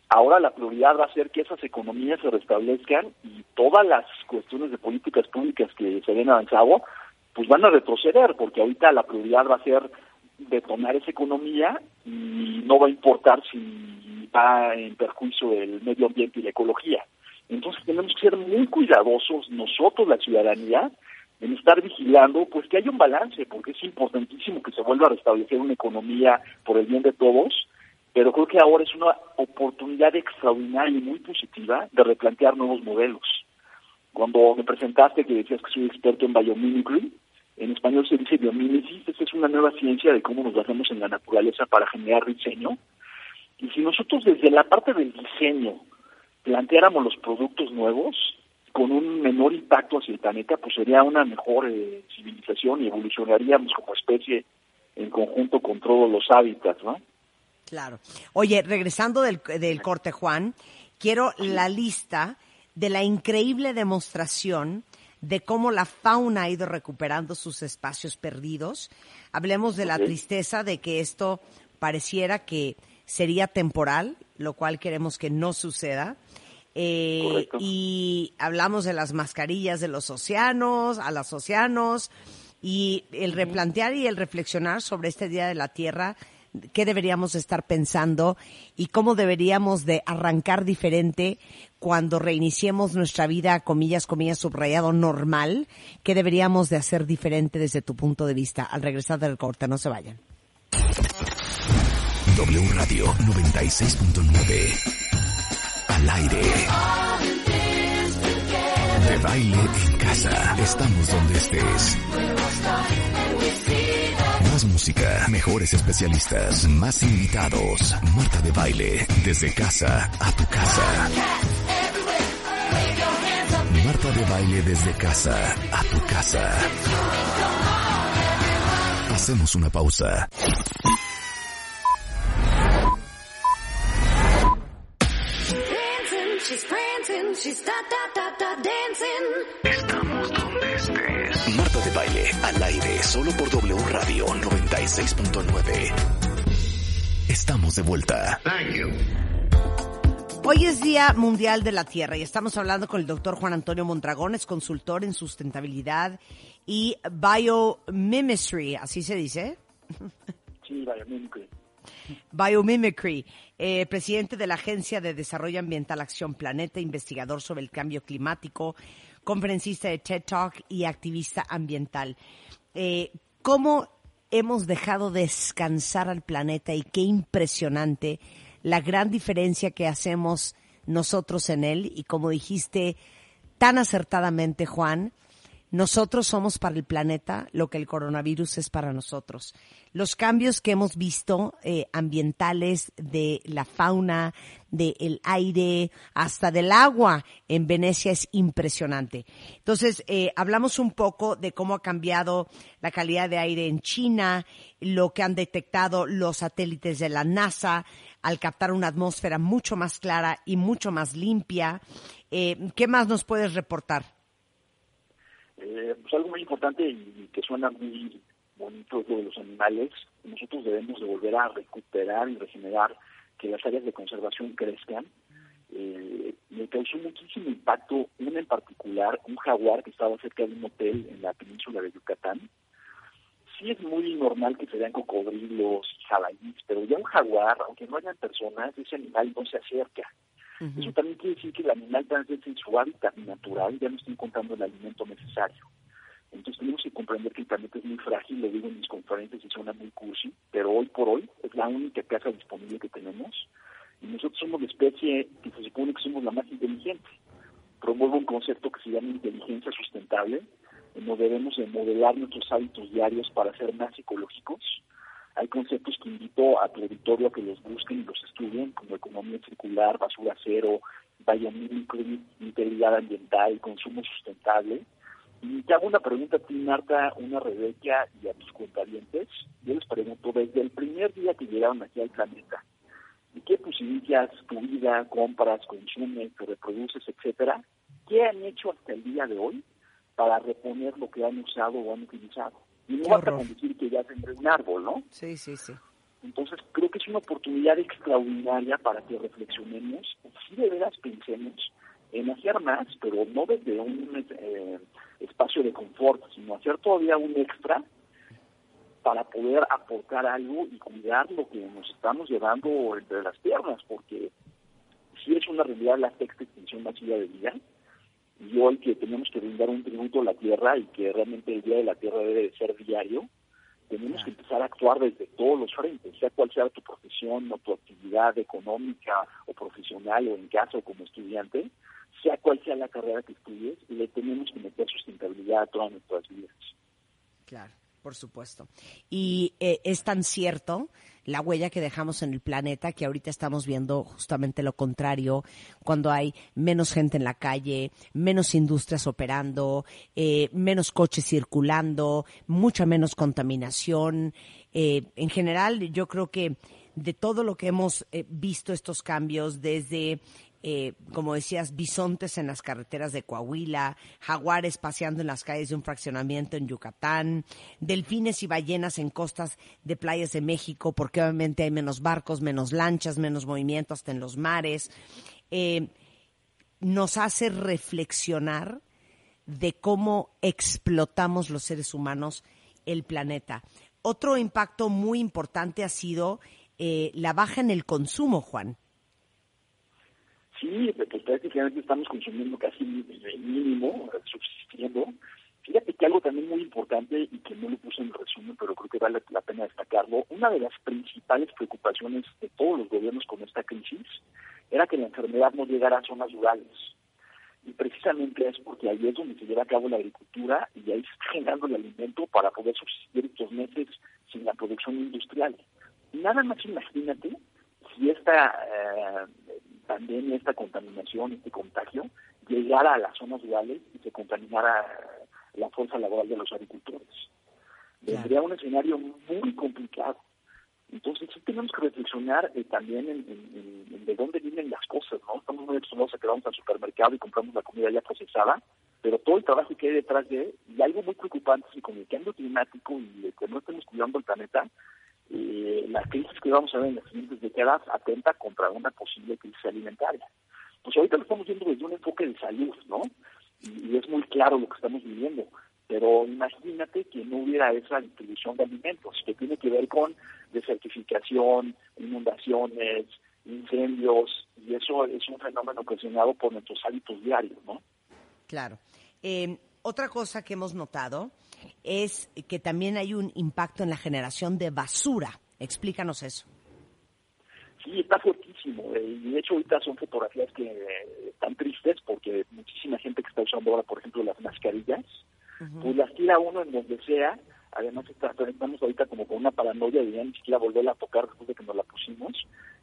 ahora la prioridad va a ser que esas economías se restablezcan y todas las cuestiones de políticas públicas que se habían avanzado, pues van a retroceder, porque ahorita la prioridad va a ser detonar esa economía y no va a importar si va en perjuicio del medio ambiente y la ecología. Entonces tenemos que ser muy cuidadosos nosotros, la ciudadanía, en estar vigilando, pues que haya un balance, porque es importantísimo que se vuelva a restablecer una economía por el bien de todos, pero creo que ahora es una oportunidad extraordinaria y muy positiva de replantear nuevos modelos. Cuando me presentaste que decías que soy experto en biomimicry, en español se dice biomímesis, esta es una nueva ciencia de cómo nos basamos en la naturaleza para generar diseño. Y si nosotros desde la parte del diseño planteáramos los productos nuevos con un menor impacto hacia el planeta, pues sería una mejor eh, civilización y evolucionaríamos como especie en conjunto con todos los hábitats, ¿no? Claro. Oye, regresando del, del corte, Juan, quiero la lista de la increíble demostración de cómo la fauna ha ido recuperando sus espacios perdidos. Hablemos de la tristeza de que esto pareciera que sería temporal, lo cual queremos que no suceda. Eh, y hablamos de las mascarillas de los océanos, a los océanos, y el replantear y el reflexionar sobre este Día de la Tierra, qué deberíamos estar pensando y cómo deberíamos de arrancar diferente cuando reiniciemos nuestra vida, comillas, comillas, subrayado, normal, qué deberíamos de hacer diferente desde tu punto de vista al regresar del corte, no se vayan. W Radio 96.9. Al aire. De baile en casa. Estamos donde estés. Más música, mejores especialistas, más invitados. Marta de baile, desde casa a tu casa. Marta de baile desde casa a tu casa. Hacemos una pausa. Estamos donde estés. De baile al aire solo por W Radio 96.9. Estamos de vuelta. Thank you. Hoy es Día Mundial de la Tierra y estamos hablando con el doctor Juan Antonio Mondragón, es consultor en sustentabilidad y biomimicry, así se dice. Sí, biomimicry. Biomimicry, eh, presidente de la Agencia de Desarrollo Ambiental Acción Planeta, investigador sobre el cambio climático, conferencista de TED Talk y activista ambiental. Eh, ¿Cómo hemos dejado descansar al planeta y qué impresionante la gran diferencia que hacemos nosotros en él? Y como dijiste tan acertadamente, Juan, nosotros somos para el planeta lo que el coronavirus es para nosotros. Los cambios que hemos visto eh, ambientales de la fauna, del aire, hasta del agua en Venecia es impresionante. Entonces, eh, hablamos un poco de cómo ha cambiado la calidad de aire en China, lo que han detectado los satélites de la NASA al captar una atmósfera mucho más clara y mucho más limpia. Eh, ¿Qué más nos puedes reportar? Eh, pues algo muy importante y que suena muy bonito es lo de los animales. Nosotros debemos de volver a recuperar y regenerar que las áreas de conservación crezcan. Eh, me causó muchísimo impacto una en particular, un jaguar que estaba cerca de un hotel en la península de Yucatán. Sí es muy normal que se vean cocodrilos, jabalíes, pero ya un jaguar, aunque no hayan personas, ese animal no se acerca. Eso también quiere decir que el animal vez en su hábitat natural ya no está encontrando el alimento necesario. Entonces tenemos que comprender que el planeta es muy frágil, lo digo en mis conferencias y suena muy cursi, pero hoy por hoy es la única casa disponible que tenemos y nosotros somos la especie que se supone que somos la más inteligente. Promuevo un concepto que se llama inteligencia sustentable, en donde debemos de modelar nuestros hábitos diarios para ser más ecológicos, hay conceptos que invito a tu auditorio a que los busquen y los estudien, como economía circular, basura cero, biomimicry, integridad ambiental, consumo sustentable. Y te hago una pregunta a ti, Marta, una Rebeca y a tus cuentavientes. Yo les pregunto, desde el primer día que llegaron aquí al planeta, ¿y qué posibilidades tu vida, compras, consumes, te reproduces, etcétera? ¿Qué han hecho hasta el día de hoy para reponer lo que han usado o han utilizado? Y no basta con decir que ya tendré un árbol, ¿no? Sí, sí, sí. Entonces creo que es una oportunidad extraordinaria para que reflexionemos si de veras pensemos en hacer más, pero no desde un eh, espacio de confort, sino hacer todavía un extra para poder aportar algo y cuidar lo que nos estamos llevando entre las piernas, porque si es una realidad la sexta extinción masiva de vida, y hoy que tenemos que brindar un tributo a la tierra y que realmente el Día de la Tierra debe de ser diario, tenemos que empezar a actuar desde todos los frentes, sea cual sea tu profesión o tu actividad económica o profesional o en casa o como estudiante, sea cual sea la carrera que estudies, le tenemos que meter sustentabilidad a todas nuestras vidas. Claro. Por supuesto. Y eh, es tan cierto la huella que dejamos en el planeta que ahorita estamos viendo justamente lo contrario, cuando hay menos gente en la calle, menos industrias operando, eh, menos coches circulando, mucha menos contaminación. Eh, en general, yo creo que de todo lo que hemos visto estos cambios desde eh, como decías, bisontes en las carreteras de Coahuila, jaguares paseando en las calles de un fraccionamiento en Yucatán, delfines y ballenas en costas de playas de México, porque obviamente hay menos barcos, menos lanchas, menos movimiento hasta en los mares. Eh, nos hace reflexionar de cómo explotamos los seres humanos el planeta. Otro impacto muy importante ha sido eh, la baja en el consumo, Juan. Sí, pues prácticamente estamos consumiendo casi el mínimo, subsistiendo. Fíjate que algo también muy importante y que no lo puse en el resumen, pero creo que vale la pena destacarlo, una de las principales preocupaciones de todos los gobiernos con esta crisis era que la enfermedad no llegara a zonas rurales. Y precisamente es porque ahí es donde se lleva a cabo la agricultura y ahí se está generando el alimento para poder subsistir estos meses sin la producción industrial. Nada más imagínate si esta eh, pandemia, esta contaminación, este contagio, llegara a las zonas rurales y se contaminara la fuerza laboral de los agricultores. Vendría un escenario muy complicado. Entonces sí tenemos que reflexionar eh, también en, de dónde vienen las cosas, ¿no? Estamos muy acostumbrados a que vamos al supermercado y compramos la comida ya procesada, pero todo el trabajo que hay detrás de, y algo muy preocupante es que con el cambio climático y de que no estemos cuidando el planeta, eh, la crisis que vamos a ver en las siguientes décadas atenta contra una posible crisis alimentaria. Pues ahorita lo estamos viendo desde un enfoque de salud, ¿no? Y, es muy claro lo que estamos viviendo. Pero imagínate que no hubiera esa distribución de alimentos, que tiene que ver con desertificación, inundaciones, incendios, y eso es un fenómeno ocasionado por nuestros hábitos diarios, ¿no? Claro. Eh, otra cosa que hemos notado es que también hay un impacto en la generación de basura. Explícanos eso. Sí, está fuertísimo. Eh, y de hecho ahorita son fotografías que están tristes porque muchísima gente que está usando ahora, por ejemplo, las mascarillas, pues las tira uno en donde sea. Además está, estamos ahorita como con una paranoia de ya ni siquiera volverla a tocar después de que nos la pusimos.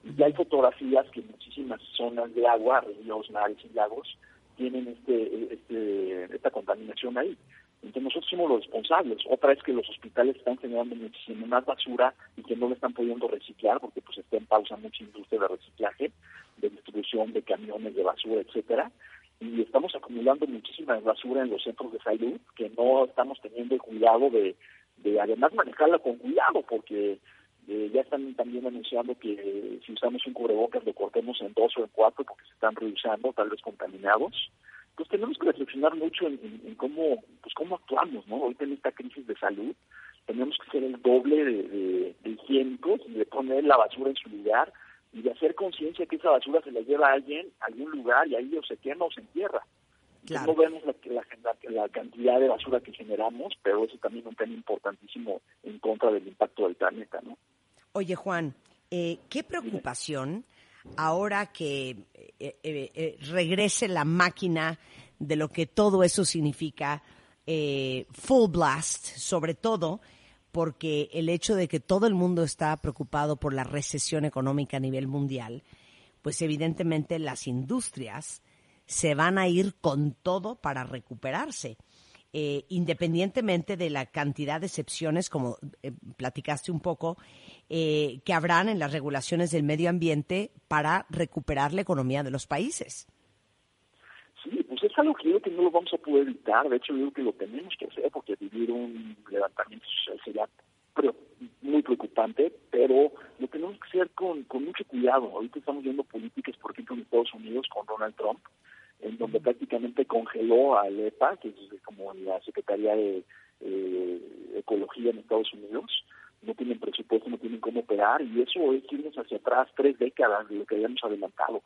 Y ya hay fotografías que muchísimas zonas de agua, ríos, mares y lagos, tienen este, este, esta contaminación ahí. Entonces nosotros somos los responsables. Otra es que los hospitales están generando muchísima más basura y que no le están pudiendo reciclar porque pues está en pausa mucha industria de reciclaje, de distribución de camiones de basura, etcétera. Y estamos acumulando muchísima basura en los centros de salud que no estamos teniendo el cuidado de, de además manejarla con cuidado porque eh, ya están también anunciando que si usamos un cubrebocas lo cortemos en dos o en cuatro porque se están reusando, tal vez contaminados. Pues tenemos que reflexionar mucho en, cómo pues cómo actuamos, ¿no? Ahorita en esta crisis de salud tenemos que ser el doble de, higiénicos y de poner la basura en su lugar y de hacer conciencia que esa basura se la lleva a alguien a algún lugar y ahí o se quema o se entierra. No vemos la, la, cantidad de basura que generamos, pero eso también es un tema importantísimo en contra del impacto del planeta, ¿no? Oye, Juan, eh, qué preocupación ahora que eh, eh, regrese la máquina de lo que todo eso significa full blast, sobre todo porque el hecho de que todo el mundo está preocupado por la recesión económica a nivel mundial, pues evidentemente las industrias se van a ir con todo para recuperarse. Eh, independientemente de la cantidad de excepciones, como eh, platicaste un poco, eh, que habrán en las regulaciones del medio ambiente para recuperar la economía de los países. Sí, pues es algo que creo que no lo vamos a poder evitar. De hecho, yo creo que lo tenemos que hacer porque vivir un levantamiento social sería muy preocupante, pero lo tenemos que hacer con, con mucho cuidado. Ahorita estamos viendo políticas, por ejemplo, en Estados Unidos con Donald Trump, en donde prácticamente congeló a EPA, que es como la Secretaría de eh, Ecología en Estados Unidos, no tienen presupuesto, no tienen cómo operar, y eso es irnos hacia atrás tres décadas de lo que habíamos adelantado.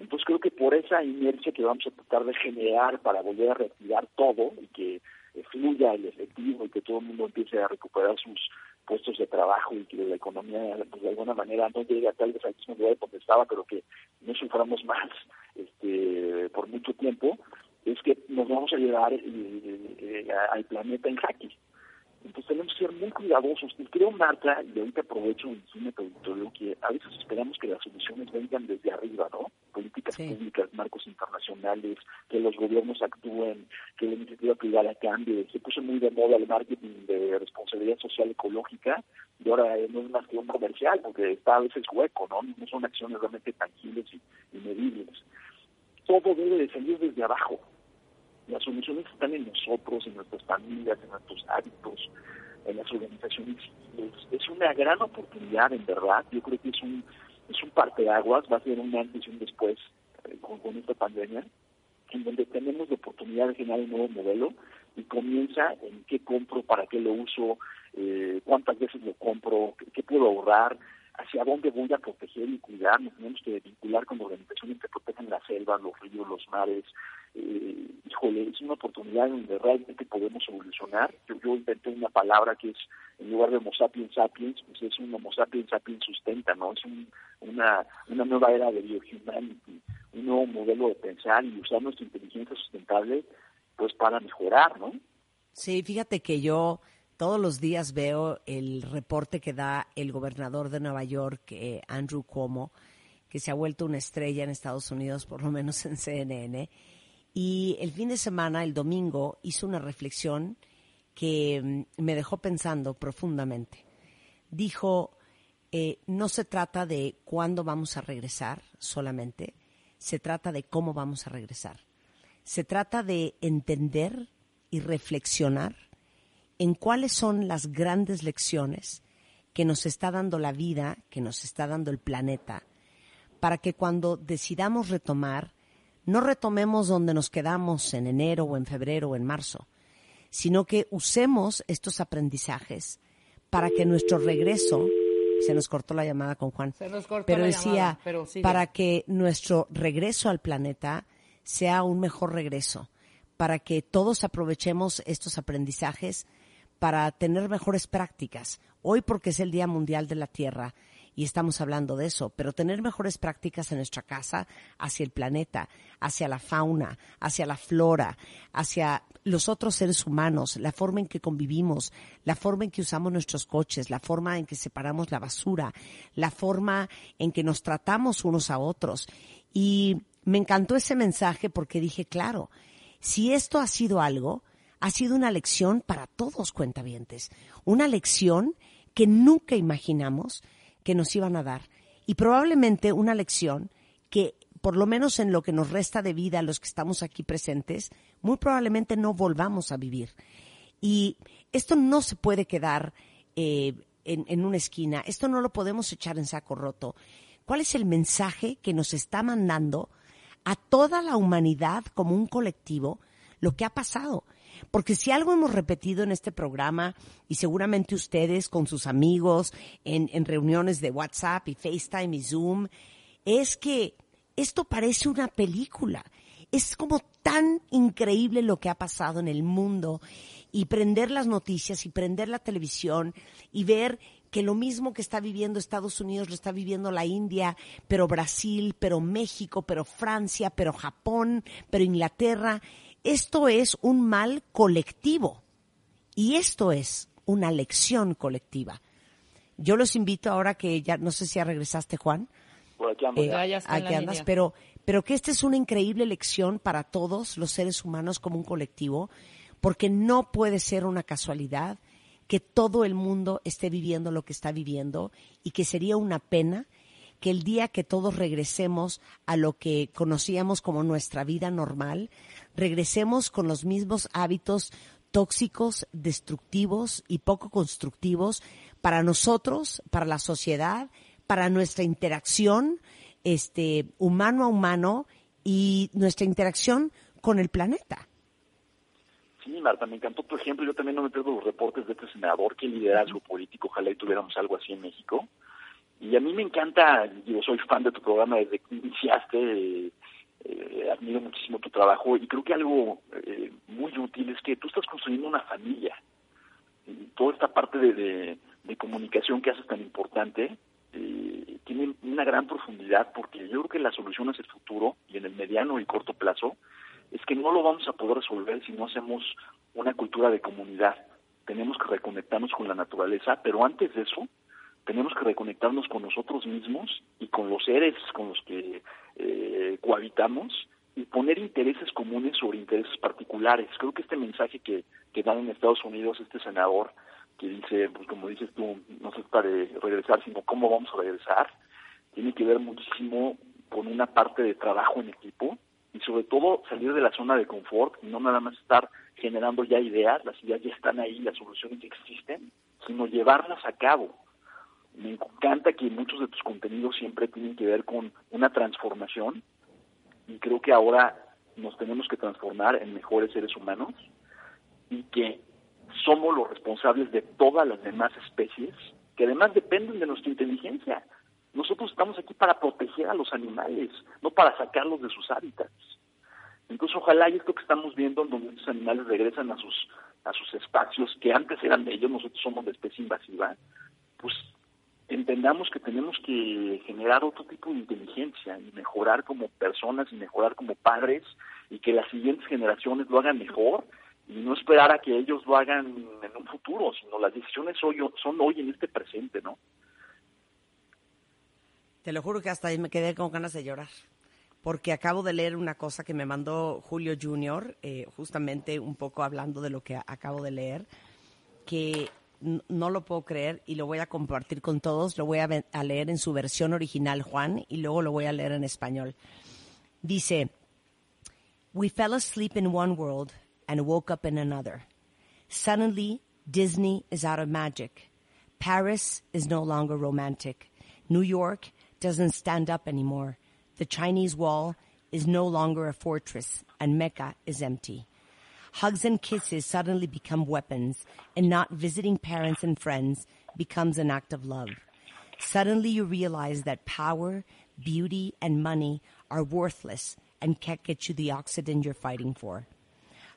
Entonces creo que por esa inercia que vamos a tratar de generar para volver a reactivar todo y que fluya el efectivo y que todo el mundo empiece a recuperar sus puestos de trabajo y que la economía pues, de alguna manera no llegue a tal vez al mismo lugar estaba, pero que no suframos más este, por mucho tiempo, es que nos vamos a llevar eh, eh, al planeta en jaque. Entonces tenemos que ser muy cuidadosos. Y creo, Marta, y ahorita aprovecho en su auditorio, que a veces esperamos que las soluciones vengan desde arriba, ¿no? Políticas públicas, marcos internacionales, que los gobiernos actúen, que la iniciativa privada cambie. Se puso muy de moda el marketing de responsabilidad social ecológica y ahora no es más que un comercial, porque está a veces hueco, ¿no? No son acciones realmente tangibles y medibles. Todo debe de salir desde abajo las soluciones están en nosotros, en nuestras familias, en nuestros hábitos, en las organizaciones Es una gran oportunidad, en verdad. Yo creo que es un, es un parteaguas, va a ser un antes y un después eh, con, esta pandemia, en donde tenemos la oportunidad de generar un nuevo modelo y comienza en qué compro, para qué lo uso, eh, cuántas veces lo compro, qué, puedo ahorrar, hacia dónde voy a proteger y cuidar. Nos tenemos que vincular con organizaciones que protegen la selva, los ríos, los mares, eh, híjole, es una oportunidad donde realmente podemos evolucionar. Yo, yo inventé una palabra que es, en lugar de Homo sapiens sapiens, pues es un Homo sapiens sapiens sustenta, ¿no? Es una, una nueva era de biohumanity, un nuevo modelo de pensar y usar nuestra inteligencia sustentable, pues para mejorar, ¿no? Sí, fíjate que yo todos los días veo el reporte que da el gobernador de Nueva York, eh, Andrew Cuomo, que se ha vuelto una estrella en Estados Unidos, por lo menos en CNN, y el fin de semana, el domingo, hizo una reflexión que mm, me dejó pensando profundamente. Dijo, eh, no se trata de cuándo vamos a regresar solamente, se trata de cómo vamos a regresar. Se trata de entender y reflexionar en cuáles son las grandes lecciones que nos está dando la vida, que nos está dando el planeta, para que cuando decidamos retomar, no retomemos donde nos quedamos en enero o en febrero o en marzo, sino que usemos estos aprendizajes para que nuestro regreso se nos cortó la llamada con Juan. Se nos cortó pero la decía, llamada, pero para que nuestro regreso al planeta sea un mejor regreso, para que todos aprovechemos estos aprendizajes para tener mejores prácticas. Hoy porque es el Día Mundial de la Tierra y estamos hablando de eso, pero tener mejores prácticas en nuestra casa hacia el planeta, hacia la fauna, hacia la flora, hacia los otros seres humanos, la forma en que convivimos, la forma en que usamos nuestros coches, la forma en que separamos la basura, la forma en que nos tratamos unos a otros. Y me encantó ese mensaje porque dije, claro, si esto ha sido algo, ha sido una lección para todos cuentavientes, una lección que nunca imaginamos que nos iban a dar y probablemente una lección que por lo menos en lo que nos resta de vida los que estamos aquí presentes, muy probablemente no volvamos a vivir. Y esto no se puede quedar eh, en una esquina, esto no lo podemos echar en saco roto. ¿Cuál es el mensaje que nos está mandando a toda la humanidad como un colectivo lo que ha pasado? Porque si algo hemos repetido en este programa, y seguramente ustedes con sus amigos, en, reuniones de WhatsApp y FaceTime y Zoom, es que esto parece una película. Es como tan increíble lo que ha pasado en el mundo y prender las noticias y prender la televisión y ver que lo mismo que está viviendo Estados Unidos lo está viviendo la India, pero Brasil, pero México, pero Francia, pero Japón, pero Inglaterra. Esto es un mal colectivo y esto es una lección colectiva. Yo los invito ahora que ya, no sé si ya regresaste Juan, Por aquí eh, ya. está aquí andas, línea. pero, pero que esta es una increíble lección para todos los seres humanos como un colectivo, porque no puede ser una casualidad que todo el mundo esté viviendo lo que está viviendo y que sería una pena que el día que todos regresemos a lo que conocíamos como nuestra vida normal, regresemos con los mismos hábitos tóxicos, destructivos y poco constructivos para nosotros, para la sociedad, para nuestra interacción este humano a humano y nuestra interacción con el planeta. Sí, Marta, me encantó tu ejemplo. Yo también no me pierdo los reportes de este senador, que liderazgo político. Ojalá y tuviéramos algo así en México. Y a mí me encanta, yo soy fan de tu programa desde que iniciaste, eh, admiro muchísimo tu trabajo y creo que algo eh, muy útil es que tú estás construyendo una familia. Toda esta parte de, de, comunicación que haces tan importante eh, tiene una gran profundidad porque yo creo que la solución hacia el futuro y en el mediano y corto plazo es que no lo vamos a poder resolver si no hacemos una cultura de comunidad. Tenemos que reconectarnos con la naturaleza, pero antes de eso, tenemos que reconectarnos con nosotros mismos y con los seres con los que eh, cohabitamos y poner intereses comunes sobre intereses particulares. Creo que este mensaje que, que dan en Estados Unidos este senador, que dice, pues como dices tú, no se trata de regresar, sino cómo vamos a regresar, tiene que ver muchísimo con una parte de trabajo en equipo y sobre todo salir de la zona de confort y no nada más estar generando ya ideas, las ideas ya están ahí, las soluciones ya existen, sino llevarlas a cabo. Me encanta que muchos de tus contenidos siempre tienen que ver con una transformación y creo que ahora nos tenemos que transformar en mejores seres humanos y que somos los responsables de todas las demás especies que además dependen de nuestra inteligencia. Nosotros estamos aquí para proteger a los animales, no para sacarlos de sus hábitats. Entonces, ojalá y esto que estamos viendo, en donde estos animales regresan a sus a sus espacios que antes eran de ellos, nosotros somos de especie invasiva, pues entendamos que tenemos que generar otro tipo de inteligencia y mejorar como personas y mejorar como padres y que las siguientes generaciones lo hagan mejor y no esperar a que ellos lo hagan en un futuro, sino las decisiones hoy, son hoy en este presente, ¿no? Te lo juro que hasta ahí me quedé con ganas de llorar. Porque acabo de leer una cosa que me mandó Julio Junior, eh, justamente un poco hablando de lo que acabo de leer, que no lo puedo creer y lo voy a compartir con todos. Lo voy a, a leer en su versión original, Juan, y luego lo voy a leer en español. Dice, We fell asleep in one world and woke up in another. Suddenly, Disney is out of magic. Paris is no longer romantic. New York doesn't stand up anymore. The Chinese wall is no longer a fortress and Mecca is empty. Hugs and kisses suddenly become weapons and not visiting parents and friends becomes an act of love. Suddenly you realize that power, beauty, and money are worthless and can't get you the oxygen you're fighting for.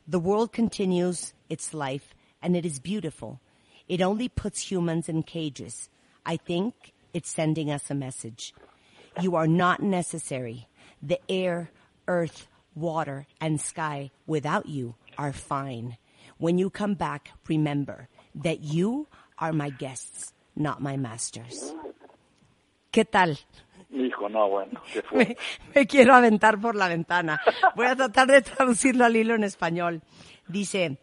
The world continues its life and it is beautiful. It only puts humans in cages. I think it's sending us a message. You are not necessary. The air, earth, water, and sky without you are fine. When you come back, remember that you are my guests, not my masters. ¿Qué tal? Hijo, no, bueno, qué Me, me quiero aventar por la ventana. Voy a tratar de traducirlo al hilo en español. Dice,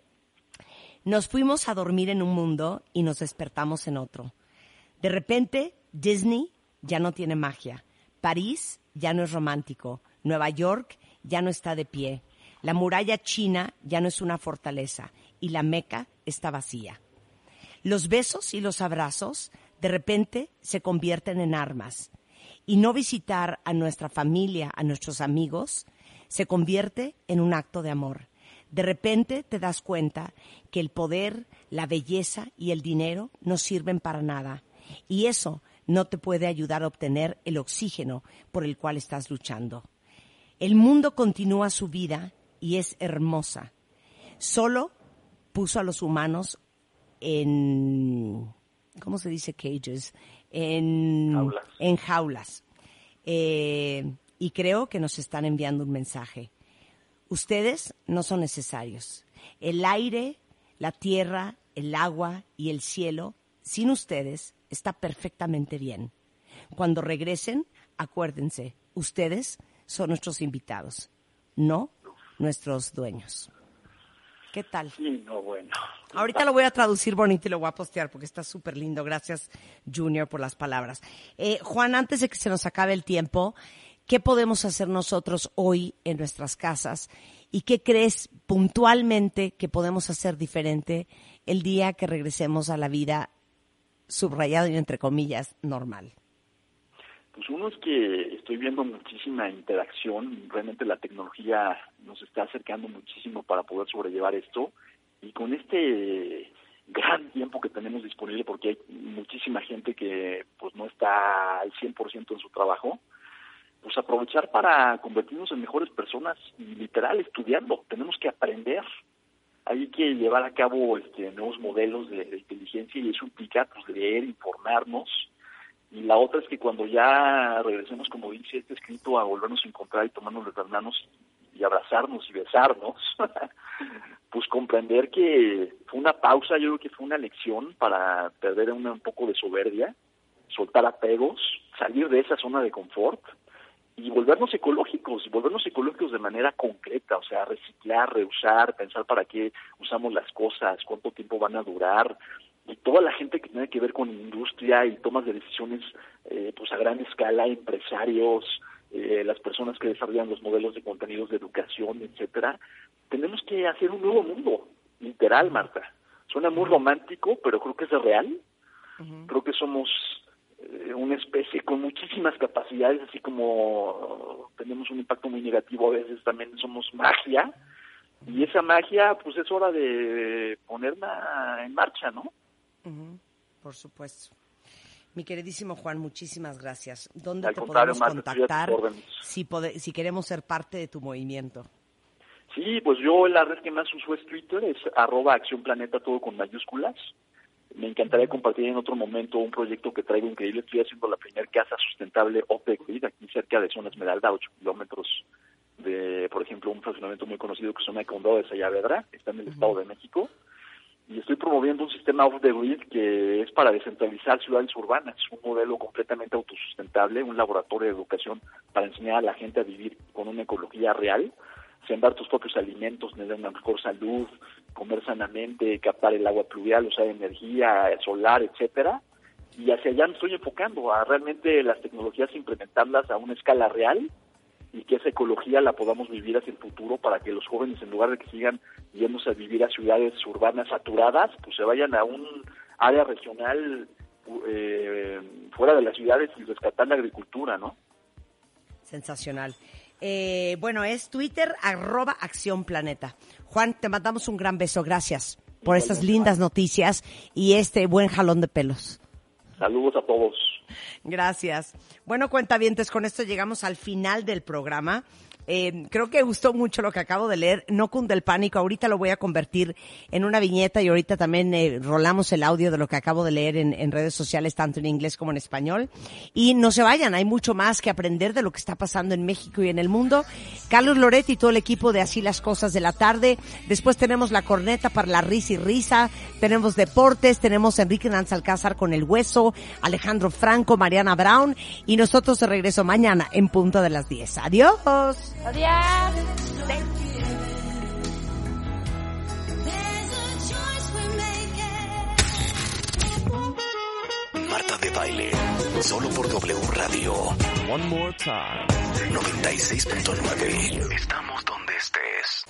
nos fuimos a dormir en un mundo y nos despertamos en otro. De repente, Disney ya no tiene magia. París ya no es romántico. Nueva York ya no está de pie. La muralla china ya no es una fortaleza. Y la Meca está vacía. Los besos y los abrazos de repente se convierten en armas. Y no visitar a nuestra familia, a nuestros amigos, se convierte en un acto de amor. De repente te das cuenta que el poder, la belleza y el dinero no sirven para nada. Y eso no te puede ayudar a obtener el oxígeno por el cual estás luchando. El mundo continúa su vida y es hermosa. Solo puso a los humanos en, ¿cómo se dice cages? En Jaulas. En jaulas. Eh, y creo que nos están enviando un mensaje. Ustedes no son necesarios. El aire, la tierra, el agua y el cielo, sin ustedes, está perfectamente bien. Cuando regresen, acuérdense, ustedes son nuestros invitados, no nuestros dueños. ¿Qué tal? No, bueno. Ahorita lo voy a traducir bonito y lo voy a postear porque está súper lindo. Gracias, Junior, por las palabras. Eh, Juan, antes de que se nos acabe el tiempo, ¿qué podemos hacer nosotros hoy en nuestras casas? ¿Y qué crees puntualmente que podemos hacer diferente el día que regresemos a la vida subrayado y entre comillas normal? Pues uno es que estoy viendo muchísima interacción, realmente la tecnología nos está acercando muchísimo para poder sobrellevar esto. Y con este gran tiempo que tenemos disponible porque hay muchísima gente que pues no está al 100% en su trabajo, pues aprovechar para convertirnos en mejores personas y literal estudiando, tenemos que aprender. Hay que llevar a cabo este, nuevos modelos de, de inteligencia y eso implica pues, leer, informarnos, y la otra es que cuando ya regresemos, como dice este escrito, a volvernos a encontrar y tomarnos las manos y abrazarnos y besarnos, pues comprender que fue una pausa, yo creo que fue una lección para perder una, un poco de soberbia, soltar apegos, salir de esa zona de confort y volvernos ecológicos, volvernos ecológicos de manera concreta, o sea, reciclar, reusar, pensar para qué usamos las cosas, cuánto tiempo van a durar, y toda la gente que tiene que ver con industria y tomas de decisiones eh, pues a gran escala, empresarios, eh, las personas que desarrollan los modelos de contenidos de educación, etcétera, tenemos que hacer un nuevo mundo, literal, Marta. Suena muy romántico, pero creo que es real. Creo que somos eh, una especie con muchísimas capacidades, así como tenemos un impacto muy negativo, a veces también somos magia. Y esa magia, pues es hora de ponerla en marcha, ¿no? Ujú, Por supuesto. Mi queridísimo Juan, muchísimas gracias. ¿Dónde Al te podemos contactar si, pode- si queremos ser parte de tu movimiento? Sí, pues yo la red que más uso es Twitter, es arroba Acción Planeta, todo con mayúsculas. Me encantaría compartir en otro momento un proyecto que traigo increíble. Estoy haciendo la primera casa sustentable off the grid, aquí cerca de Zona Esmeralda, 8 kilómetros de, por ejemplo, un fraccionamiento muy conocido que se llama Condado de Sayavedra, está en el Estado de México. Y estoy promoviendo un sistema off the grid que es para descentralizar ciudades urbanas, un modelo completamente autosustentable, un laboratorio de educación para enseñar a la gente a vivir con una ecología real sembrar tus propios alimentos, tener una mejor salud, comer sanamente, captar el agua pluvial, usar energía solar, etcétera. Y hacia allá me estoy enfocando a realmente las tecnologías implementarlas a una escala real y que esa ecología la podamos vivir hacia el futuro para que los jóvenes en lugar de que sigan yéndose a vivir a ciudades urbanas saturadas, pues se vayan a un área regional eh, fuera de las ciudades y rescatar la agricultura, ¿no? Sensacional. Eh, bueno, es Twitter, arroba Acción Planeta. Juan, te mandamos un gran beso. Gracias por estas lindas noticias y este buen jalón de pelos. Saludos a todos. Gracias. Bueno, cuentavientes, con esto llegamos al final del programa. Eh, creo que gustó mucho lo que acabo de leer. No cunde el pánico. Ahorita lo voy a convertir en una viñeta y ahorita también eh, rolamos el audio de lo que acabo de leer en, en, redes sociales, tanto en inglés como en español. Y no se vayan, hay mucho más que aprender de lo que está pasando en México y en el mundo. Carlos Loret y todo el equipo de Así las Cosas de la Tarde. Después tenemos la corneta para la risa y risa. Tenemos deportes, tenemos Enrique Nanz Alcázar con el hueso, Alejandro Franco, Mariana Brown y nosotros de regreso mañana en punto de las 10. Adiós. Adiós. Marta de Baile, solo por W Radio. One more time. 96.9. Estamos donde estés.